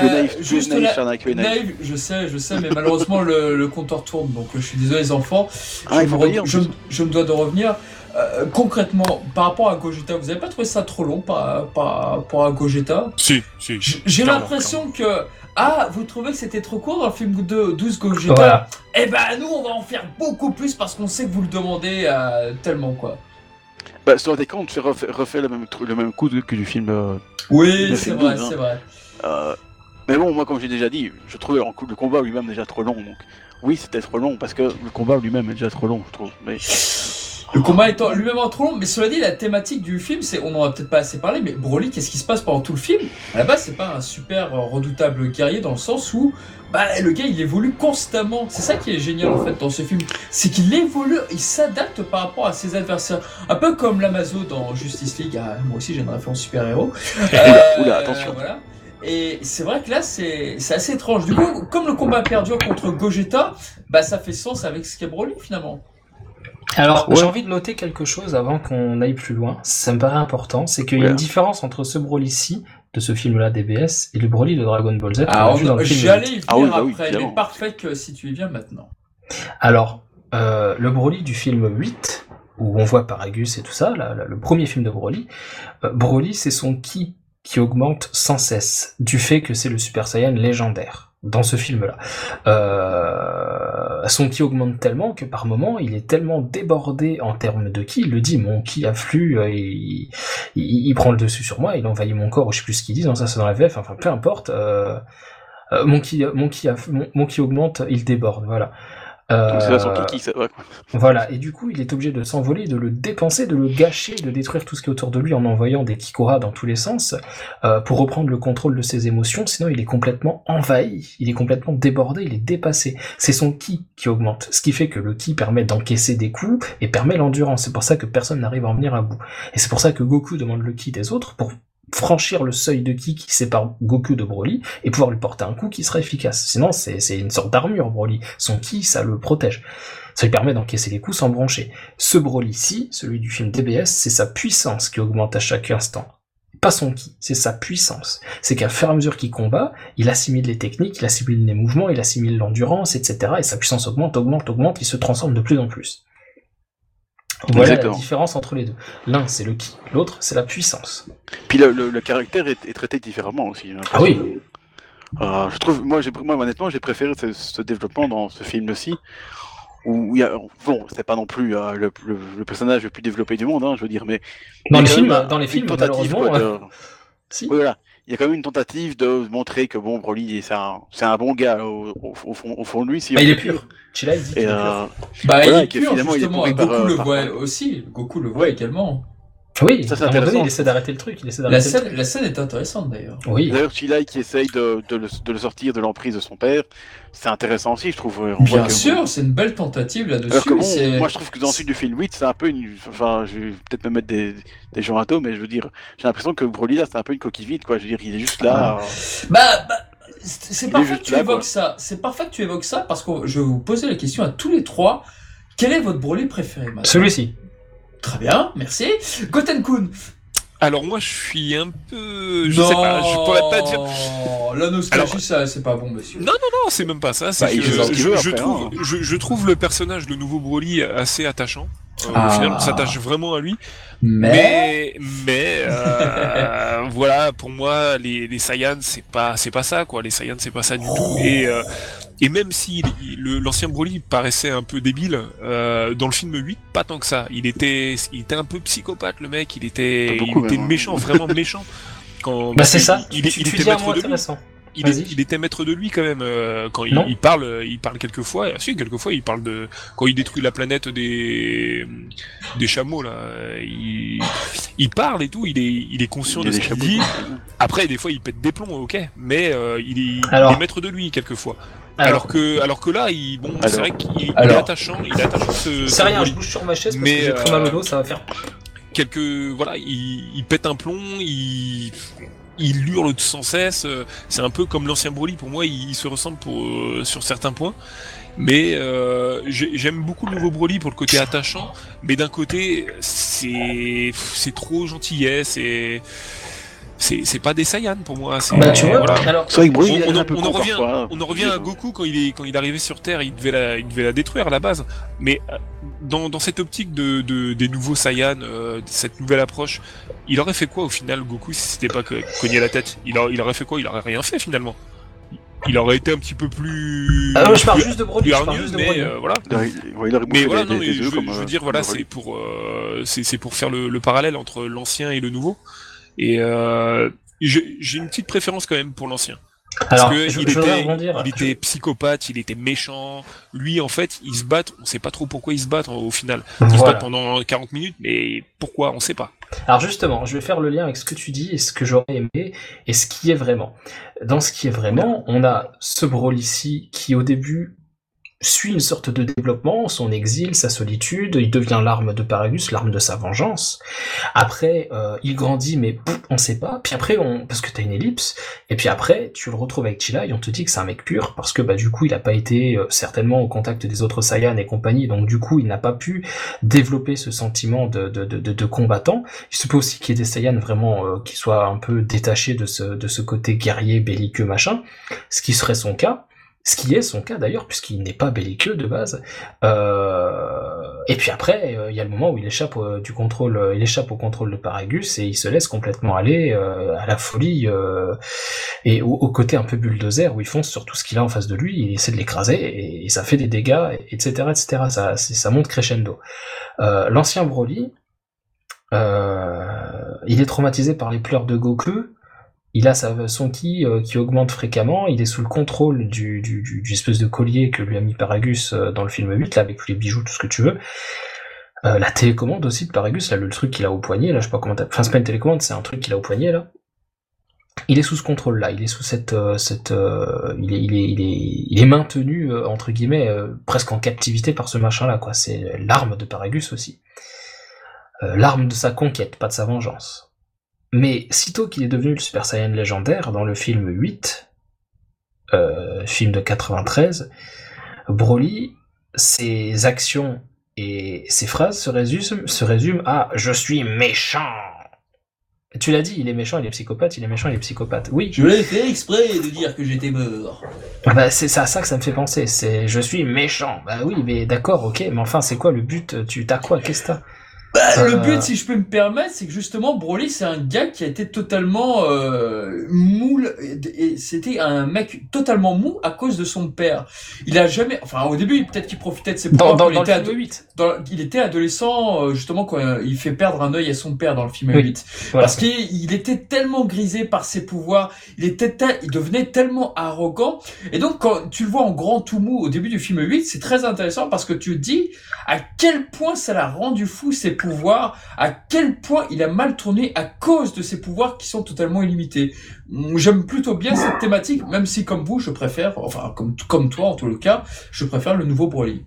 Euh, naïf, es juste naïf, la- Charnac, tu es naïf. Naïf, je sais, je sais, mais malheureusement le, le compteur tourne, donc je suis désolé les enfants. Ah, je, me re- je, je me dois de revenir. euh, concrètement, par rapport à Gogeta, vous avez pas trouvé ça trop long par, par rapport à Gogeta? Si, si. J'ai l'impression que. Ah, vous trouvez que c'était trop court dans le film de 12 Gogeta Voilà. Eh ben, nous, on va en faire beaucoup plus parce qu'on sait que vous le demandez euh, tellement, quoi. Bah, sur des comptes, tu refais, refais le, même, le même coup que du film. euh, Oui, c'est vrai, 12, hein. c'est vrai. euh, Mais bon, moi, comme j'ai déjà dit, je trouvais le combat lui-même déjà trop long. Donc, oui, c'était trop long parce que le combat lui-même est déjà trop long, je trouve. Mais Le combat étant lui-même trop long, mais cela dit, la thématique du film, c'est, on en a peut-être pas assez parlé, mais Broly, qu'est-ce qui se passe pendant tout le film? À la base, c'est pas un super euh, redoutable guerrier dans le sens où, bah, le gars, il évolue constamment. C'est ça qui est génial en fait dans ce film, c'est qu'il évolue, il s'adapte par rapport à ses adversaires, un peu comme l'Amazo dans Justice League. Ah, moi aussi, j'ai une référence super-héros. Oula, oula, attention. Voilà. Et c'est vrai que là, c'est c'est assez étrange. Du coup, comme le combat perdure contre Gogeta, bah ça fait sens avec ce qu'est Broly finalement. Alors, Ouais. j'ai envie de noter quelque chose avant qu'on aille plus loin. Ça me paraît important. C'est qu'il y a une différence entre ce Broly-ci, de ce film-là, DBS, et le Broly de Dragon Ball Z. Ah, a vu dans le film. j'allais y venir Ah oui, bah oui, après, mais évidemment. parfait que si tu y viens maintenant. Alors, euh, le Broly du film 8, où on voit Paragus et tout ça, là, là, le premier film de Broly, euh, Broly, c'est son ki qui augmente sans cesse, du fait que c'est le Super Saiyan légendaire dans ce film-là. Euh, son ki augmente tellement que par moment, il est tellement débordé en termes de ki, il le dit, mon ki afflue, euh, il, prend le dessus sur moi, il envahit mon corps, je sais plus ce qu'il dit, non, ça c'est dans la VF, enfin peu importe, euh, euh, mon, ki, mon, mon, mon ki augmente, il déborde, voilà. Donc, c'est là son Euh, kiki, ça va quoi. voilà, et du coup, il est obligé de s'envoler, de le dépenser, de le gâcher, de détruire tout ce qui est autour de lui en envoyant des Kikora dans tous les sens euh, pour reprendre le contrôle de ses émotions. Sinon, il est complètement envahi, il est complètement débordé, il est dépassé. C'est son ki qui augmente, ce qui fait que le ki permet d'encaisser des coups et permet l'endurance. C'est pour ça que personne n'arrive à en venir à bout. Et c'est pour ça que Goku demande le ki des autres pour franchir le seuil de ki qui sépare Goku de Broly et pouvoir lui porter un coup qui sera efficace. Sinon, c'est une sorte d'armure, Broly. Son ki, ça le protège. Ça lui permet d'encaisser les coups sans broncher. Ce Broly-ci, celui du film DBS, c'est sa puissance qui augmente à chaque instant. Pas son ki, c'est sa puissance. C'est qu'à fur et à mesure qu'il combat, il assimile les techniques, il assimile les mouvements, il assimile l'endurance, etc. Et sa puissance augmente, augmente, augmente, il se transforme de plus en plus. Voilà Exactement. la différence entre les deux. L'un, c'est le ki, l'autre, c'est la puissance. Puis le, le- le caractère est, est traité différemment aussi. j'ai Ah oui. Euh, je trouve, moi, j'ai, moi honnêtement, j'ai préféré ce, ce développement dans ce film-ci, où il y a, bon, c'est pas non plus euh, le, le- le personnage le plus développé du monde, hein, je veux dire, mais Dans les films, dans les films, tentative, malheureusement, quoi, de- si. Oui, voilà. Il y a quand même une tentative de montrer que bon, Broly, c'est un, c'est un bon gars au, au- au fond, au fond de lui. Si Bah, il est pur. Chila, il dit qu'il Et est pur. euh, Bah, Voilà, il est et pur, justement. pourri Goku par, le par- voit aussi. Goku le voit également. Oui, Ça, c'est à un moment donné, intéressant. il essaie d'arrêter le truc, il essaie La le scène, la scène est intéressante d'ailleurs. Oui. D'ailleurs, Chilai qui essaye de, de le, de le sortir de l'emprise de son père, c'est intéressant aussi, je trouve. On voit Bien que- sûr, c'est une belle tentative là-dessus. moi je trouve que dans le sud du film 8, c'est un peu une. Enfin, je vais peut-être me mettre des, des gens à dos, mais je veux dire, j'ai l'impression que Broly là, c'est un peu une coquille vide, quoi. Je veux dire, il est juste là. euh, Bah, bah, c'est parfait que tu là, évoques quoi. ça. C'est parfait que tu évoques ça parce que je vais vous poser la question à tous les trois. Quel est votre Broly préféré Celui-ci. Très bien, merci. Goten-kun. Alors moi, je suis un peu, je sais pas, je pourrais pas dire. La nostalgie, Alors- ça, c'est pas bon, monsieur. Non, non, c'est même pas ça. Bah, que je, veut je après, trouve, hein. je, je trouve le personnage, le nouveau Broly, assez attachant. Euh, Ah. Au final, on s'attache vraiment à lui. Mais. Mais, mais euh, voilà, pour moi, les, les Saiyans, c'est pas, c'est pas ça, quoi. Les Saiyans, c'est pas ça du tout. Et, euh, et même si l'ancien Broly paraissait un peu débile, euh, dans le film 8, pas tant que ça. Il était, il était un peu psychopathe, le mec. Il était, beaucoup, il était hein. méchant, vraiment méchant. Quand, Bah, c'est ça. Il, tu, il, tu il dis était maître de lui. Il, est- Vas-y. il était maître de lui quand même euh, quand il, parle euh, il parle quelquefois ah, si quelquefois il parle de quand il détruit la planète des des chameaux là euh, il, il parle et tout il est il est conscient de ce des qu'il dit. Après des fois il pète des plombs ok mais euh, il, est, il Alors- est maître de lui quelquefois. Alors, alors, que alors que là il bon c'est vrai qu'il il est attachant il est attachant ce, ce c'est rien, je bouge sur ma chaise parce Mais, que j'ai très mal au euh, dos, ça va faire. quelques voilà il, il pète un plomb il il hurle sans cesse euh, c'est un peu comme l'ancien Broly pour moi il, il se ressemble pour euh, sur certains points. Mais euh, j'ai- j'aime beaucoup le nouveau Broly pour le côté attachant mais d'un côté c'est c'est trop gentillesse et c'est c'est pas des Saiyans pour moi. c'est- Bah, tu vois, voilà. alors, C'est vrai que Broly, On, en- on revient, parfois. on en revient à Goku quand il est quand il est arrivé sur Terre, il devait la, il devait la détruire à la base. Mais euh, dans, dans cette optique de, de des nouveaux Saiyans, euh, cette nouvelle approche, il aurait fait quoi au final Goku si c'était pas que- cogné la tête? Il, a- il aurait fait quoi? Il aurait rien fait finalement. Il aurait été un petit peu plus. Ah, je parle juste de Broly, mais Broly. euh, voilà. Il aurait- ouais, il aurait Mais voilà, des- non, mais des je, veux- comme, je veux euh, dire, voilà, c'est pour, euh, c'est c'est pour faire le, le parallèle entre l'ancien et le nouveau. Et euh, j'ai une petite préférence quand même pour l'ancien. Parce Alors, que je, il je était, rebondir. il était psychopathe, il était méchant. Lui, en fait, ils se battent. On sait pas trop pourquoi ils se battent au final. Ils se battent pendant 40 minutes, mais pourquoi? On sait pas. Alors justement, je vais faire le lien avec ce que tu dis et ce que j'aurais aimé et ce qui est vraiment. Dans ce qui est vraiment, on a ce Broly ici qui au début suit une sorte de développement, son exil, sa solitude, il devient l'arme de Paragus, l'arme de sa vengeance. Après, euh, il grandit, mais pff, on sait pas. Puis après, on, parce que t'as une ellipse. Et puis après, tu le retrouves avec Chila et on te dit que c'est un mec pur parce que bah du coup, il a pas été euh, certainement au contact des autres Saiyans et compagnie. Donc du coup, il n'a pas pu développer ce sentiment de, de, de, combattant. Il se peut aussi qu'il y ait des Saiyans vraiment euh, qui soient un peu détachés de ce, de ce côté guerrier, belliqueux, machin, ce qui serait son cas. Ce qui est son cas d'ailleurs, puisqu'il n'est pas belliqueux de base. Euh, Et puis après, euh, il y a le moment où il échappe contrôle, euh, il échappe au contrôle de Paragus et il se laisse complètement aller à la folie et au, côté un peu bulldozer où il fonce sur tout ce qu'il a en face de lui, il essaie de l'écraser et, ça fait des dégâts, etc., etc. Ça, ça monte crescendo. L'ancien Broly, il est traumatisé par les pleurs de Goku. Il a son ki euh, qui augmente fréquemment. Il est sous le contrôle du, du, espèce de collier que lui a mis Paragus euh, dans le film 8, là, avec tous les bijoux, tout ce que tu veux. Euh, la télécommande aussi de Paragus, là, le truc qu'il a au poignet, là, je sais pas comment t'as... Enfin, c'est pas une télécommande, c'est un truc qu'il a au poignet, là. Il est sous ce contrôle-là, il est sous cette... cette il, est, il, est, il, est, maintenu, entre guillemets, presque en captivité par ce machin-là, quoi. C'est l'arme de Paragus aussi. L'arme de sa conquête, pas de sa vengeance. Mais sitôt qu'il est devenu le Super Saiyan légendaire dans le film 8, euh, film de 93, Broly, ses actions et ses phrases se résument, se résument à je suis méchant. Tu l'as dit, il est méchant, il est psychopathe, il est méchant, il est psychopathe. Oui, Je l'ai fait exprès de dire que j'étais mort. ah bah, c'est à ça que ça me fait penser. C'est je suis méchant. Bah oui, mais d'accord, ok. Mais enfin, c'est quoi le but? Tu t'as quoi? Qu'est-ce que t'as? Bah, le Euh. but, si je peux me permettre, c'est que justement, Broly, c'est un gars qui a été totalement euh, moule, et, et c'était un mec totalement mou à cause de son père. Il a jamais, enfin, au début, peut-être qu'il profitait de ses Dans, pouvoirs dans, quand il dans était le ado- film 8. dans- il était adolescent, euh, justement, quand euh, il fait perdre un œil à son père dans le film Oui. 8. Voilà. Parce qu'il il était tellement grisé par ses pouvoirs, il était il devenait tellement arrogant. Et donc, quand tu le vois en grand tout mou au début du film 8, c'est très intéressant parce que tu te dis à quel point ça l'a rendu fou ses pouvoirs, à quel point il a mal tourné à cause de ses pouvoirs qui sont totalement illimités. J'aime plutôt bien cette thématique, même si comme vous, je préfère, enfin comme, comme toi en tout le cas, je préfère le nouveau Broly.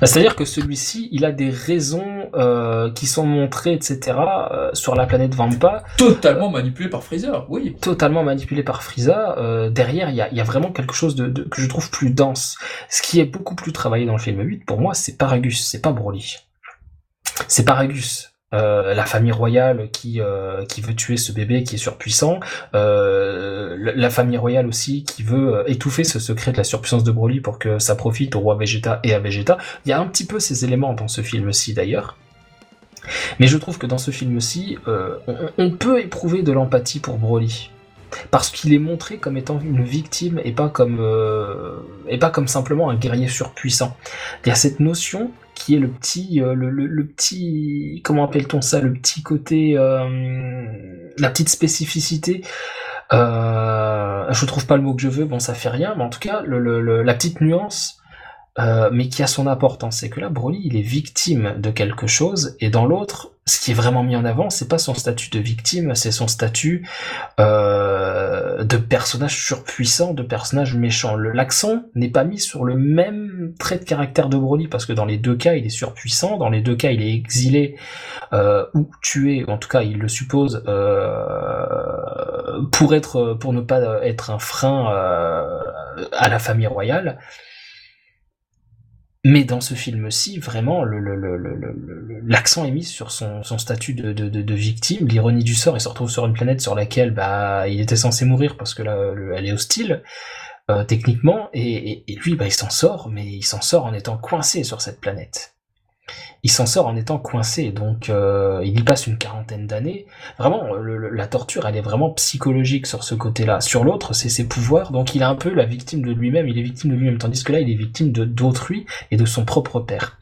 Bah, C'est-à-dire que celui-ci, il a des raisons euh, qui sont montrées, etc., euh, sur la planète Vampa, Totalement manipulé par Freezer, oui. totalement manipulées par Frieza. Euh, derrière, il y a, y a vraiment quelque chose de, de- que je trouve plus dense. Ce qui est beaucoup plus travaillé dans le film 8, pour moi, c'est Paragus, c'est pas Broly. C'est Paragus. Euh, la famille royale qui euh, qui veut tuer ce bébé qui est surpuissant, euh, la famille royale aussi qui veut étouffer ce secret de la surpuissance de Broly pour que ça profite au roi Vegeta et à Vegeta. Il y a un petit peu ces éléments dans ce film-ci d'ailleurs. Mais je trouve que dans ce film-ci, on, peut éprouver de l'empathie pour Broly. Parce qu'il est montré comme étant une victime et pas comme et pas comme simplement un guerrier surpuissant. Il y a cette notion qui est le petit euh, le, petit comment appelle-t-on ça le petit côté euh, la petite spécificité euh, je trouve pas le mot que je veux bon ça fait rien mais en tout cas le- la petite nuance euh, mais qui a son importance. C'est que là, Broly, il est victime de quelque chose, et dans l'autre, ce qui est vraiment mis en avant, c'est pas son statut de victime, c'est son statut euh, de personnage surpuissant, de personnage méchant. L'accent n'est pas mis sur le même trait de caractère de Broly, parce que dans les deux cas, il est surpuissant, dans les deux cas, il est exilé euh, ou tué, en tout cas, il le suppose, euh, pour être, pour ne pas être un frein euh, à la famille royale. Mais dans ce film-ci, vraiment, l'accent est mis sur son, statut de, victime. L'ironie du sort, il se retrouve sur une planète sur laquelle bah, il était censé mourir parce que là, le- elle est hostile, euh, techniquement, et, et, et lui, bah, il s'en sort, mais il s'en sort en étant coincé sur cette planète. Il s'en sort en étant coincé, donc euh, il y passe une quarantaine d'années. Vraiment, le- le- la torture, elle est vraiment psychologique sur ce côté-là. Sur l'autre, c'est ses pouvoirs, donc il est un peu la victime de lui-même, il est victime de lui-même, tandis que là, il est victime de d'autrui et de son propre père.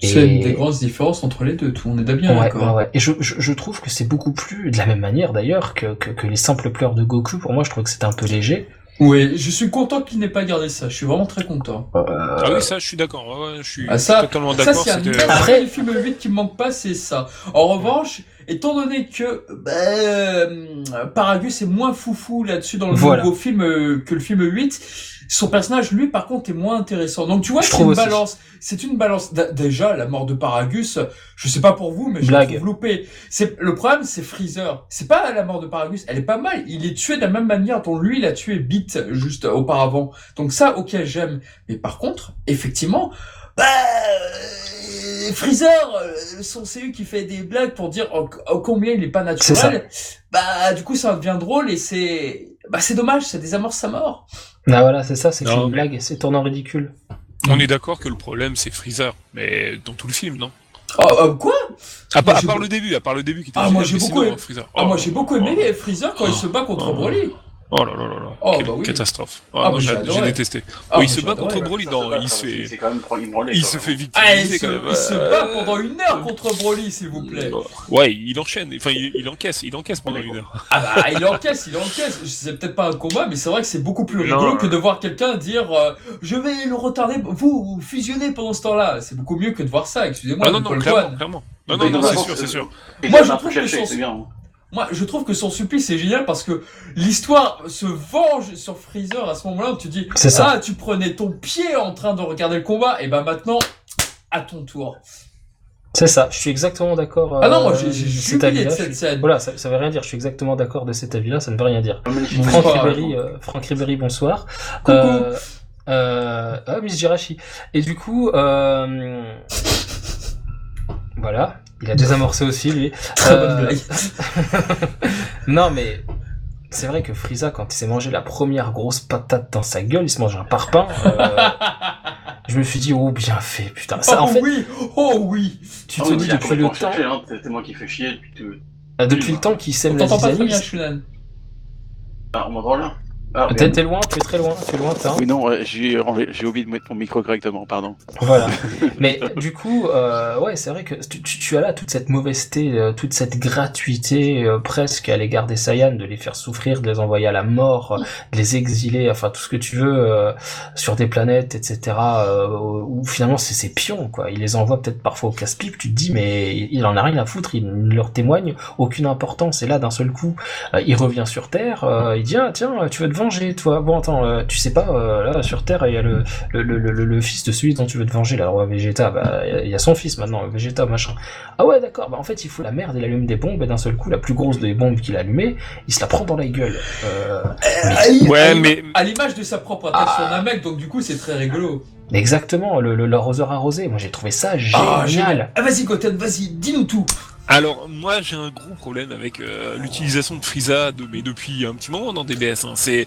C'est Et- une des grosses différences entre les deux, tout. On est bien Ouais, d'accord. ouais, ouais. Et je, je, je trouve que c'est beaucoup plus, de la même manière d'ailleurs, que, que, que les simples pleurs de Goku. Pour moi, je trouve que c'était un peu léger. Oui, je suis content qu'il n'ait pas gardé ça. Je suis vraiment très content. Ah oui, ça, je suis d'accord. Ouais, ouais, je suis Ah, ça- totalement Ça, d'accord. c'est un c'était- immense Après- Après... du film 8 qui me manque pas, c'est ça. En revanche, étant donné que bah, Paragus est moins foufou là-dessus dans le Voilà. nouveau film euh, que le film 8, son personnage, lui, par contre, est moins intéressant. Donc, tu vois, c'est une aussi. balance. C'est une balance. D- Déjà, la mort de Paragus, je sais pas pour vous, mais je Blague. la trouve loupée. C'est le problème, c'est Freezer. C'est pas la mort de Paragus, elle est pas mal. Il est tué de la même manière dont lui, il a tué Beat juste auparavant. Donc ça, ok, j'aime. Mais par contre, effectivement, bah, Freezer, euh, son CU qui fait des blagues pour dire oh, oh, combien il est pas naturel. Bah, du coup, ça devient drôle et c'est, bah, c'est dommage, ça désamorce sa mort. Ah voilà, c'est ça, c'est une mais- blague, c'est tournant ridicule. On est d'accord que le problème, c'est Freezer. Mais dans tout le film, non? Oh, euh, quoi? À, part- Moi, à j'ai part beau- le début, à part le début qui était Ah, moi, j'ai beaucoup sinon, aimé- Freezer. Ah, Oh, moi, j'ai beaucoup aimé oh, Freezer quand il se bat contre Oh. Broly. Oh là là là là. Oh, Quelle bah oui. catastrophe. Ah, Ah, j'ai détesté. Ah, Oh, il se bat contre Broly, non, il se fait, il se fait Ah, il victimiser se, quand même. il se Euh, bat pendant une heure contre Broly, s'il vous plaît. Ouais, il enchaîne. Enfin, il, il encaisse, il encaisse pendant une heure. Ah bah, il encaisse, il encaisse. C'est peut-être pas un combat, mais c'est vrai que c'est beaucoup plus rigolo euh. que de voir quelqu'un dire euh, je vais le retarder, vous, vous fusionnez pendant ce temps-là. C'est beaucoup mieux que de voir ça, excusez-moi. Ah non, non, clairement. Non, non, non, c'est sûr, c'est- sûr. Moi, je trouve que Moi, je trouve que son supplice est génial parce que l'histoire se venge sur Freezer à ce moment-là où tu dis C'est ça. Ah, tu prenais ton pied en train de regarder le combat, et bah maintenant, à ton tour. C'est ça, je suis exactement d'accord. Ah non, moi euh, j'ai jubilé de cette suis- scène. Voilà, ça, ça veut rien dire, je suis exactement d'accord de cet avis-là, ça ne veut rien dire. Bon, Franck Bonsoir. Ribéry, euh, Franck Ribéry, bonsoir. Coucou. Euh, euh, ah, Miss Jirachi. Et du coup, euh, voilà, il a désamorcé aussi lui. Très Euh, bonne blague. non mais c'est vrai que Frieza, quand il s'est mangé la première grosse patate dans sa gueule, il se mange un parpaing. euh, je me suis dit oh bien fait putain. Ça, oh en fait, oui, oh oui. tu Ah te dis depuis le temps, hein, C'est moi qui fais chier depuis tout. euh, depuis le temps qu'il On sème la t'entend pas très bien, zizanie. Shunan. Ah, on m'entend là Ah, T'es t'es loin, tu es très loin, tu es lointain. Oui, non, j'ai j'ai oublié de mettre mon micro correctement, pardon. Voilà. Mais du coup, euh, ouais, c'est vrai que tu, tu- as là toute cette mauvaiseté, euh, toute cette gratuité euh, presque à l'égard des Saiyans, de les faire souffrir, de les envoyer à la mort, euh, de les exiler, enfin tout ce que tu veux euh, sur des planètes, etc. Euh, où finalement c'est ces pions, quoi. Il les envoie peut-être parfois au casse-pipe. Tu te dis, mais il en a rien à foutre. Il ne leur témoigne aucune importance. Et là, d'un seul coup, il revient sur Terre. euh, il dit, ah tiens, tu veux te venger, toi. Bon, attends, euh, tu sais pas, euh, là sur Terre, il y a le le, le, le, le fils de celui dont tu veux te venger, là, le roi Vegeta, bah, il y a- il y a son fils maintenant, Vegeta, machin. Ah ouais, d'accord, bah en fait, il fout la merde, il allume des bombes, et d'un seul coup, la plus grosse des bombes qu'il a allumées, il se la prend dans la gueule. Euh, À- Ouais, mais À l'image de sa propre attaque sur Namek, donc du coup, c'est très rigolo. exactement, le, le- l'arroseur arrosé, moi j'ai trouvé ça Ah, génial. Ah, vas-y, Goten, vas-y, dis-nous tout. Alors, moi, j'ai un gros problème avec euh, l'utilisation de Frieza, de, mais depuis un petit moment dans DBS. Hein. C'est,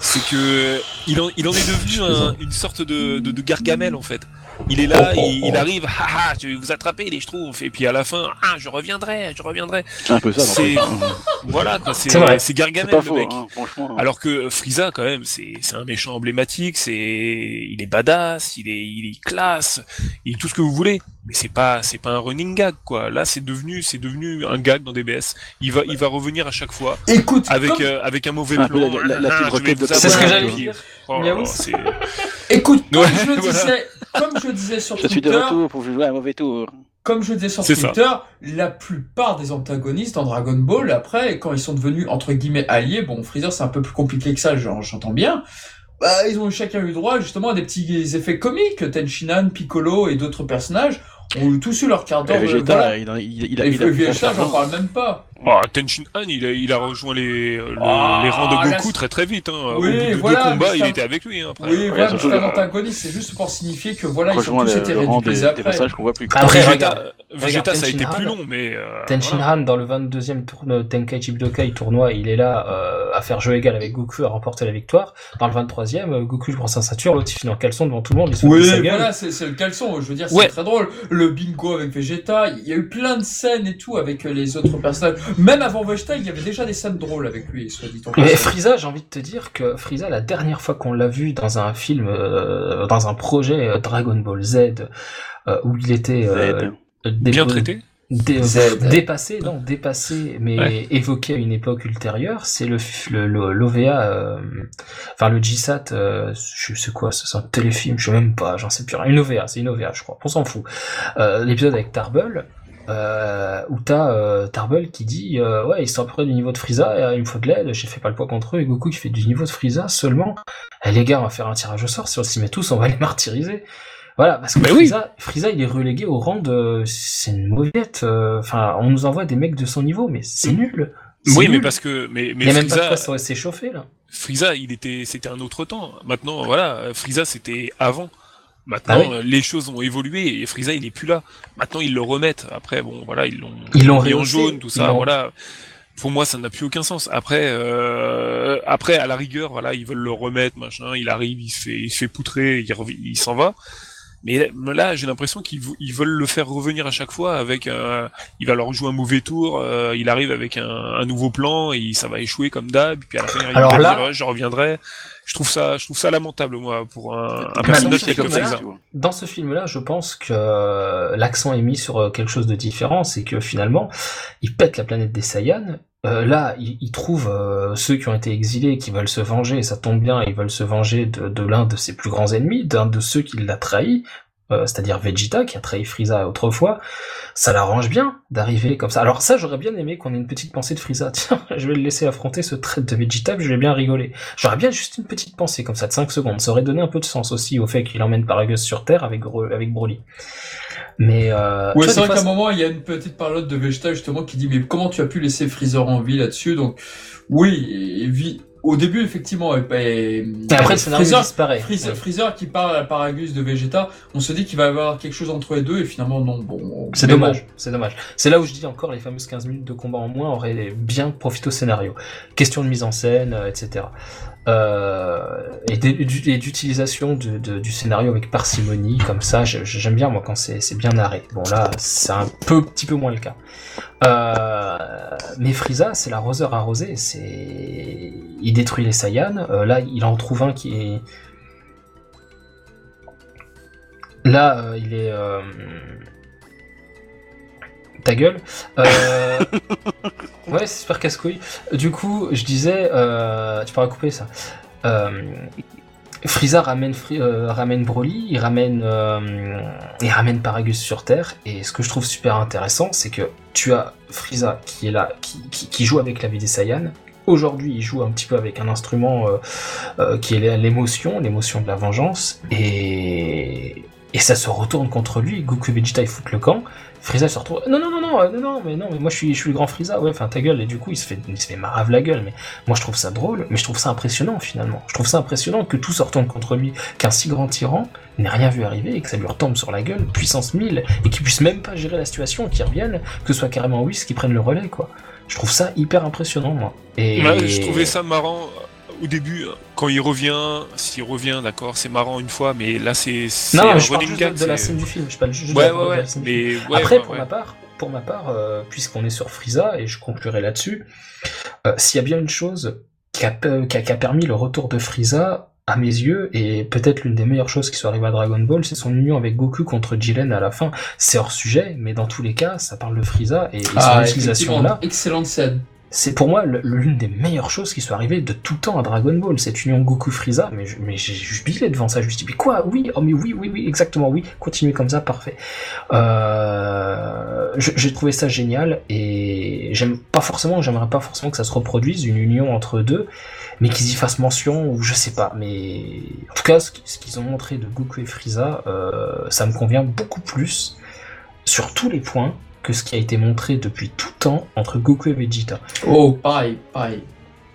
c'est que il en, il en est devenu un- une sorte de, de, de gargamel en fait. Il est là, il, il arrive, haha, je vais vous attraper les schtroumpfs, et puis à la fin, ah, je reviendrai, je reviendrai. C'est un peu ça, C'est-. Voilà, quoi, c'est, Gargamel le faux, mec. hein, franchement. Alors que Frieza, quand même, c'est un méchant emblématique, c'est il est badass, il est il est classe, il est tout ce que vous voulez. Mais c'est pas c'est pas un running gag quoi. Là, c'est devenu c'est devenu un gag dans DBS. Il va il va revenir à chaque fois Écoute, avec comme, euh, avec un mauvais plan. la- la- la Ah, C'est ce que j'allais dire. Oh écoute, comme Ouais, je le voilà. Comme je disais sur Je suis de Twitter, retour pour jouer un mauvais tour. comme je disais sur C'est ça. Twitter, la plupart des antagonistes dans Dragon Ball, après, quand ils sont devenus entre guillemets alliés, bon, Freezer c'est un peu plus compliqué que ça, j'en- j'entends bien. Bah, ils ont chacun eu droit justement à des petits effets comiques. Tenshinhan, Piccolo et d'autres personnages ont tous eu leur quart d'heure. de- Vegeta, voilà. il, a- il, il il j'en parle même pas. Oh, Tenshin Han, il a, il a rejoint les, le- Ah, les rangs de là, Goku très très vite. Hein. Au Oui, bout de deux voilà, combats, il était avec lui. Hein, après. Oui, voilà, c'est un antagoniste, c'est juste pour signifier que voilà, ils ont tous le, été réduits des, des après. passages qu'on voit plus. Après, Vegeta, regarde, Vegeta, ça a été plus long, mais. euh, Tenshin voilà. Han dans le 22e tournoi Tenkaichi Budokai tournoi, il est là euh, à faire jeu égal avec Goku à remporter la victoire. Dans le 23e, euh, Goku prend sa ceinture, l'autre il finit en caleçon devant tout le monde, il se fout de sa Oui, voilà, c'est le caleçon. Je veux dire, c'est Ouais. très drôle. Le bingo avec Vegeta, il y a eu plein de scènes et tout avec euh, les autres personnages. Même avant Vegeta, il y avait déjà des scènes drôles avec lui, soit dit en Mais. Frieza, j'ai envie de te dire que Frieza, la dernière fois qu'on l'a vu dans un film, euh, dans un projet euh, Dragon Ball Z, euh, où il était euh, Bien traité. dé- Z. dépassé, non, dépassé, mais Ouais. évoqué à une époque ultérieure, c'est le, l'OVA, euh, enfin le GSAT, euh, je sais quoi, c'est un téléfilm, je sais même pas, j'en sais plus rien, une OVA, c'est une OVA, je crois, on s'en fout. Euh, l'épisode avec Tarble, euh, où t'as euh, Tarble qui dit euh, ouais ils sont à peu près du niveau de Frieza il me faut de l'aide j'ai fait pas le poids contre eux et Goku qui fait du niveau de Frieza seulement Eh, les gars on va faire un tirage au sort si on s'y met tous on va les martyriser voilà parce que oui. Frieza, il est relégué au rang de c'est une mauviette euh, enfin on nous envoie des mecs de son niveau mais c'est nul Oui, mais parce que. Mais, il mais y a même pas de Frieza, quoi s'échauffer là Frieza, il était, c'était un autre temps. Maintenant, voilà, Frieza, c'était avant. Maintenant, Ah oui. euh, les choses ont évolué et Frieza, il est plus là. Maintenant, ils le remettent. Après, bon, voilà, ils l'ont, Ils l'ont mis en jaune, tout ça, voilà. Pour moi, ça n'a plus aucun sens. Après, euh, après, à la rigueur, voilà, ils veulent le remettre, machin. Il arrive, il se fait, il se fait poutrer, il, il s'en va. Mais là, j'ai l'impression qu'ils ils veulent le faire revenir à chaque fois avec un, il va leur jouer un mauvais tour, euh, il arrive avec un, un nouveau plan et ça va échouer comme d'hab, puis à la fin, il Alors va là- dire, Ouais, je reviendrai. Je trouve ça, je trouve ça lamentable, moi, pour un, un personnage ce que film-là, Frieza. dans ce film-là, je pense que euh, l'accent est mis sur euh, quelque chose de différent, c'est que finalement, il pète la planète des Saiyans. Euh, là, il, il trouve euh, ceux qui ont été exilés, qui veulent se venger, et ça tombe bien, ils veulent se venger de, l'un de ses plus grands ennemis, d'un de ceux qui l'a trahi, euh, c'est-à-dire Vegeta, qui a trahi Frieza autrefois. Ça l'arrange bien d'arriver comme ça. Alors ça, j'aurais bien aimé qu'on ait une petite pensée de Frieza. Tiens, je vais le laisser affronter ce trait de Vegeta, je vais bien rigoler. J'aurais bien juste une petite pensée comme ça de 5 secondes. Ça aurait donné un peu de sens aussi au fait qu'il emmène Paragus sur Terre avec, avec Broly. Mais euh, Ouais, c'est vrai qu'à un moment, il y a une petite parole de Vegeta justement qui dit mais comment tu as pu laisser Freezer en vie là-dessus? Donc oui, au début effectivement, et, et- Et après, le scénario Freezer, disparaît. Freezer, Ouais. Freezer qui parle à Paragus de Vegeta, on se dit qu'il va y avoir quelque chose entre les deux et finalement non. Bon, C'est dommage, c'est dommage. C'est là où je dis encore les fameuses 15 minutes de combat en moins auraient bien profité au scénario. Question de mise en scène, euh, etc. Euh, et d'u- d'u- et d'utilisation du scénario avec parcimonie, comme ça, j'aime bien moi quand c'est bien narré. Bon là, c'est un peu, petit peu moins le cas. Euh, mais Frieza, c'est l'arroseur arrosé. C'est, il détruit les Saiyans. Euh, là, il en trouve un qui est. Là, il est. Ta gueule. Euh, Ouais, c'est super casse-couille. Du coup, je disais, euh, tu pourras couper ça. Euh, Frieza ramène, Fri- ramène Broly, il ramène, Paragus sur Terre, et ce que je trouve super intéressant, c'est que tu as Frieza qui est là, qui, joue avec la vie des Saiyans. Aujourd'hui, il joue un petit peu avec un instrument qui est l'émotion, l'émotion de la vengeance, et, et ça se retourne contre lui. Goku et Vegeta ils foutent le camp. Frieza se retrouve. Non, non, non, non, euh, non, non, mais non, mais moi je suis, je suis le grand Frieza. Ouais, enfin ta gueule. Et du coup, il se fait, il fait marave la gueule. Mais moi je trouve ça drôle, mais je trouve ça impressionnant finalement. Je trouve ça impressionnant que tout se retourne contre lui, qu'un si grand tyran n'ait rien vu arriver et que ça lui retombe sur la gueule, puissance 1000, et qu'il puisse même pas gérer la situation, qu'il revienne, que ce soit carrément Whis qui prenne le relais, quoi. Je trouve ça hyper impressionnant, moi. Et Ouais, je trouvais ça marrant au début, quand il revient, s'il revient, d'accord, c'est marrant une fois, mais là c'est Non, mais je parle juste gag. de, de la scène du film. Je parle juste Ouais, de la, ouais, de la ouais. scène du film. Mais ouais, Après, ouais, pour ouais. ma part, pour ma part, euh, puisqu'on est sur Frieza et je conclurai là-dessus, euh, s'il y a bien une chose qui a, pe- qui a- qui a permis le retour de Frieza, à mes yeux, et peut-être l'une des meilleures choses qui soit arrivée à Dragon Ball, c'est son union avec Goku contre Jiren à la fin. C'est hors sujet, mais dans tous les cas, ça parle de Frieza et, et son Ah, utilisation là. excellente scène. C'est pour moi l'une des meilleures choses qui soit arrivée de tout temps à Dragon Ball, cette union Goku-Frieza, mais, je- mais j'ai devant ça, je me mais quoi, oui, oh mais oui, oui, oui, exactement, oui, continuez comme ça, parfait. Euh, j'ai trouvé ça génial, et j'aime pas forcément, j'aimerais pas forcément que ça se reproduise, une union entre deux, mais qu'ils y fassent mention, ou je sais pas, mais en tout cas, ce qu'ils ont montré de Goku et Frieza, euh, ça me convient beaucoup plus, sur tous les points, que ce qui a été montré depuis tout temps entre Goku et Vegeta. Oh, pareil, pareil.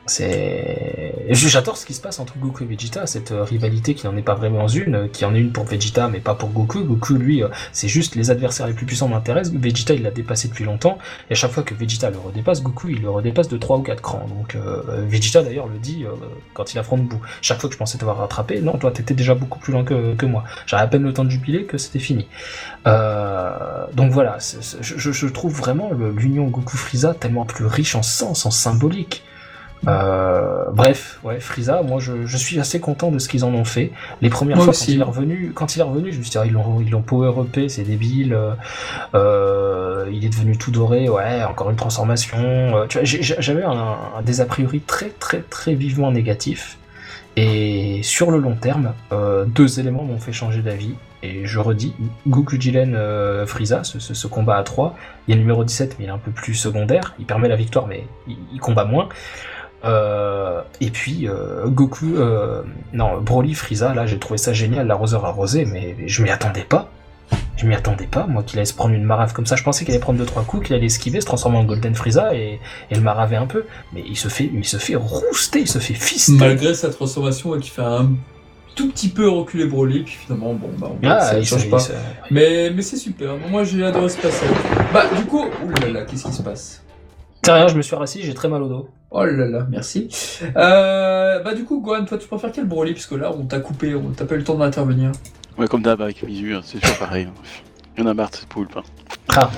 C'est. J'adore ce qui se passe entre Goku et Vegeta, cette euh, rivalité qui n'en est pas vraiment une, euh, qui en est une pour Vegeta mais pas pour Goku. Goku, lui, euh, c'est juste les adversaires les plus puissants m'intéressent. Vegeta, il l'a dépassé depuis longtemps, et à chaque fois que Vegeta le redépasse, Goku, il le redépasse de 3 ou 4 crans. Donc Vegeta, d'ailleurs, le dit quand il affronte Boo. Chaque fois que je pensais t'avoir rattrapé, non, toi, t'étais déjà beaucoup plus loin que, moi. J'avais à peine le temps de jubiler que c'était fini. Euh, donc voilà, je, trouve vraiment l'union Goku-Frieza tellement plus riche en sens, en symbolique. Euh, bref, ouais, Frieza, moi je, je suis assez content de ce qu'ils en ont fait. Les premières Moi fois aussi. quand il est revenu, quand il est revenu, je me suis dit ah, ils l'ont ils l'ont power upé, c'est débile. euh, euh, il est devenu tout doré, ouais, encore une transformation. euh, tu vois, j'avais un, un des a priori très très très vivement négatif. Et sur le long terme, deux éléments m'ont fait changer d'avis. Et je redis, Goku Jiren euh, Frieza, ce, ce- ce combat à 3, il y a le numéro 17, mais il est un peu plus secondaire. Il permet la victoire, mais il, il combat moins. Euh, et puis euh, Goku, euh, non, Broly, Frieza, là j'ai trouvé ça génial, l'arroseur arrosé, mais je m'y attendais pas. Je m'y attendais pas, moi qu'il allait se prendre une marave comme ça. Je pensais qu'il allait prendre 2-3 coups, qu'il allait esquiver, se transformer en Golden Frieza et, et le maraver un peu. Mais il se fait, il se fait rouster, il se fait fister. Malgré sa transformation et qui fait un tout petit peu reculer Broly, puis finalement, bon, bah, on Ah, ça change pas. Mais, mais c'est super. Moi, j'ai adoré ce passage. Bah, du coup, oulala, qu'est-ce qui se passe? C'est rien, je me suis rassis, j'ai très mal au dos. Oh là là, merci. Euh, bah, du coup, Gohan, toi, tu préfères quel Broly? Parce que là, on t'a coupé, on t'a pas eu le temps d'intervenir. Ouais, comme d'hab avec Misu, hein, c'est toujours pareil. hein. Il y en a marre de cette poulpe. hein. Ah,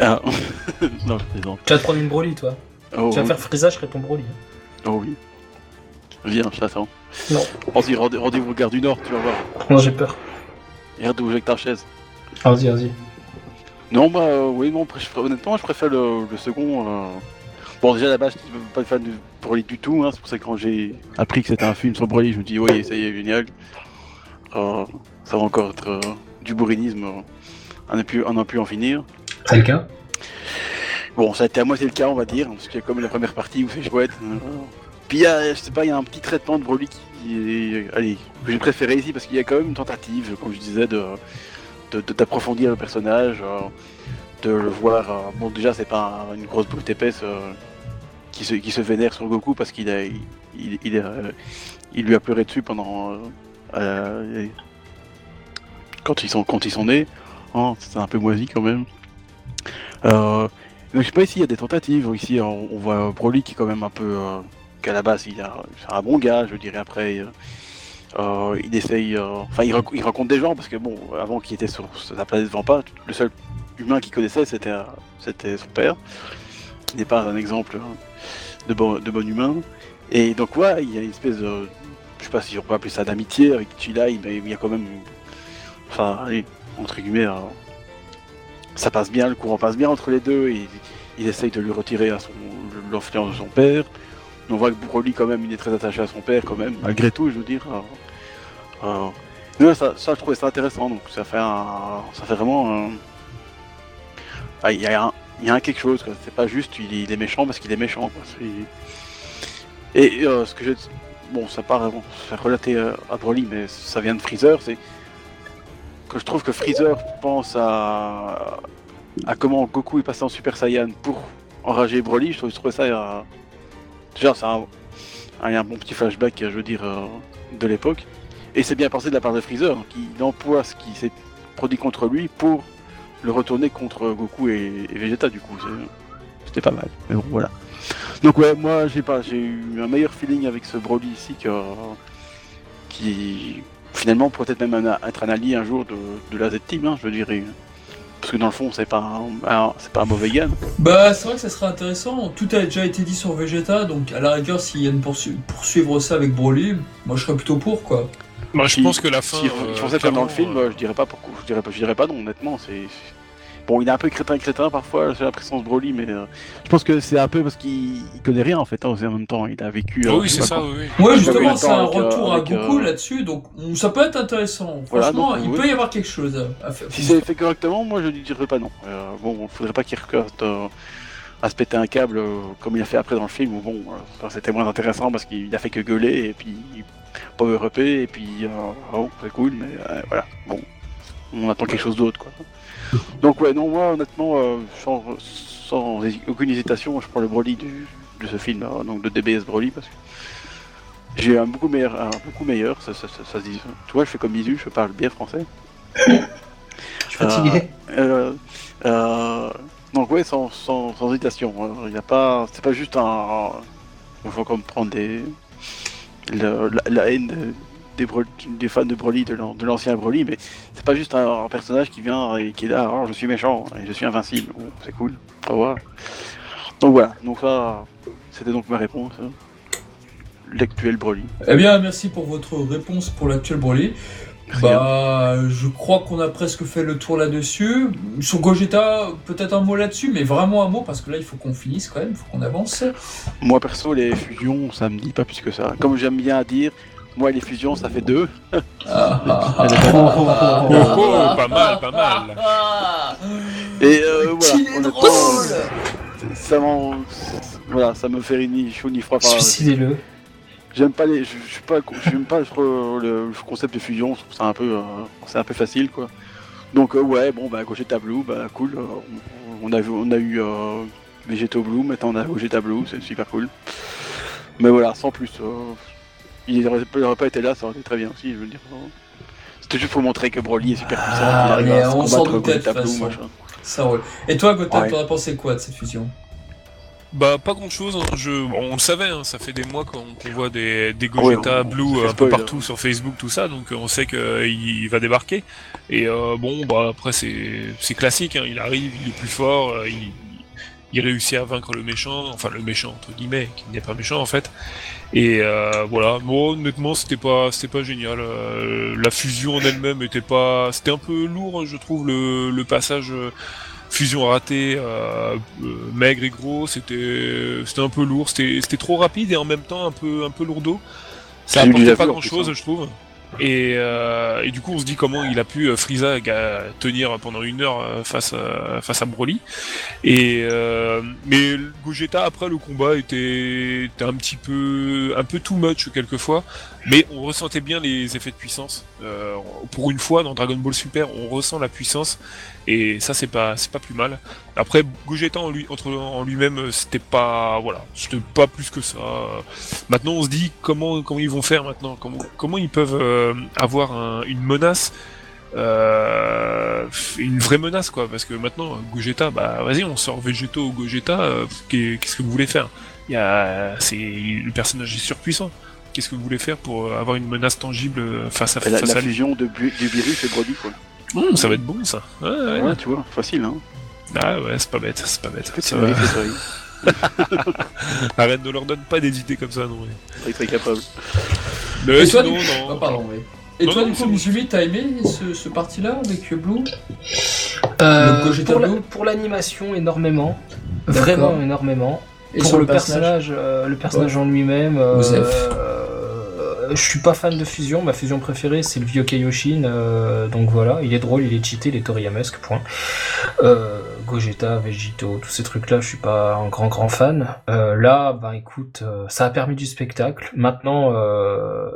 Ah. non, je plaisante. tu vas te prendre une Broly, toi. Oh, Tu vas oui. faire Frieza, je serai ton Broly. oh oui. Viens, je t'attends. Non. Vas-y, rendez- rendez-vous au gare du Nord, tu vas voir. Non, j'ai peur. Regarde où avec ta chaise. Vas-y, vas-y. Non, bah euh, oui, non, honnêtement, je préfère le, le second. euh. Bon, déjà, à la base, je suis pas fan de Broly du tout. Hein, c'est pour ça que quand j'ai appris que c'était un film sur Broly, je me dis, oui, ça y est, génial. Euh, ça va encore être du bourrinisme. on n'a pu, on a pu en finir. C'est le cas? Bon, ça a été à moitié le cas, on va dire, parce qu'il y a comme la première partie où c'est chouette. euh. Puis il y a, je sais pas, il y a un petit traitement de Broly qui est, allez, que j'ai préféré ici parce qu'il y a quand même une tentative, comme je disais, de- d'approfondir le personnage, euh, de le voir. euh, bon, déjà, c'est pas un- une grosse boule épaisse euh, qui se qui se vénère sur Goku parce qu'il il, il, lui a pleuré dessus pendant quand ils sont quand ils sont nés. Hein, c'est un peu moisi quand même. Donc, je sais pas ici, il y a des tentatives. Ici, on, voit Broly qui est quand même un peu. qu'à la base, il a, un bon gars, je dirais. Après, euh, il essaye. euh, Enfin, il, renc- il rencontre des gens parce que, bon, avant qu'il était sur sa planète Vampa, le seul humain qu'il connaissait, c'était, son père, qui n'est pas un exemple hein, de bon, de bon humain. Et donc, ouais, il y a une espèce de. Je sais pas si on peut appeler ça d'amitié avec Chilai, mais il y a quand même. Enfin, allez, entre guillemets. ça passe bien, le courant passe bien entre les deux, et il essaye de lui retirer l'influence de son père. On voit que Broly quand même, il est très attaché à son père quand même, malgré tout, je veux dire. Euh, ça, je trouvais ça intéressant, donc ça fait ça fait vraiment. Ah, Il y, a un, quelque chose, c'est pas juste il est, méchant parce qu'il est méchant. Et euh, ce que j'ai, bon, ça part, bon, relater euh, à Broly, mais ça vient de Freezer, c'est que je trouve que Freezer pense à, à comment Goku est passé en Super Saiyan pour enrager Broly. Je trouvais ça. C'est un, un, bon petit flashback, je veux dire, euh, de l'époque. Et c'est bien pensé de la part de Freezer, hein, qui emploie ce qui s'est produit contre lui pour le retourner contre Goku et, et Vegeta, du coup. C'était pas mal. Mais bon, voilà. Donc, ouais, moi, j'ai pas, j'ai eu un meilleur feeling avec ce Broly ici qui finalement pourrait être même un- être un allié un jour de, la Z-Team, hein, je et- Parce que dans le fond, c'est pas un, c'est pas un mauvais gars. Bah, c'est vrai que ça serait intéressant. Tout a déjà été dit sur Vegeta, donc à la rigueur, s'il y a une poursu- poursuivre ça avec Broly, moi je serais plutôt pour quoi. Moi, je Si- pense que la fin. Si ils euh, font ça comme dans le film, euh, je dirais pas pourquoi. Je dirais pas, je dirais pas non, honnêtement. C'est bon, il est un peu crétin crétin parfois. J'ai l'impression de Broly, mais euh, je pense que c'est un peu parce qu'il il connaît rien en fait. hein, en même temps, il a vécu. euh, oh oui, sais c'est pas ça, oui. Ouais, pas justement, c'est un avec, euh, retour à Goku euh, là-dessus, donc ça peut être intéressant. Voilà, Franchement, donc, il oui. peut y avoir quelque chose à faire. Si c'est fait correctement, moi je ne dirais pas non. Euh, bon, il faudrait pas qu'il recarte euh, à se péter un câble euh, comme il a fait après dans le film. Où bon, euh, c'était moins intéressant parce qu'il a fait que gueuler et puis power up et puis euh, oh, c'est cool, mais euh, voilà. Bon, On attend quelque chose d'autre, quoi. Donc ouais, non, moi, honnêtement, euh, sans, sans aucune hésitation, je prends le Broly du, de ce film, euh, donc de DBS Broly, parce que j'ai un beaucoup meilleur, un beaucoup meilleur, ça, ça, ça, ça se dit. Tu vois, je fais comme Bisu, je parle bien français. Je suis fatigué. Euh, euh, donc ouais, sans, sans, sans hésitation. hein. Il y a pas, c'est pas juste un. Il faut comprendre des le- la, la haine de- des, fans de Broly, de l'an- de l'ancien Broly, mais c'est pas juste un, un personnage qui vient et qui est là. Oh, je suis méchant et je suis invincible. C'est cool. Au revoir. Donc voilà. Donc ça, c'était donc ma réponse. hein. L'actuel Broly. Eh bien, merci pour votre réponse pour l'actuel Broly. Bah, je crois qu'on a presque fait le tour là-dessus. Sur Gogeta, peut-être un mot là-dessus, mais vraiment un mot parce que là, il faut qu'on finisse quand même, il faut qu'on avance. Moi perso, les fusions, ça me dit pas plus que ça. Comme j'aime bien dire, moi les fusions, ça fait deux. Ah, ah, ah, Oh, oh, oh, Oh, oh, pas mal, pas mal. Et euh, voilà. Qu'il est drôle ça m'en- voilà, ça me fait ni chaud ni froid. Suicidez-le. J'aime pas les, je, suis pas, j'aime pas le, le concept de fusion. Je trouve ça un peu, euh, c'est un peu facile quoi. Donc euh, ouais, bon bah Gogeta Blue, bah cool. euh, on, a vu, on a eu euh, Vegeto Blue, maintenant on a Gogeta Blue, c'est super cool. Mais voilà, sans plus. euh, il aurait, il aurait pas été là, ça aurait été très bien aussi, je veux dire. euh. C'était juste pour montrer que Broly est super puissant. Ah, arrive à on s'en combattre doutait de Gogeta toute Blue, façon. machin. Ça roule. Et toi, Gotham, Ouais. t'en as pensé quoi de cette fusion? Bah pas grand chose, je... bon, on le savait, hein, ça fait des mois qu'on voit des, des ouais, Gogeta on- Blue un peu spoil, partout sur Facebook, tout ça, donc euh, on sait qu'il va débarquer. Et euh, bon, bah après c'est classique, hein, il arrive, il est plus fort, euh, il, il réussit à vaincre le méchant, enfin le méchant entre guillemets, qui n'est pas méchant en fait. Et euh, voilà, bon honnêtement c'était pas c'était pas génial. euh, la fusion en elle-même était pas, c'était un peu lourd, je trouve le, le passage. euh, fusion ratée, euh, euh, maigre et gros, c'était c'était un peu lourd, c'était c'était trop rapide et en même temps un peu un peu lourdeau. Ça apportait pas grand chose, hein. je trouve. Et, euh, et du coup, on se dit comment il a pu euh, ga- tenir pendant une heure euh, face à, face Broly. Et euh, mais Gogeta après le combat était, était un petit peu un peu too much quelquefois, mais on ressentait bien les effets de puissance. Euh, pour une fois dans Dragon Ball Super, on ressent la puissance et ça c'est pas c'est pas plus mal. Après Gogeta en lui entre en lui-même c'était pas voilà c'était pas plus que ça. Maintenant on se dit comment comment ils vont faire maintenant comment comment ils peuvent euh, avoir un- une menace euh, une vraie menace quoi parce que maintenant Gogeta bah vas-y on sort Vegeto ou Gogeta qu'est- qu'est-ce que vous voulez faire? Il y a c'est le personnage est surpuissant qu'est-ce que vous voulez faire pour euh, avoir une menace tangible euh, face à La, face la à fusion de Bu- du virus et Broly quoi. Mmh, ça va être bon ça ouais, ouais. Ouais, tu vois, facile hein. ah ouais c'est pas bête c'est pas bête Ça va. arrête ne leur donne pas des idées comme ça non. Très très capable. mais Et toi, sinon du- non Ah, pardon. Et Non, toi, non, du coup, t'as aimé ce, ce parti-là avec Blue? Euh, pour la- Blue pour l'animation, énormément. Vraiment énormément. Et pour sur le personnage, euh, le personnage en lui-même, euh, euh, je suis pas fan de fusion. Ma fusion préférée, c'est le vieux Kaioshin. euh, donc voilà, il est drôle, il est cheaté, il est Toriyamesque, point. Euh, Gogeta, Vegito, tous ces trucs-là, je suis pas un grand grand fan. Euh, là, ben écoute, euh, ça a permis du spectacle. Maintenant, euh,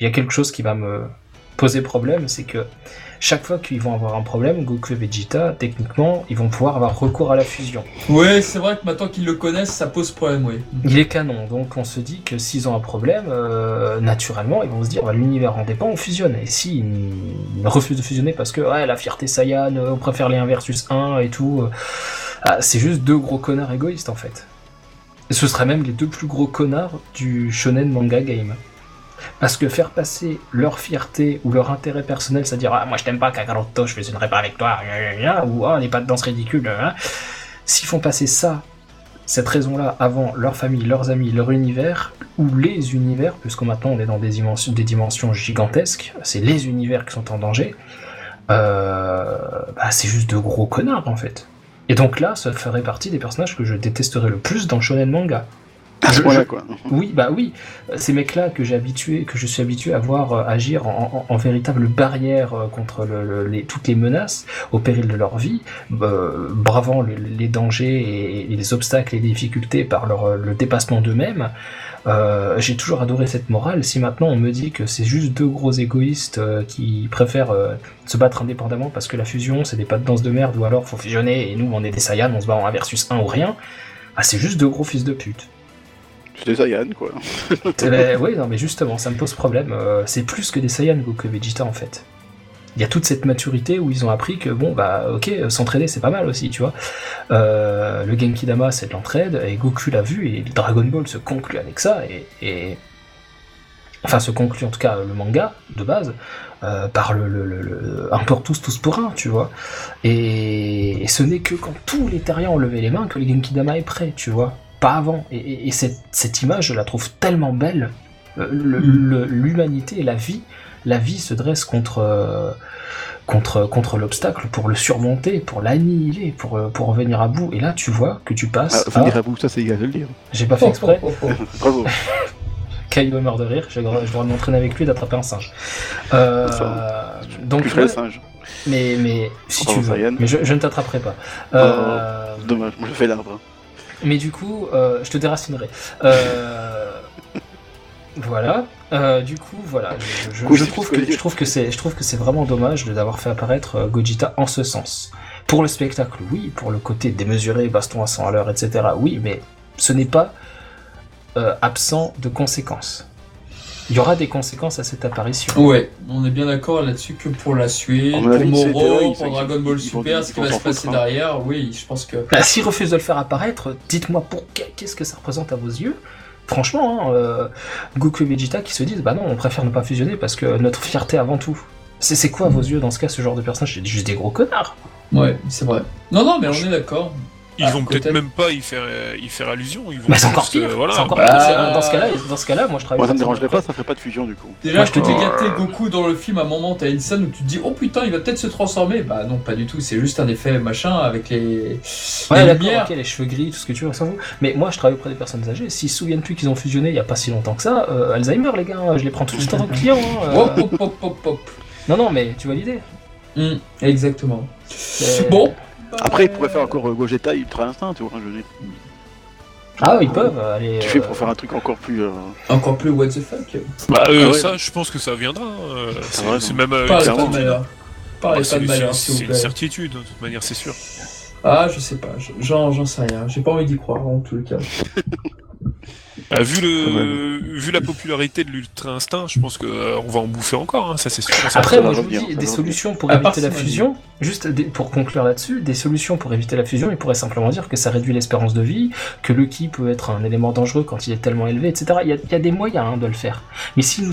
il y a quelque chose qui va me poser problème, c'est que chaque fois qu'ils vont avoir un problème, Goku et Vegeta, techniquement, ils vont pouvoir avoir recours à la fusion. Ouais, c'est vrai que maintenant qu'ils le connaissent, ça pose problème, oui. Il est canon, donc on se dit que s'ils ont un problème, euh, naturellement, ils vont se dire bah, l'univers en dépend, on fusionne. Et s'ils ils refusent de fusionner parce que ouais, la fierté Saiyan, euh, on préfère les 1 versus 1 et tout, euh, ah, c'est juste deux gros connards égoïstes en fait. Ce seraient même les deux plus gros connards du shonen manga game. Parce que faire passer leur fierté ou leur intérêt personnel, c'est-à-dire ah, moi je t'aime pas Kakaroto, je fusionnerai pas avec toi, ou ah, on n'est pas de danse ridicule, hein. s'ils font passer ça cette raison-là avant leur famille, leurs amis, leur univers, ou les univers, puisque maintenant on est dans des dimensions, des dimensions gigantesques, c'est les univers qui sont en danger, euh, bah, c'est juste de gros connards en fait. Et donc là, ça ferait partie des personnages que je détesterais le plus dans Shonen Manga. À ce Je- point-là, je- quoi. Oui, bah oui, ces mecs-là que j'ai habitué, que je suis habitué à voir euh, agir en, en- en véritable barrière euh, contre le- le- les, toutes les menaces, au péril de leur vie, euh, bravant le- les dangers et, et les obstacles et les difficultés par leur, euh, le dépassement d'eux-mêmes. Euh, j'ai toujours adoré cette morale. Si maintenant on me dit que c'est juste deux gros égoïstes euh, qui préfèrent euh, se battre indépendamment parce que la fusion c'est des pas de danse de merde ou alors faut fusionner et nous on est des Saiyans, on se bat en 1 versus 1 ou rien, ah, c'est juste deux gros fils de pute. Des Saiyans, quoi. Eh ben, oui, non, mais justement, ça me pose problème. Euh, c'est plus que des Saiyans, Goku et Vegeta, en fait. Il y a toute cette maturité où ils ont appris que, bon, bah, ok, euh, s'entraider, c'est pas mal aussi, tu vois. Euh, le Genki Dama, c'est de l'entraide, et Goku l'a vu, et Dragon Ball se conclut avec ça, et. Enfin, se conclut en tout cas le manga, de base, euh, par le, un pour tous, tous pour un, tu vois. Et, et ce n'est que quand tous les terriens ont levé les mains que le Genki Dama est prêt, tu vois. Pas avant. Et, et- et cette, cette image, je la trouve tellement belle. Euh, le- L'humanité et la vie, la vie se dresse contre, euh, contre, contre l'obstacle pour le surmonter, pour l'annihiler, pour, euh, pour en venir à bout. Et là, tu vois que tu passes. Ah, venir à- à bout, ça c'est égal de le dire. J'ai pas fait exprès. Oh, oh, oh. Bravo. Kyle me meurt de rire. Je dois je dois m'entraîner avec lui d'attraper un singe. Euh, Ça, donc, tu ferais ouais, le singe. mais, mais si Bravo, tu veux. Mais je, je ne t'attraperai pas. Euh, Dommage, moi je fais l'arbre. Mais du coup, euh, je te déracinerai. Euh, voilà. Euh, du coup, voilà. Je, trouve que je trouve c'est je trouve que c'est vraiment dommage de d'avoir fait apparaître Gogeta en ce sens. Pour le spectacle, oui. Pour le côté démesuré, baston à 100 à l'heure, etc. Oui, mais ce n'est pas absent de conséquences. Il y aura des conséquences à cette apparition. Ouais, on est bien d'accord là-dessus que pour la suite, pour Moro, pour Dragon Ball Super, ce qui va se passer hein. derrière, oui, je pense que. Bah, S'ils refusent de le faire apparaître, dites-moi pour qu'est- qu'est-ce que ça représente à vos yeux? Franchement, hein, euh, Goku et Vegeta qui se disent bah non, on préfère ne pas fusionner parce que notre fierté avant tout. C'est c'est quoi à vos yeux dans ce cas ce genre de personnage? C'est juste des gros connards. Ouais, c'est vrai. Non, non, mais on est d'accord. Ils Ah, vont peut-être même pas y faire, euh, y faire allusion. Ils vont Mais c'est encore euh, pire. voilà, c'est encore bah, bah, Dans ce cas-là, dans ce cas-là, moi je travaille. Moi ça me dérangerait pas, ça ferait pas de fusion du coup. Déjà, Moi, je te dis- gâté Goku dans le film, à un moment, t'as une scène où tu te dis, oh putain, il va peut-être se transformer. Bah non, pas du tout, c'est juste un effet machin avec les, Ouais, les lumières. les cheveux gris, tout ce que tu veux, on s'en fout. Mais moi, je travaille auprès des personnes âgées. S'ils se souviennent plus qu'ils ont fusionné il y a pas si longtemps que ça, euh, Alzheimer, les gars, je les prends tout de suite en tant que client. hein, euh. Hop, hop, hop, hop, hop. Non, non, mais tu vois l'idée. Hum, exactement. C'est- Bon. Après, ils pourraient faire encore euh, Gogeta Ultra Instinct, tu vois. Je veux dire. Ah, ils peuvent aller. Tu fais euh, pour faire un truc encore plus. euh, Encore plus what the fuck. Bah, euh, Ah ouais. ça, je pense que ça viendra. hein. Euh, C'est même. euh, pas de certitude. malheur. Parlez Ah, pas c'est de malheur, c'est- s'il vous c'est une plaît. certitude, de toute manière, c'est sûr. Ah, je sais pas, j'en j'en sais rien. J'ai pas envie d'y croire en tout le cas. Ah, vu, le, vu la popularité de l'Ultra Instinct, je pense qu'on va en bouffer encore, hein, ça c'est sûr. Après, moi je vous dis, des solutions pour part éviter la on fusion, juste des- pour conclure là-dessus, des solutions pour éviter la fusion, il pourrait simplement dire que ça réduit l'espérance de vie, que le ki peut être un élément dangereux quand il est tellement élevé, etc. Il y a, il y a des moyens hein, de le faire. Mais si nous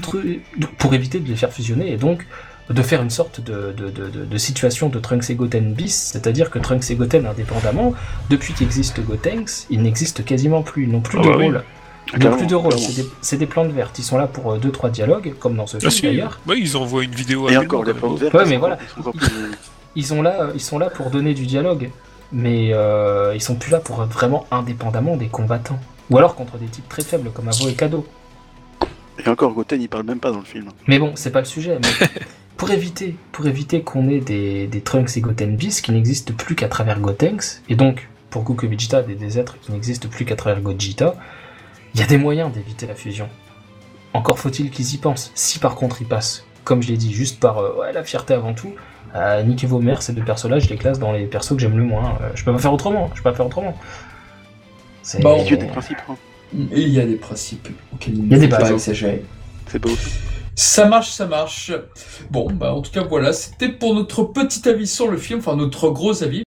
pour éviter de les faire fusionner et donc de faire une sorte de, de, de, de- de situation de Trunks et Goten bis, c'est-à-dire que Trunks et Goten indépendamment, depuis qu'existe Gotenks, ils n'existent quasiment plus, ils n'ont plus Ah de bah oui. rôle. Ils n'ont Clairement, plus de rôle, c'est des, plantes vertes, ils sont là pour 2-3 dialogues, comme dans ce Ah, film si, d'ailleurs. ouais, ils envoient une vidéo Et à encore, les plantes vertes, Ouais, ils mais sont voilà. ils plus- ils sont là, ils sont là pour donner du dialogue, mais euh, ils sont plus là pour être vraiment indépendamment des combattants. Ou alors contre des types très faibles comme Avo et Kado. Et encore, Goten, il parle même pas dans le film. Mais bon, c'est pas le sujet. Mais pour éviter, pour éviter qu'on ait des, des Trunks et Goten bis qui n'existent plus qu'à travers Gotenks, et donc pour Goku et Vegeta des, des êtres qui n'existent plus qu'à travers Gogeta, il y a des moyens d'éviter la fusion. Encore faut-il qu'ils y pensent. Si par contre ils passent, comme je l'ai dit, juste par euh, ouais, la fierté avant tout, euh, niquez vos mères, ces deux persos-là, je les classe dans les persos que j'aime le moins. Euh, je peux pas faire autrement. Je peux pas faire autrement. C'est Bon. Il y a des principes, hein. Et il y a des principes auxquels il y a des ne faut pas exagérer. c'est beau. Ça marche, ça marche. Bon, bah en tout cas voilà, c'était pour notre petit avis sur le film, enfin notre gros avis,